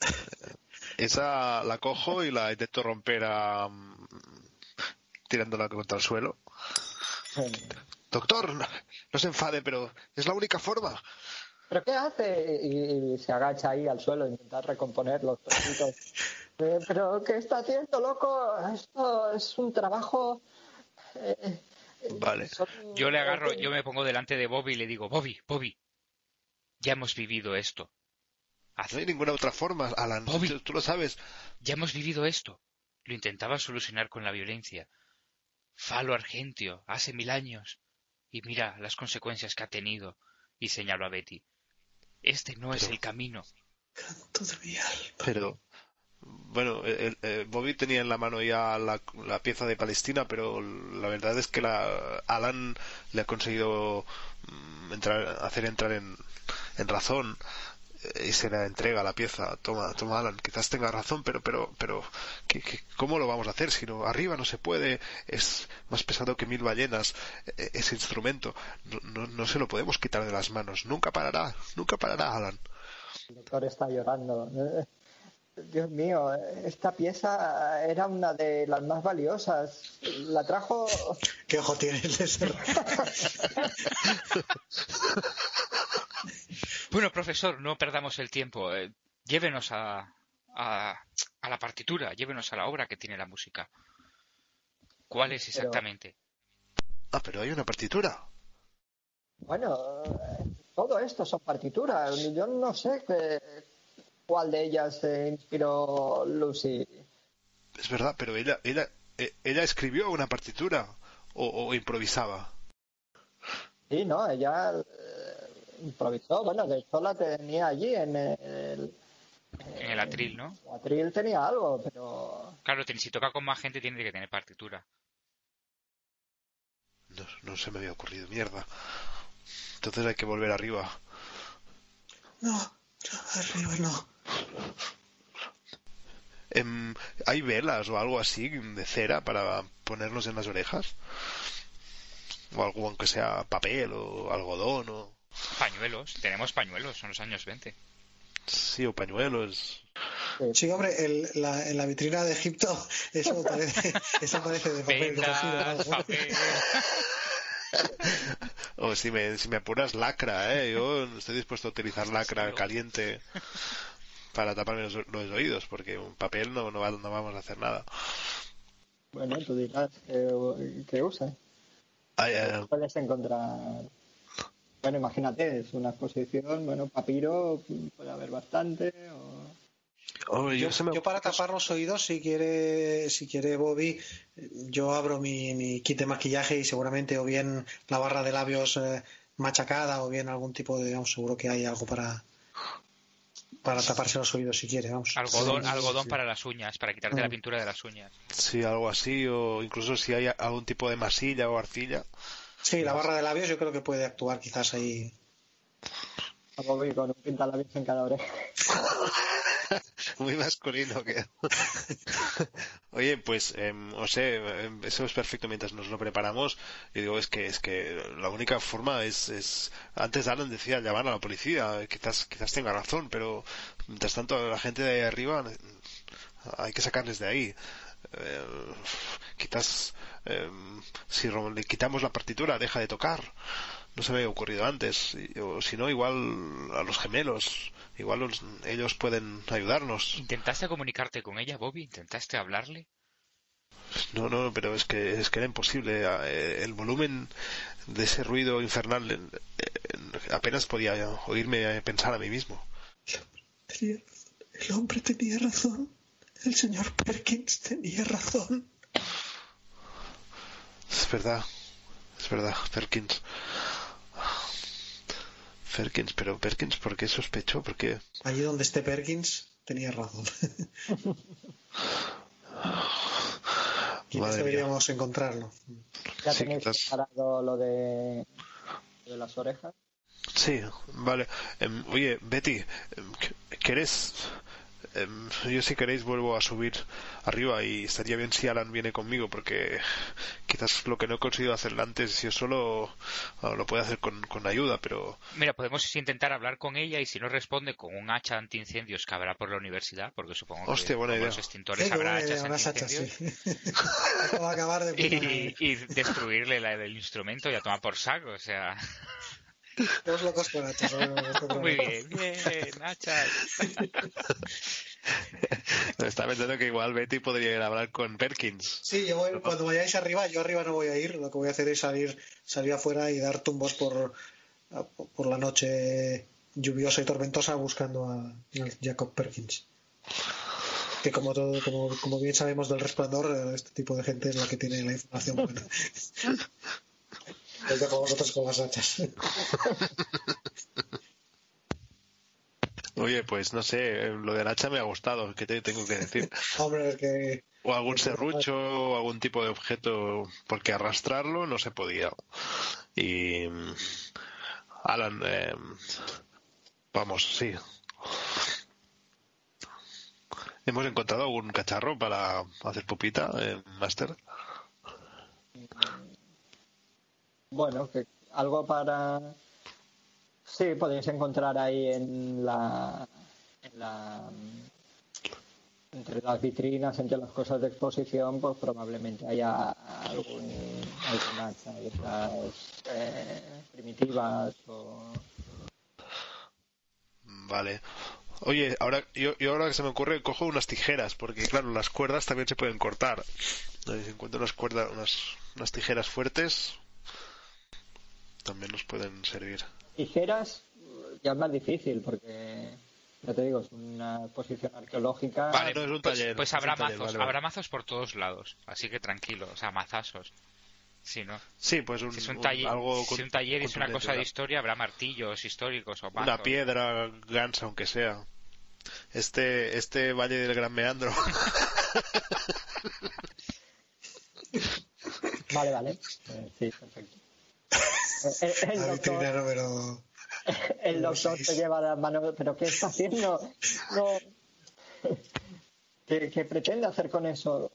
Esa la cojo y la intento romper a, tirándola contra el suelo. Doctor, no, no se enfade, pero es la única forma. ¿Pero qué hace? Y, y se agacha ahí al suelo a intentar recomponer los trocitos. Eh, ¿Pero qué está haciendo, loco? Esto es un trabajo... eh, Vale. son- Yo le agarro, yo me pongo delante de Bobby y le digo, Bobby, Bobby, ya hemos vivido esto. Haz- No hay ninguna otra forma, Alan. Bobby. Tú, tú lo sabes. Ya hemos vivido esto. Lo intentaba solucionar con la violencia. Falo Argentio, hace mil años. Y mira las consecuencias que ha tenido. Y señalo a Betty. Este no es el camino. Canto de mi alma. Pero, bueno, el- el- Bobby tenía en la mano ya la, la pieza de Palestina, pero la verdad es que la, Alan le ha conseguido mm, entrar, hacer entrar en, en razón eh, y se la entrega la pieza. Toma, toma Alan, quizás tenga razón, pero, pero, pero, ¿qué, qué- cómo lo vamos a hacer? Si no, arriba no se puede, es más pesado que mil ballenas eh, ese instrumento. No, no, no se lo podemos quitar de las manos. Nunca parará, nunca parará, Alan. El doctor está llorando. Eh, Dios mío, esta pieza era una de las más valiosas. La trajo... ¿Qué ojo tiene el de ser? Bueno, profesor, no perdamos el tiempo. Eh, llévenos a, a, a la partitura, llévenos a la obra que tiene la música. ¿Cuál es Pero- exactamente? Ah, pero hay una partitura. Bueno, todo esto son partituras. Yo no sé qué- cuál de ellas se inspiró Lucy. Es verdad, pero ella, ella, eh, ella escribió una partitura o, o improvisaba. Sí, no, ella improvisó. Bueno, de hecho la tenía allí en el... En el atril, ¿no? el atril tenía algo, pero... Claro, si toca con más gente tiene que tener partitura. No, no se me había ocurrido, mierda. Entonces hay que volver arriba. No, no, arriba no. Em, ¿Hay velas o algo así de cera para ponernos en las orejas? O algo aunque sea papel o algodón o... Pañuelos, tenemos pañuelos, son los años 20. Sí, o pañuelos. Sí, hombre, el- la, en la vitrina de Egipto eso parece, eso parece de papel Vendas, papel. O si me, si me apuras lacra, ¿eh? Yo estoy dispuesto a utilizar lacra caliente para taparme los, los oídos, porque un papel no, no, va- no vamos a hacer nada. Bueno, tú dirás que, que usa. Ay, ay, Puedes encontrar. Bueno, imagínate, es una exposición, bueno, papiro puede haber bastante. O... oh, yo Yo, se me- yo para tapar los oídos, si quiere, si quiere Bobby, yo abro mi, mi kit de maquillaje y seguramente o bien la barra de labios eh, machacada o bien algún tipo de, vamos, seguro que hay algo para para taparse los oídos si quiere, vamos. Algodón, Sí, algodón sí. para las uñas, para quitarte la Mm. pintura de las uñas. Sí, algo así, o incluso si hay algún tipo de masilla o arcilla. Sí, la barra de labios yo creo que puede actuar quizás ahí. A Bobby con un pintalabios en cada oreja. Muy masculino que. Oye, pues, em, o sé, em, eso es perfecto mientras nos lo preparamos. Yo digo, es que, es que la única forma es, es, antes Alan decía llamar a la policía, quizás, quizás tenga razón, pero mientras tanto la gente de ahí arriba eh, hay que sacarles de ahí. Eh, quizás em, si le quitamos la partitura deja de tocar. No se me había ocurrido antes. Y- O si no, igual a los gemelos. Igual los- ellos pueden ayudarnos. ¿Intentaste comunicarte con ella, Bobby? ¿Intentaste hablarle? No, no, pero es que es que era imposible. Eh, El volumen de ese ruido infernal eh, eh, apenas podía oírme pensar a mí mismo. El hombre tenía razón. El señor Perkins tenía razón. Es verdad, es verdad, Perkins. Perkins, pero Perkins, ¿por qué sospechó? Porque Allí donde esté Perkins tenía razón. Quizás deberíamos encontrarlo. Ya Sí, tenéis quizás. preparado lo de, lo de las orejas. Sí, vale. Em, oye, Betty, em, ¿qu- ¿querés? em, yo si queréis vuelvo a subir arriba y estaría bien si Alan viene conmigo porque quizás lo que no he conseguido hacer antes yo solo ah, lo puedo hacer con, con ayuda, pero Mira, podemos intentar hablar con ella y si no responde con un hacha antiincendios que habrá por la universidad, porque supongo Hostia, que buena idea. los extintores Sí, habrá hachas antiincendios. sí. De. Y, y destruirle la del instrumento y a tomar por saco, o sea... Dos locos con hachas. ¿no? Esto Muy bien, bien, hachas. estaba pensando que igual Betty podría ir a hablar con Perkins. Sí, yo voy- cuando vayáis arriba, yo arriba no voy a ir. Lo que voy a hacer es salir, salir afuera y dar tumbos por, por la noche lluviosa y tormentosa buscando a, a Jacob Perkins. Que como todo, como, como bien sabemos del resplandor, este tipo de gente es la que tiene la información buena. Os dejo a vosotros con las hachas. Oye, pues no sé, lo del hacha me ha gustado, ¿qué te tengo que decir? Hombre, es que O algún serrucho o algún tipo de objeto, porque arrastrarlo no se podía. Y. mm, Alan, eh, vamos, sí. ¿Hemos encontrado algún cacharro para hacer pupita, eh, Master? Bueno, que algo para. Sí, podéis encontrar ahí en la. En la entre las vitrinas, entre las cosas de exposición, pues probablemente haya algún, hacha de eh, primitivas o. Vale. Oye, ahora yo, yo ahora que se me ocurre cojo unas tijeras, porque claro, las cuerdas también se pueden cortar. Encuentro unas cuerdas, unas, unas tijeras fuertes, también nos pueden servir. Tijeras ya es más difícil porque, ya te digo, es una exposición arqueológica. Vale, no, es un pues, taller, pues un habrá taller, mazos, vale, habrá mazos por todos lados, así que tranquilo, o sea, mazazos. Si no, Sí, pues un, si es un un- taller, algo si un taller es una cosa de historia, habrá martillos históricos o mazos. Una piedra gansa, aunque sea. Este, este valle del Gran Meandro. Vale, vale. Eh, sí, perfecto. El, doctor, número. el doctor te lleva las manos, pero ¿qué está haciendo? No. ¿Qué, qué pretende hacer con eso?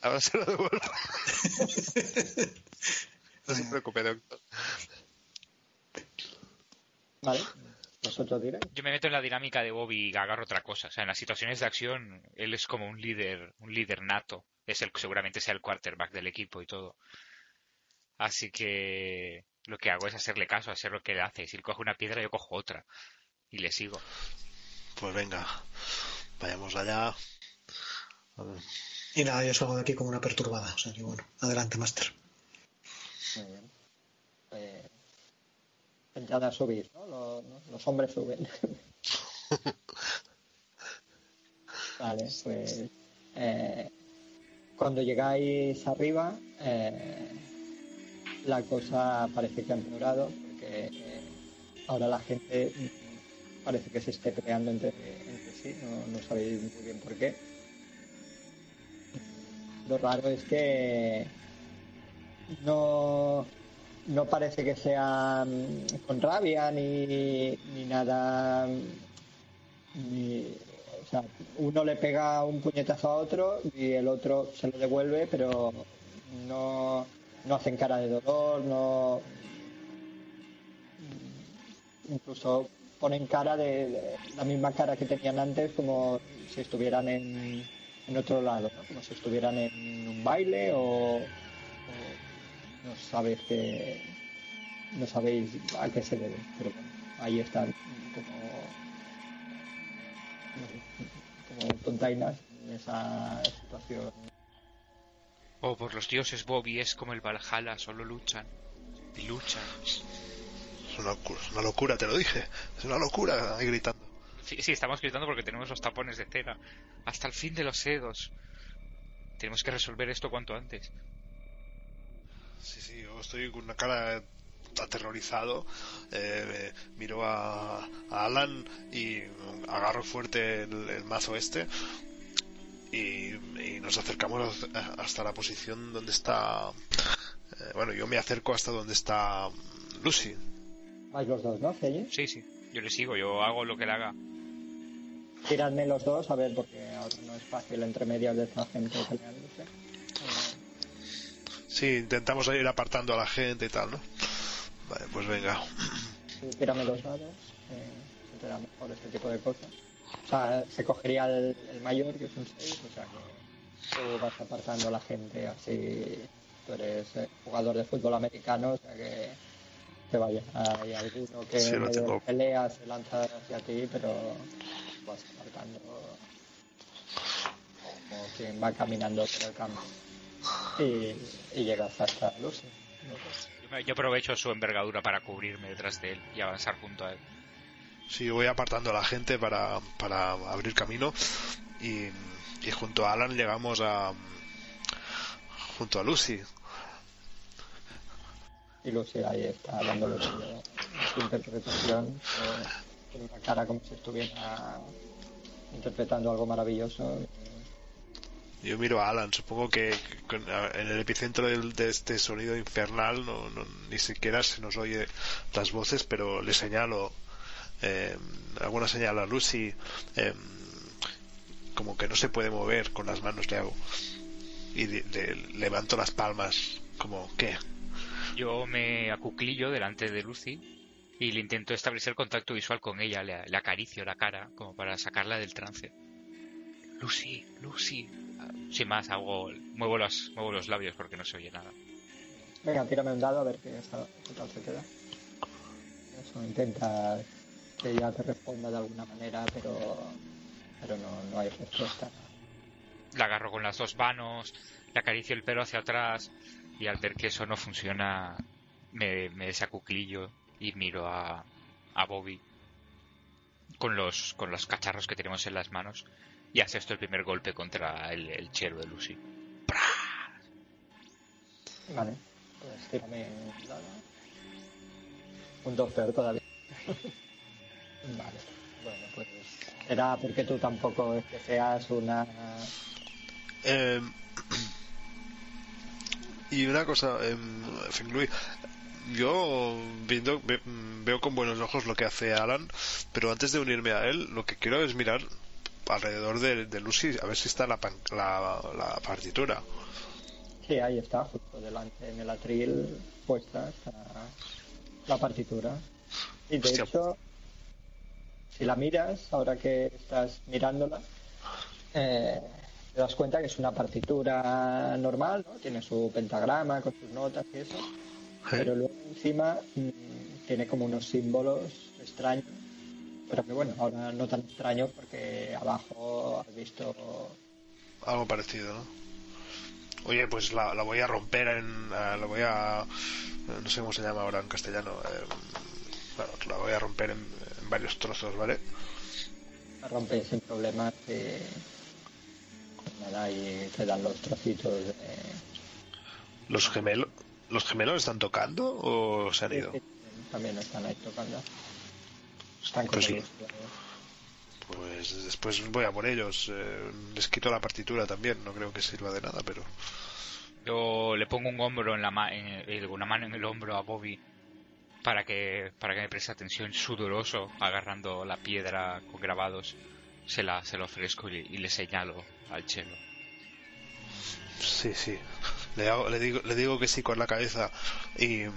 Ahora se lo devuelvo. no se preocupe, doctor. Vale, vosotros diréis. Yo me meto en la dinámica de Bobby y agarro otra cosa. O sea, en las situaciones de acción, él es como un líder, un líder nato. Es el seguramente sea el quarterback del equipo y todo. Así que lo que hago es hacerle caso, hacer lo que él hace. Si él coge una piedra, yo cojo otra. Y le sigo. Pues venga, vayamos allá. A ver. Y nada, yo salgo de aquí como una perturbada. O sea que bueno, adelante, Master. Muy bien. Eh, ya a subir, ¿no? Los, ¿no? los hombres suben. vale, pues eh, cuando llegáis arriba, eh, la cosa parece que ha empeorado porque eh, ahora la gente mm, parece que se esté peleando entre, sí, no, no sabéis muy bien por qué. Lo raro es que no, no parece que sea mm, con rabia ni, ni nada. mm, Ni, o sea, uno le pega un puñetazo a otro y el otro se lo devuelve, pero no, no hacen cara de dolor, no. Incluso ponen cara de, la misma cara que tenían antes, como si estuvieran en, en otro lado, ¿no? como si estuvieran en un baile o, no sabéis que no sabéis a qué se debe, pero bueno, ahí están como como tontainas en esa situación. Oh, por los dioses, Bobby es como el Valhalla, solo luchan. Y luchan. Es una, locura, es una locura, te lo dije. Es una locura, ahí gritando. Sí, sí, estamos gritando porque tenemos los tapones de cera. Hasta el fin de los sedos. Tenemos que resolver esto cuanto antes. Sí, sí, yo estoy con una cara aterrorizado. Eh, miro a, a Alan y agarro fuerte el, el mazo este. Y, y nos acercamos hasta la posición donde está. eh, bueno, yo me acerco hasta donde está Lucy. Vais los dos, ¿no? Celle? Sí, sí. Yo le sigo, yo hago lo que le haga. Tiradme los dos, a ver, porque ahora no es fácil entre medias de esta gente. Eh, Sí, intentamos ir apartando a la gente y tal, ¿no? Vale, pues venga. Sí, tírame los dados, eh, se te da mejor este tipo de cosas. O sea, se cogería el, el mayor, que es un 6, o sea que tú vas apartando a la gente así. Tú eres eh, jugador de fútbol americano, o sea que, que vaya, hay alguno que Sí, lo tengo. pelea se lanza hacia ti, pero vas apartando como quien va caminando por el campo. Y, y llegas hasta Lucy. Yo, me- yo aprovecho su envergadura para cubrirme detrás de él y avanzar junto a él. Sí, voy apartando a la gente para, para abrir camino y, y junto a Alan llegamos a junto a Lucy. Y Lucy ahí está dándole su, su interpretación, eh, con una cara como si estuviera interpretando algo maravilloso. Yo miro a Alan, supongo que en el epicentro de este sonido infernal no, no- ni siquiera se nos oye las voces, pero le señalo eh, alguna señal a Lucy, eh, como que no se puede mover con las manos le hago y de- de- levanto las palmas, como ¿qué? Yo me acuclillo delante de Lucy y le intento establecer contacto visual con ella. Le, le acaricio la cara como para sacarla del trance. Lucy, Lucy. Sin más, hago, muevo, los, muevo los labios porque no se oye nada. Venga, tírame un dado a ver qué, está- qué tal se queda. Eso, intenta que ella te responda de alguna manera, pero, pero no, no hay respuesta. La agarro con las dos manos, le acaricio el pelo hacia atrás y al ver que eso no funciona me, me desacuclillo y miro a, a Bobby con los, con los cacharros que tenemos en las manos y hace esto el primer golpe contra el, el chelo de Lucy. Vale, pues tírame un dado. Un 2 peor todavía. vale, bueno, pues será porque tú tampoco es que seas una... Eh, y una cosa, eh, Fingui, yo viendo, ve- veo con buenos ojos lo que hace Alan, pero antes de unirme a él, lo que quiero es mirar alrededor de, de Lucy a ver si está la, pan- la, la partitura. Sí, ahí está, justo delante en el atril puesta está la partitura. Y de Hostia. hecho, si la miras, ahora que estás mirándola, eh, te das cuenta que es una partitura normal, ¿no? Tiene su pentagrama con sus notas y eso, pero luego encima mm, tiene como unos símbolos extraños, pero que bueno, ahora no tan extraños porque abajo has visto Algo parecido, ¿no? Oye, pues la, la voy a romper en. eh, la voy a. No sé cómo se llama ahora en castellano. eh, bueno, la voy a romper en, en varios trozos, ¿vale? la rompes sin problemas y nada y te dan los trocitos de ¿Los gemelos, ¿los gemelos están tocando o se han ido? también están ahí tocando están con Pues ellos Pues después voy a por ellos. eh, les quito la partitura también. No creo que sirva de nada, pero. Yo le pongo un hombro en la ma- en el- una mano en el hombro a Bobby para que para que me preste atención sudoroso agarrando la piedra con grabados se la se la ofrezco y, y le señalo al chelo Sí, sí. Le, hago- le, digo, le digo que sí con la cabeza y, y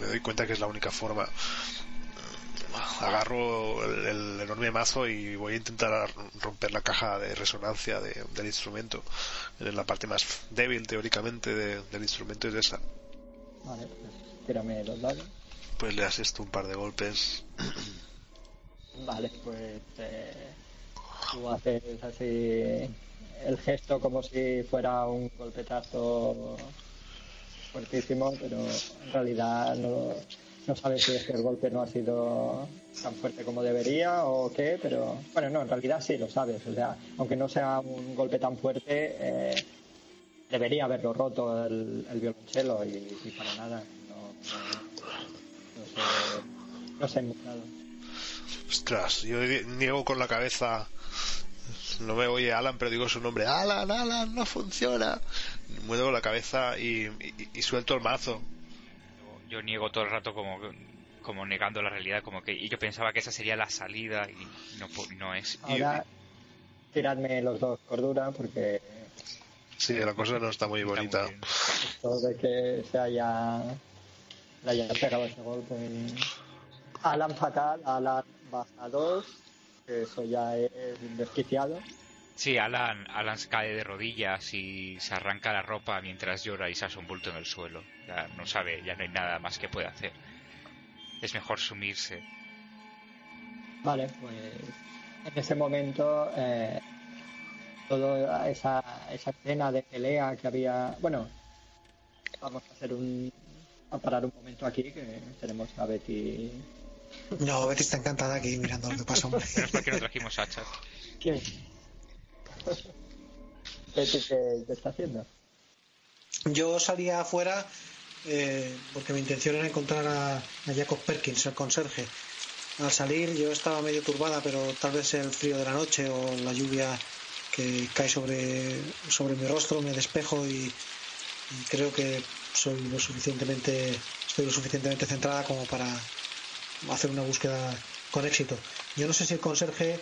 me doy cuenta que es la única forma. Agarro el, el enorme mazo y voy a intentar romper la caja de resonancia de- del instrumento. En la parte más débil, teóricamente, de- del instrumento es esa. vale pues tírame los dados Pues le asisto un par de golpes. vale pues eh, tú haces así el gesto como si fuera un golpetazo fuertísimo pero en realidad no no sabes si es que el golpe no ha sido tan fuerte como debería o qué, pero bueno, no, en realidad sí lo sabes. O sea, aunque no sea un golpe tan fuerte, eh, debería haberlo roto el, el violonchelo y, y para nada. No, sé, no sé nada. Ostras, yo niego con la cabeza. No me oye Alan, pero digo su nombre. Alan, Alan, no funciona. Muevo la cabeza y, y- y suelto el mazo. yo, yo niego todo el rato como como negando la realidad como que y yo pensaba que esa sería la salida y no no es Y- Ahora, tiradme los dos cordura porque Sí, la cosa no está muy Está muy bonita. bien. esto de que se haya, le haya pegado ese golpe. Alan fatal, Alan baja dos, que eso ya es desquiciado. Sí, Alan, Alan se cae de rodillas y se arranca la ropa mientras llora y se hace un bulto en el suelo. Ya no sabe, ya no hay nada más que puede hacer. Es mejor sumirse. Vale, pues en ese momento eh, toda esa, esa escena de pelea que había. Bueno, vamos a hacer un. A parar un momento aquí que tenemos a Betty. No, Betty está encantada aquí mirando lo que pasa, hombre. Pero es porque no trajimos hachas. ¿Quién? Betty, ¿qué, qué está haciendo? Yo salía afuera eh, porque mi intención era encontrar a, a Jacob Perkins, el conserje. Al salir yo estaba medio turbada, pero tal vez el frío de la noche o la lluvia que cae sobre, sobre mi rostro me despejo y, y creo que soy lo suficientemente estoy lo suficientemente centrada como para hacer una búsqueda con éxito. Yo no sé si el conserje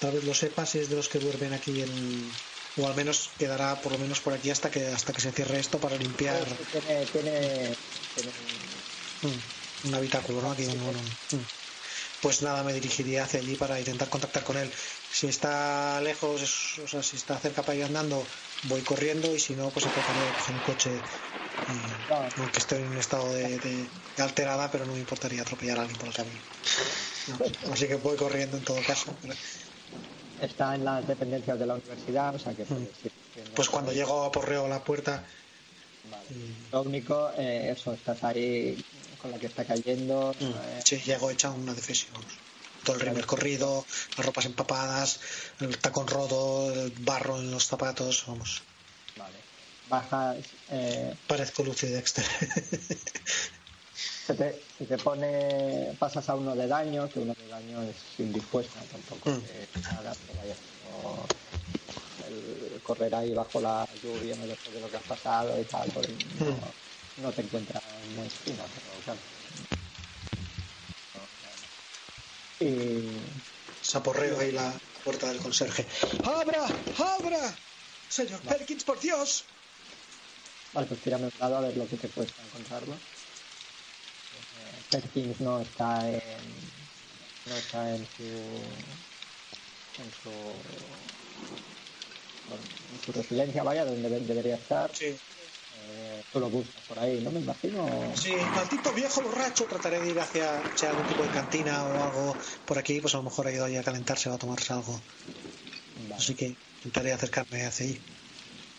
tal vez lo sepa si es de los que duermen aquí en o al menos quedará por lo menos por aquí hasta que hasta que se cierre esto para limpiar Tiene, tiene, tiene mm, un habitáculo ¿no? aquí mm. pues nada me dirigiría hacia allí para intentar contactar con él si está lejos o sea si está cerca para ir andando voy corriendo y si no pues de coger un coche y, aunque estoy en un estado de, de- de alterada pero no me importaría atropellar a alguien por el camino No, así que voy corriendo en todo caso pero- está en las dependencias de la universidad, o sea que haciendo- pues cuando llego a porreo a la puerta Vale. mm, Lo único, eh, eso, estás ahí con la que está cayendo. Mm, eh, Sí, llego hecha una defesión. vamos. Todo el rímel corrido, las ropas empapadas, el tacón roto, el barro en los zapatos, vamos. Bajas, eh, Parezco Lucy Dexter. se, te, se te pone, pasas a uno de daño, que uno de daño es indispuesta, tampoco Mm. que nada, pero vaya, no- el correr ahí bajo la lluvia no después de lo que has pasado y tal, pues no, Mm. no te encuentras muy fino, pero claro. Y Saporreo ahí la, puerta del conserje. ¡Abra! ¡Abra! Señor Perkins, por Dios. Vale, pues tírame un lado a ver lo que te cuesta encontrarlo. Eh, Perkins no está en. No está en su. En su. bueno, en su residencia, vaya, donde de- debería estar. Sí. Eh, tú lo buscas por ahí, ¿no? Me imagino. Sí, maldito viejo borracho. Trataré de ir hacia, hacia algún tipo de cantina o algo por aquí. Pues a lo mejor ha ido ahí a calentarse o a tomarse algo. Vale. Así que intentaré acercarme hacia ahí.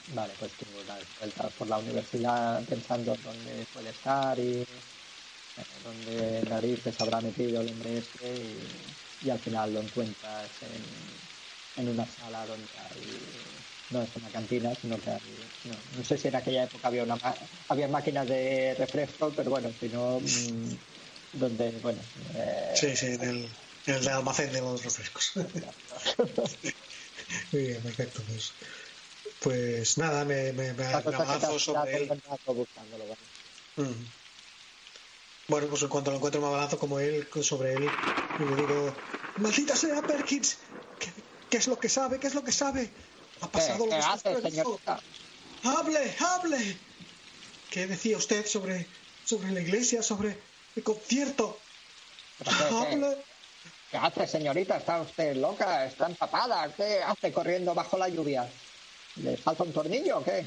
Vale, pues tú das vueltas por la universidad pensando dónde puede estar y eh, dónde narices habrá metido el hombre este y, y al final lo encuentras en, en una sala donde hay no es una cantina sino que hay no, no sé si en aquella época había una había máquinas de refresco pero bueno si no mm, donde bueno eh, Sí, sí, en el, en el almacén de los refrescos. Muy bien, perfecto. Pues, pues nada, me, me, me, que has sobre él. buscándolo, ¿vale? Mm. Bueno, pues en cuanto lo encuentro me abalanzo como él sobre él y le digo, maldita sea Perkins, ¿qué, qué es lo que sabe? ¿Qué es lo que sabe? Ha ¿Qué, pasado lo qué que usted haces, predijo. señorita? ¡Hable, hable! ¿Qué decía usted sobre, sobre la iglesia, sobre el concierto? ¿Pero qué- qué- ¡Hable! ¿Qué hace, señorita? ¿Está usted loca? ¿Está empapada? ¿Qué hace corriendo bajo la lluvia? ¿Le falta un tornillo o qué?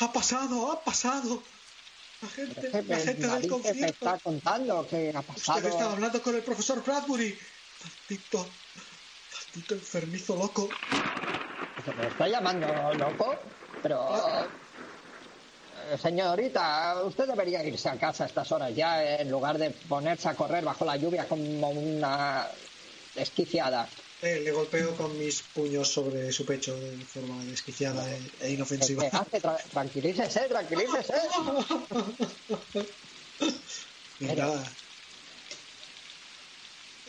Ha pasado, ha pasado. La gente, ¿Qué la gente del narices me concierto. está contando? ¿Qué ha Usted pasado? estaba hablando con el profesor Bradbury. Maldito, maldito enfermizo loco. ¿Me está llamando loco? Pero... eh, Señorita, usted debería irse a casa a estas horas ya en lugar de ponerse a correr bajo la lluvia como una desquiciada. Eh, le golpeo con mis puños sobre su pecho de forma desquiciada e, e ¿Qué, inofensiva. qué hace? Tra- tranquilícese, tranquilícese. Y nada.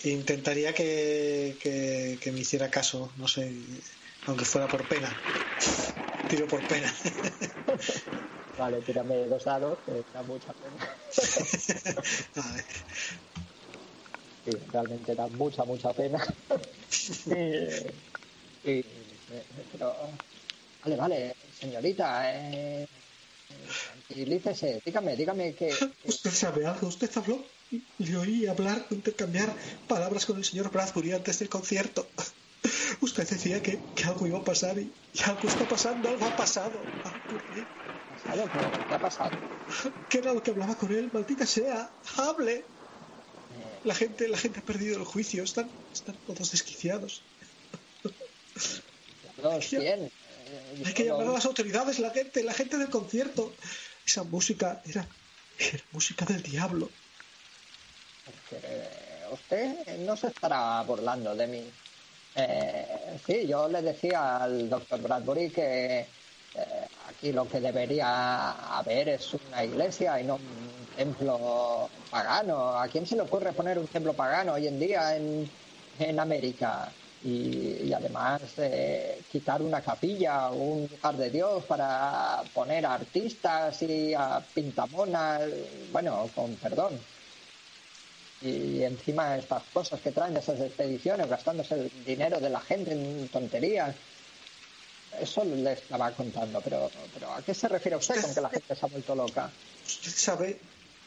Intentaría que, que, que me hiciera caso, no sé, aunque fuera por pena. Tiro por pena. Vale, tírame dos dados, que da mucha pena. Vale. Sí, realmente da mucha, mucha pena. y, y- pero, vale, vale, señorita, eh, tranquilícese, dígame, dígame que, Usted sabe algo, usted habló. Le oí hablar, intercambiar palabras con el señor Bradbury antes del concierto. Usted decía que, que algo iba a pasar y, y algo está pasando, algo ha pasado. Ha ocurrido. ¿Pasado? ¿Qué- ¿Qué ha pasado? ¿Qué era lo que hablaba con él? Maldita sea, hable. La gente, la gente ha perdido el juicio, están, están todos desquiciados. Bien. eh, Hay que llamar a las autoridades, la gente, la gente del concierto. Esa música era, era música del diablo. que usted no se estará burlando de mí. Eh, sí, yo le decía al doctor Bradbury que eh, aquí lo que debería haber es una iglesia y no templo pagano. ¿A quién se le ocurre poner un templo pagano hoy en día en, en América? Y, además eh, quitar una capilla o un lugar de Dios para poner a artistas y a pintamonas, bueno, con perdón, y encima estas cosas que traen esas expediciones, gastándose el dinero de la gente en tonterías. Eso le estaba contando, pero, pero ¿a qué se refiere usted con que la gente se ha vuelto loca? Usted sabe,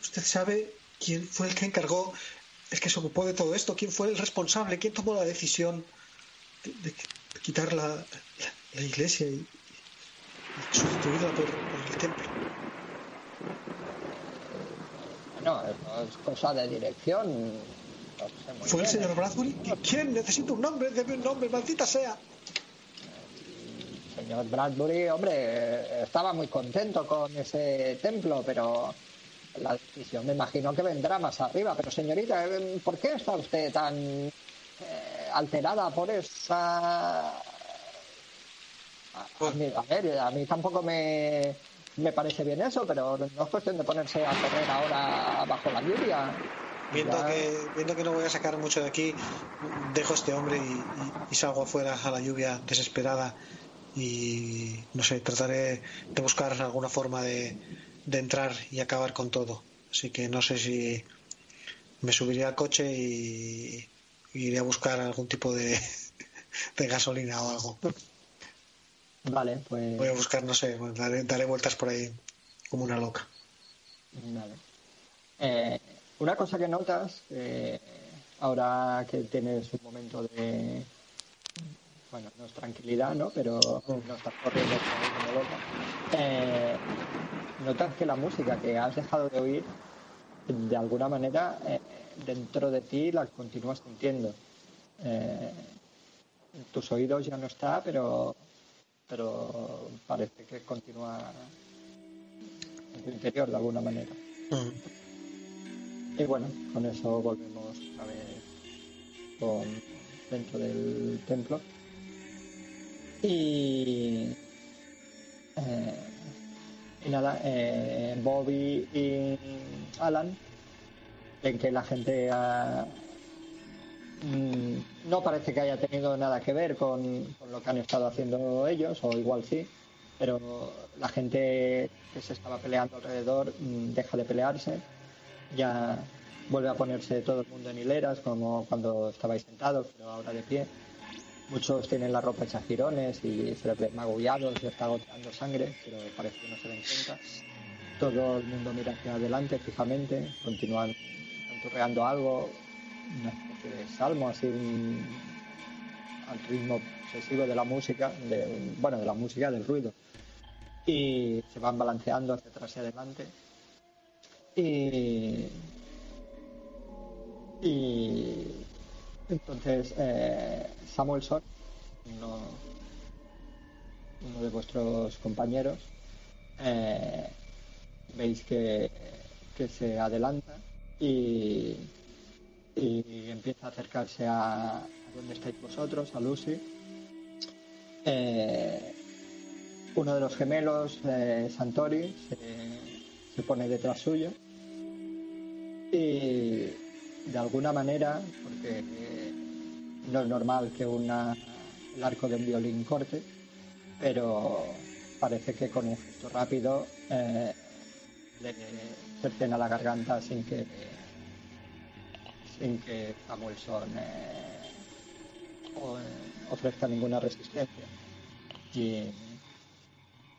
usted sabe quién fue el que encargó, el que se ocupó de todo esto, quién fue el responsable, quién tomó la decisión de, de- de quitar la, la- la iglesia y, y sustituirla por, por el templo. No, es cosa de dirección. no sé muy ¿Fue el señor Bradbury? ¿Quién? Necesito un nombre, debe un nombre, maldita sea. El señor Bradbury, hombre, eh, estaba muy contento con ese templo, pero la decisión me imagino que vendrá más arriba. Pero señorita, eh, ¿por qué está usted tan eh, alterada por esa... A, a mí, a ver, a mí tampoco me, me parece bien eso, pero no es cuestión de ponerse a correr ahora bajo la lluvia. Viendo Ya- que, viendo que no voy a sacar mucho de aquí, dejo a este hombre y, y- y salgo afuera a la lluvia desesperada y no sé, trataré de buscar alguna forma de, de entrar y acabar con todo. Así que no sé si me subiría al coche y, y iré a buscar algún tipo de, de gasolina o algo. Vale, pues. Voy a buscar, no sé, daré, daré vueltas por ahí como una loca. Vale. Eh, una cosa que notas, eh, ahora que tienes un momento de. Bueno, no es tranquilidad, ¿no? Pero no estás corriendo como loca. Eh, notas que la música que has dejado de oír, de alguna manera, eh, dentro de ti la continúas sintiendo. Eh, tus oídos ya no está, pero, pero parece que continúa en tu interior de alguna manera. Y bueno, con eso volvemos vez con, dentro del templo. Y, eh, y nada, eh, Bobby y Alan ven que la gente ha- mm, no parece que haya tenido nada que ver con, con lo que han estado haciendo ellos, o igual sí, pero la gente que se estaba peleando alrededor mm, deja de pelearse, ya vuelve a ponerse todo el mundo en hileras como cuando estabais sentados, pero ahora de pie. Muchos tienen la ropa hecha girones y se les ve magullados, se está goteando sangre, pero parece que no se den cuenta. Todo el mundo mira hacia adelante fijamente, continúan canturreando algo, una especie de salmo, así un- al ritmo obsesivo de la música, de, bueno, de la música, del ruido. Y se van balanceando hacia atrás y adelante. Y, y entonces eh, Samuelson, uno, de vuestros compañeros, eh, veis que, que se adelanta y, y empieza a acercarse a, donde estáis vosotros, a Lucy. Eh, uno de los gemelos, eh, Santori, se, se pone detrás suyo y de alguna manera, porque no es normal que una, el arco de un violín corte, pero parece que con un gesto rápido eh, le cercena la garganta sin que sin que Samuelson eh, eh, ofrezca ninguna resistencia. Y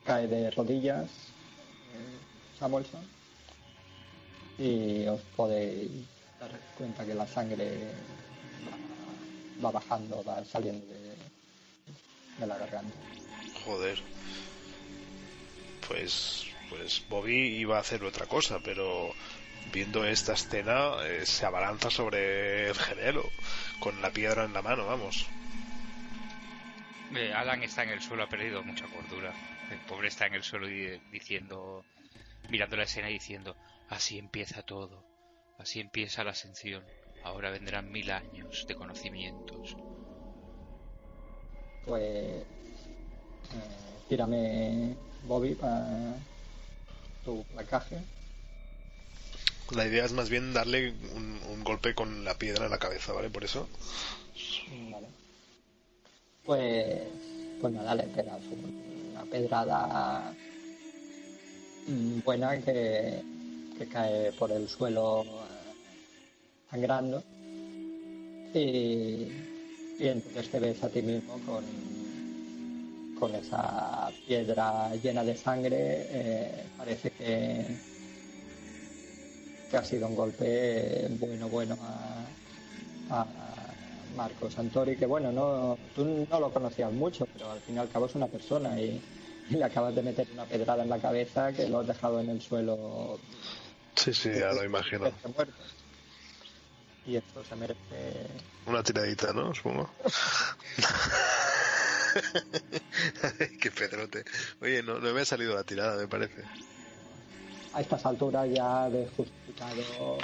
cae de rodillas eh, Samuelson y os podéis dar cuenta que la sangre va, bajando, va saliendo de, de la garganta. Joder. Pues, pues Bobby iba a hacer otra cosa, pero viendo esta escena eh, se abalanza sobre el gemelo con la piedra en la mano, vamos. Eh, Alan está en el suelo, ha perdido mucha cordura. El pobre está en el suelo y- diciendo, mirando la escena y diciendo, así empieza todo, así empieza la ascensión. Ahora vendrán mil años de conocimientos. Pues eh, tírame Bobby para tu placaje. La idea es más bien darle un, un golpe con la piedra en la cabeza, ¿vale? Por eso. Vale. Pues, pues nada, le pegas una pedrada mm, buena que, que cae por el suelo eh, sangrando. Y, y entonces te ves a ti mismo con, con esa piedra llena de sangre. eh, parece que, que ha sido un golpe bueno, bueno a, a Marco Santori, que bueno, no, tú no lo conocías mucho, pero al fin y al cabo es una persona y, y le acabas de meter una pedrada en la cabeza que lo has dejado en el suelo Sí, sí, ya lo imagino. muerto. Y esto se merece Una tiradita, ¿no? Supongo. Qué pedrote. Oye, no, no me ha salido la tirada, me parece. a estas alturas ya de justificado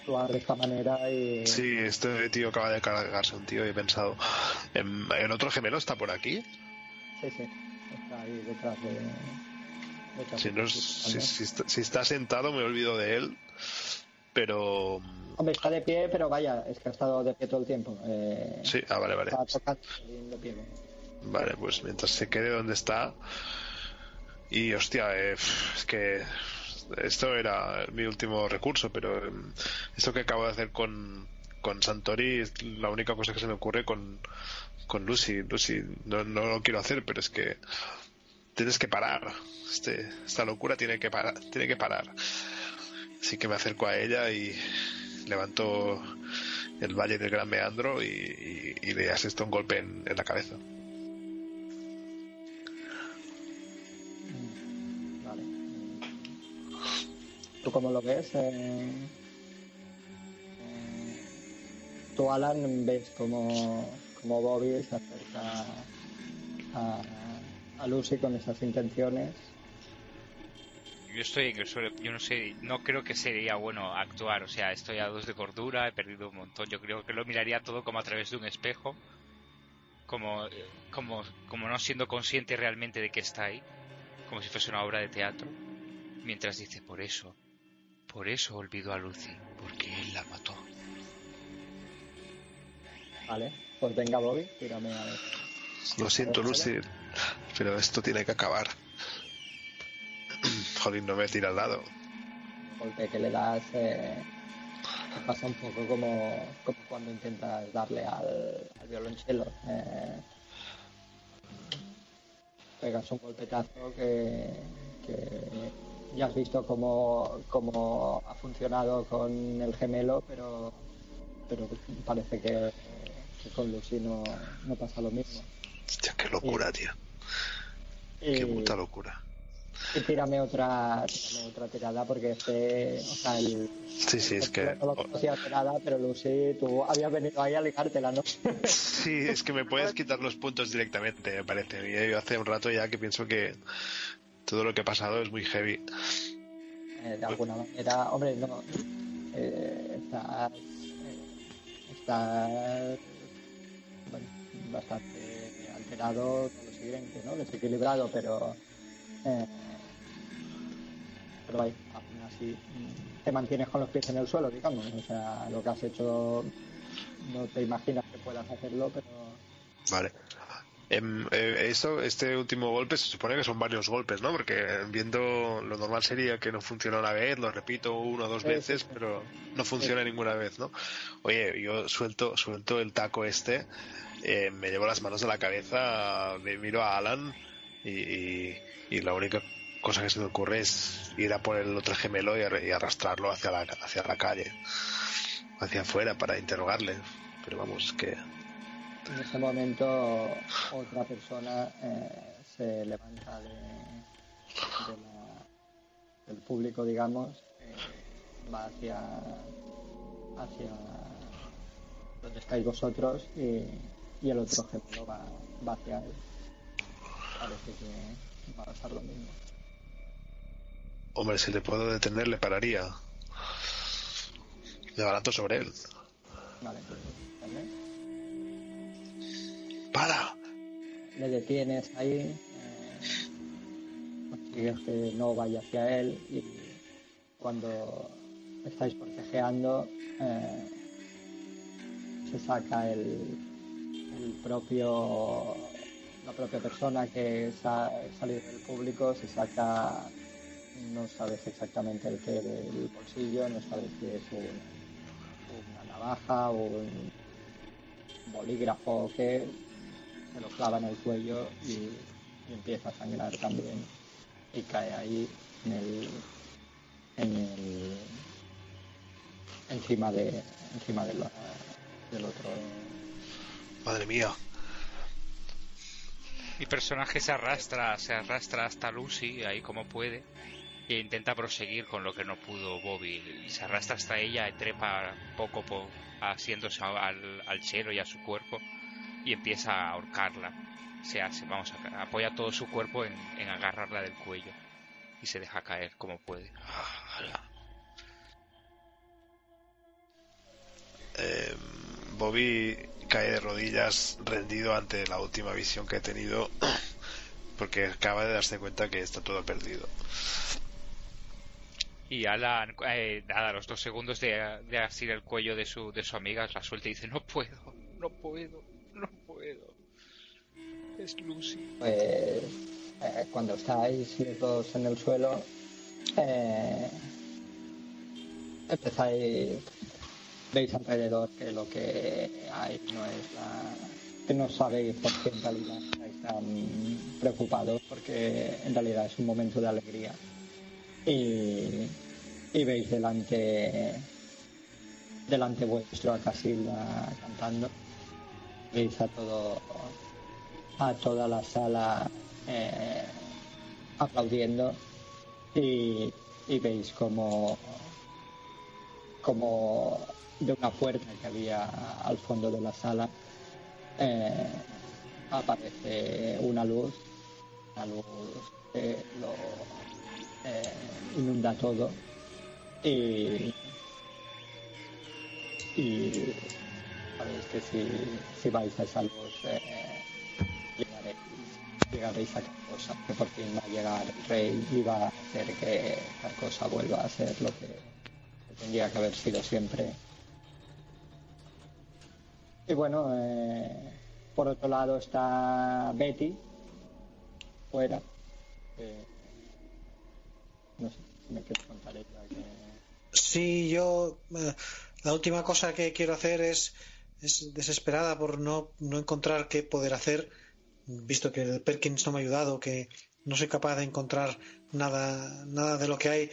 actuar de esta manera y Sí, este tío acaba de cargarse un tío y he pensado. ¿El otro gemelo está por aquí? sí, sí, está ahí detrás de... detrás Si, no, es- si, si está, si está sentado me olvido de él. Pero... Hombre, está de pie, pero vaya, es que ha estado de pie todo el tiempo. Eh, Sí, ah, vale, vale. Está tocando de pie. Vale, pues mientras se quede donde está. Y hostia, eh, es que esto era mi último recurso, pero eh, esto que acabo de hacer con, con Santori es la única cosa que se me ocurre con, con Lucy. Lucy, no, no lo quiero hacer, pero es que tienes que parar. Este, esta locura tiene que parar, tiene que parar. Así que me acerco a ella y levanto el valle del Gran Meandro y, y, le asisto un golpe en, en la cabeza. Vale. ¿Tú cómo lo ves? Eh, eh, tú, Alan, ves como, como Bobby se acerca a, a Lucy con esas intenciones. Yo estoy en el suelo, yo no sé, no creo que sería bueno actuar, o sea, estoy a dos de cordura, he perdido un montón, yo creo que lo miraría todo como a través de un espejo, como, como, como no siendo consciente realmente de que está ahí, como si fuese una obra de teatro, mientras dice, por eso, por eso olvidó a Lucy, porque él la mató. Vale, pues venga Bobby, tírame a ver. Lo siento, Lucy, pero esto tiene que acabar. Joder, no me tira al lado. El golpe que le das eh, pasa un poco como, como cuando intentas darle al, al violonchelo. Eh, pegas un golpetazo que, que ya has visto cómo, cómo ha funcionado con el gemelo, pero, pero parece que, que con Lucy no, no pasa lo mismo. Hostia, qué locura, tío. Y- Qué puta locura. Y tírame otra, tírame otra tirada porque este, o sea, el, Sí, sí, es que... no lo conocía de nada, pero Lucy, tú habías venido ahí a ligártela, ¿no? Sí, es que me puedes quitar los puntos directamente, me parece. Y yo hace un rato ya que pienso que todo lo que ha pasado es muy heavy. Eh, de alguna manera, hombre, no, eh, estás, eh, estás, bueno, bastante alterado con lo siguiente, ¿no? Desequilibrado, pero, eh, pero vaya, aún así mm, te mantienes con los pies en el suelo, digamos. O sea, lo que has hecho no te imaginas que puedas hacerlo, pero Vale. Em, eh, esto, este último golpe se supone que son varios golpes, ¿no? Porque viendo lo normal sería que no funciona una vez, lo repito una o dos veces, pero no funciona ninguna vez, ¿no? Oye, yo suelto, suelto el taco este, eh, me llevo las manos a la cabeza, me miro a Alan y, y, y la única cosa que se me ocurre es ir a por el otro gemelo y, y arrastrarlo hacia la, hacia la calle, hacia afuera para interrogarle. Pero vamos, que En ese momento otra persona eh, se levanta de la- del público, digamos, eh, va hacia, hacia donde estáis vosotros y, y el otro gemelo va, va hacia él. Parece que va a pasar lo mismo. Hombre, si le puedo detener, le pararía. Me abarato sobre él. Vale. ¡Para! le detienes ahí, eh, consigues que no vaya hacia él y cuando estáis forcejeando eh, se saca el, el propio la propia persona que sa- ha salido del público se saca no sabes exactamente el que del bolsillo no sabes si es un- una navaja o un bolígrafo o qué se lo clava en el cuello y, y empieza a sangrar también y cae ahí en el en el encima de encima de la- del otro Madre mía. Mi personaje se arrastra, se arrastra hasta Lucy, ahí como puede, intenta proseguir con lo que no pudo Bobby. Se arrastra hasta ella trepa poco a poco, asiéndose al, al chelo y a su cuerpo, y empieza a ahorcarla. Se hace, vamos, a, apoya todo su cuerpo en, en agarrarla del cuello y se deja caer como puede. Eh, Bobby cae de rodillas rendido ante la última visión que he tenido porque acaba de darse cuenta que está todo perdido. Y Alan, eh, nada, los dos segundos de, de asir el cuello de su, de su amiga, la suelta y dice, no puedo, no puedo, no puedo. Es Lucy. pues eh, cuando estáis los dos en el suelo eh, empezáis veis alrededor que lo que hay no es la que no sabéis por qué en realidad estáis tan preocupados, porque en realidad es un momento de alegría. Y, veis delante delante vuestro a Casilda cantando. Veis a todo a toda la sala eh, aplaudiendo y, veis como como de una puerta que había al fondo de la sala eh, aparece una luz, la luz que lo eh, inunda todo y, y sabéis que si, si vais a luz eh, llegaréis, llegaréis a cosa que por fin va a llegar rey y va a hacer que la cosa vuelva a ser lo que, que tendría que haber sido siempre. Y bueno, eh, por otro lado está Betty, fuera. Sí, yo eh, la última cosa que quiero hacer es, es desesperada por no, no encontrar qué poder hacer, visto que el Perkins no me ha ayudado, que no soy capaz de encontrar nada, nada de lo que hay,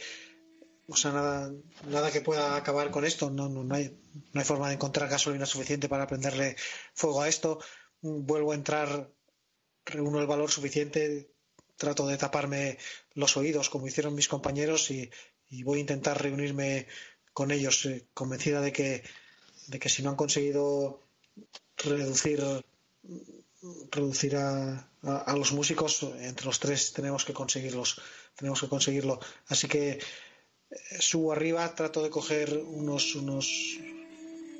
o sea, nada, nada que pueda acabar con esto. No, no, no hay, no hay forma de encontrar gasolina suficiente para prenderle fuego a esto. Vuelvo a entrar, reúno el valor suficiente, trato de taparme los oídos como hicieron mis compañeros y, voy a intentar reunirme con ellos, eh, convencida de que, de que si no han conseguido reducir reducir a, a, a los músicos entre los tres tenemos que conseguirlos tenemos que conseguirlo. Así que eh, subo arriba trato de coger unos unos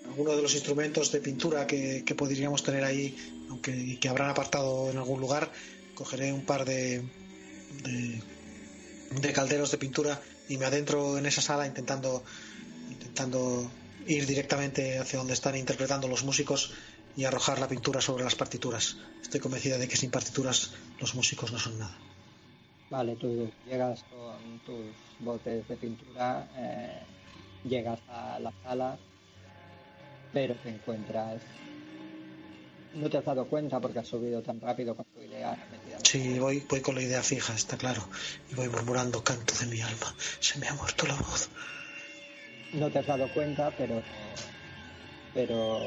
algunos de los instrumentos de pintura que, que podríamos tener ahí aunque y que habrán apartado en algún lugar cogeré un par de, de, de calderos de pintura y me adentro en esa sala intentando intentando ir directamente hacia donde están interpretando los músicos y arrojar la pintura sobre las partituras. Estoy convencida de que sin partituras los músicos no son nada. Vale, tú llegas con tus botes de pintura, eh, llegas a la sala, pero te encuentras... No te has dado cuenta porque has subido tan rápido con tu idea. Sí, voy, voy con la idea fija, está claro. Y voy murmurando canto de mi alma. Se me ha muerto la voz. No te has dado cuenta, pero pero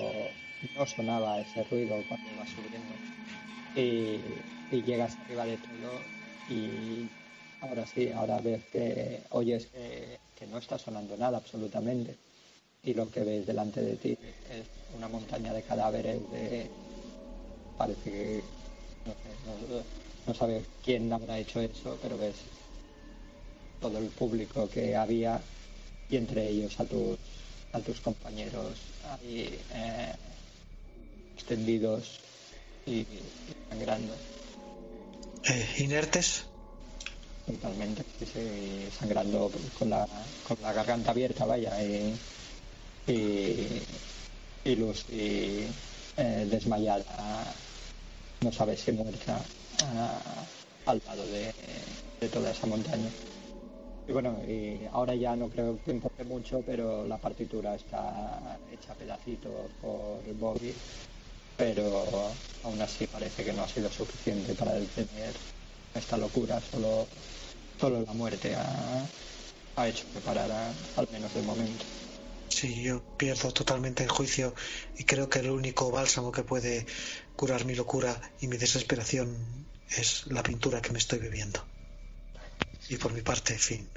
no sonaba ese ruido cuando ibas subiendo. Y, y llegas arriba de todo y ahora sí, ahora ves que oyes que, que no está sonando nada absolutamente. Y lo que ves delante de ti es una montaña de cadáveres de... Parece que... No, sé, no, no sabes quién habrá hecho eso, pero ves todo el público que había y entre ellos a tus, a tus compañeros ahí eh, extendidos y, y sangrando. Eh, ¿Inertes? Totalmente, sí, sí, sangrando con la, con la garganta abierta, vaya, y, y, y Lucy eh, desmayada, no sabes si muerta, al lado de, de toda esa montaña. Y bueno, y ahora ya no creo que importe mucho, pero la partitura está hecha a pedacitos por Bobby, pero aún así parece que no ha sido suficiente para detener esta locura, solo, solo la muerte ha, ha hecho que parara, al menos de momento. Sí, yo pierdo totalmente el juicio y creo que el único bálsamo que puede curar mi locura y mi desesperación es la pintura que me estoy bebiendo. Y por mi parte, fin.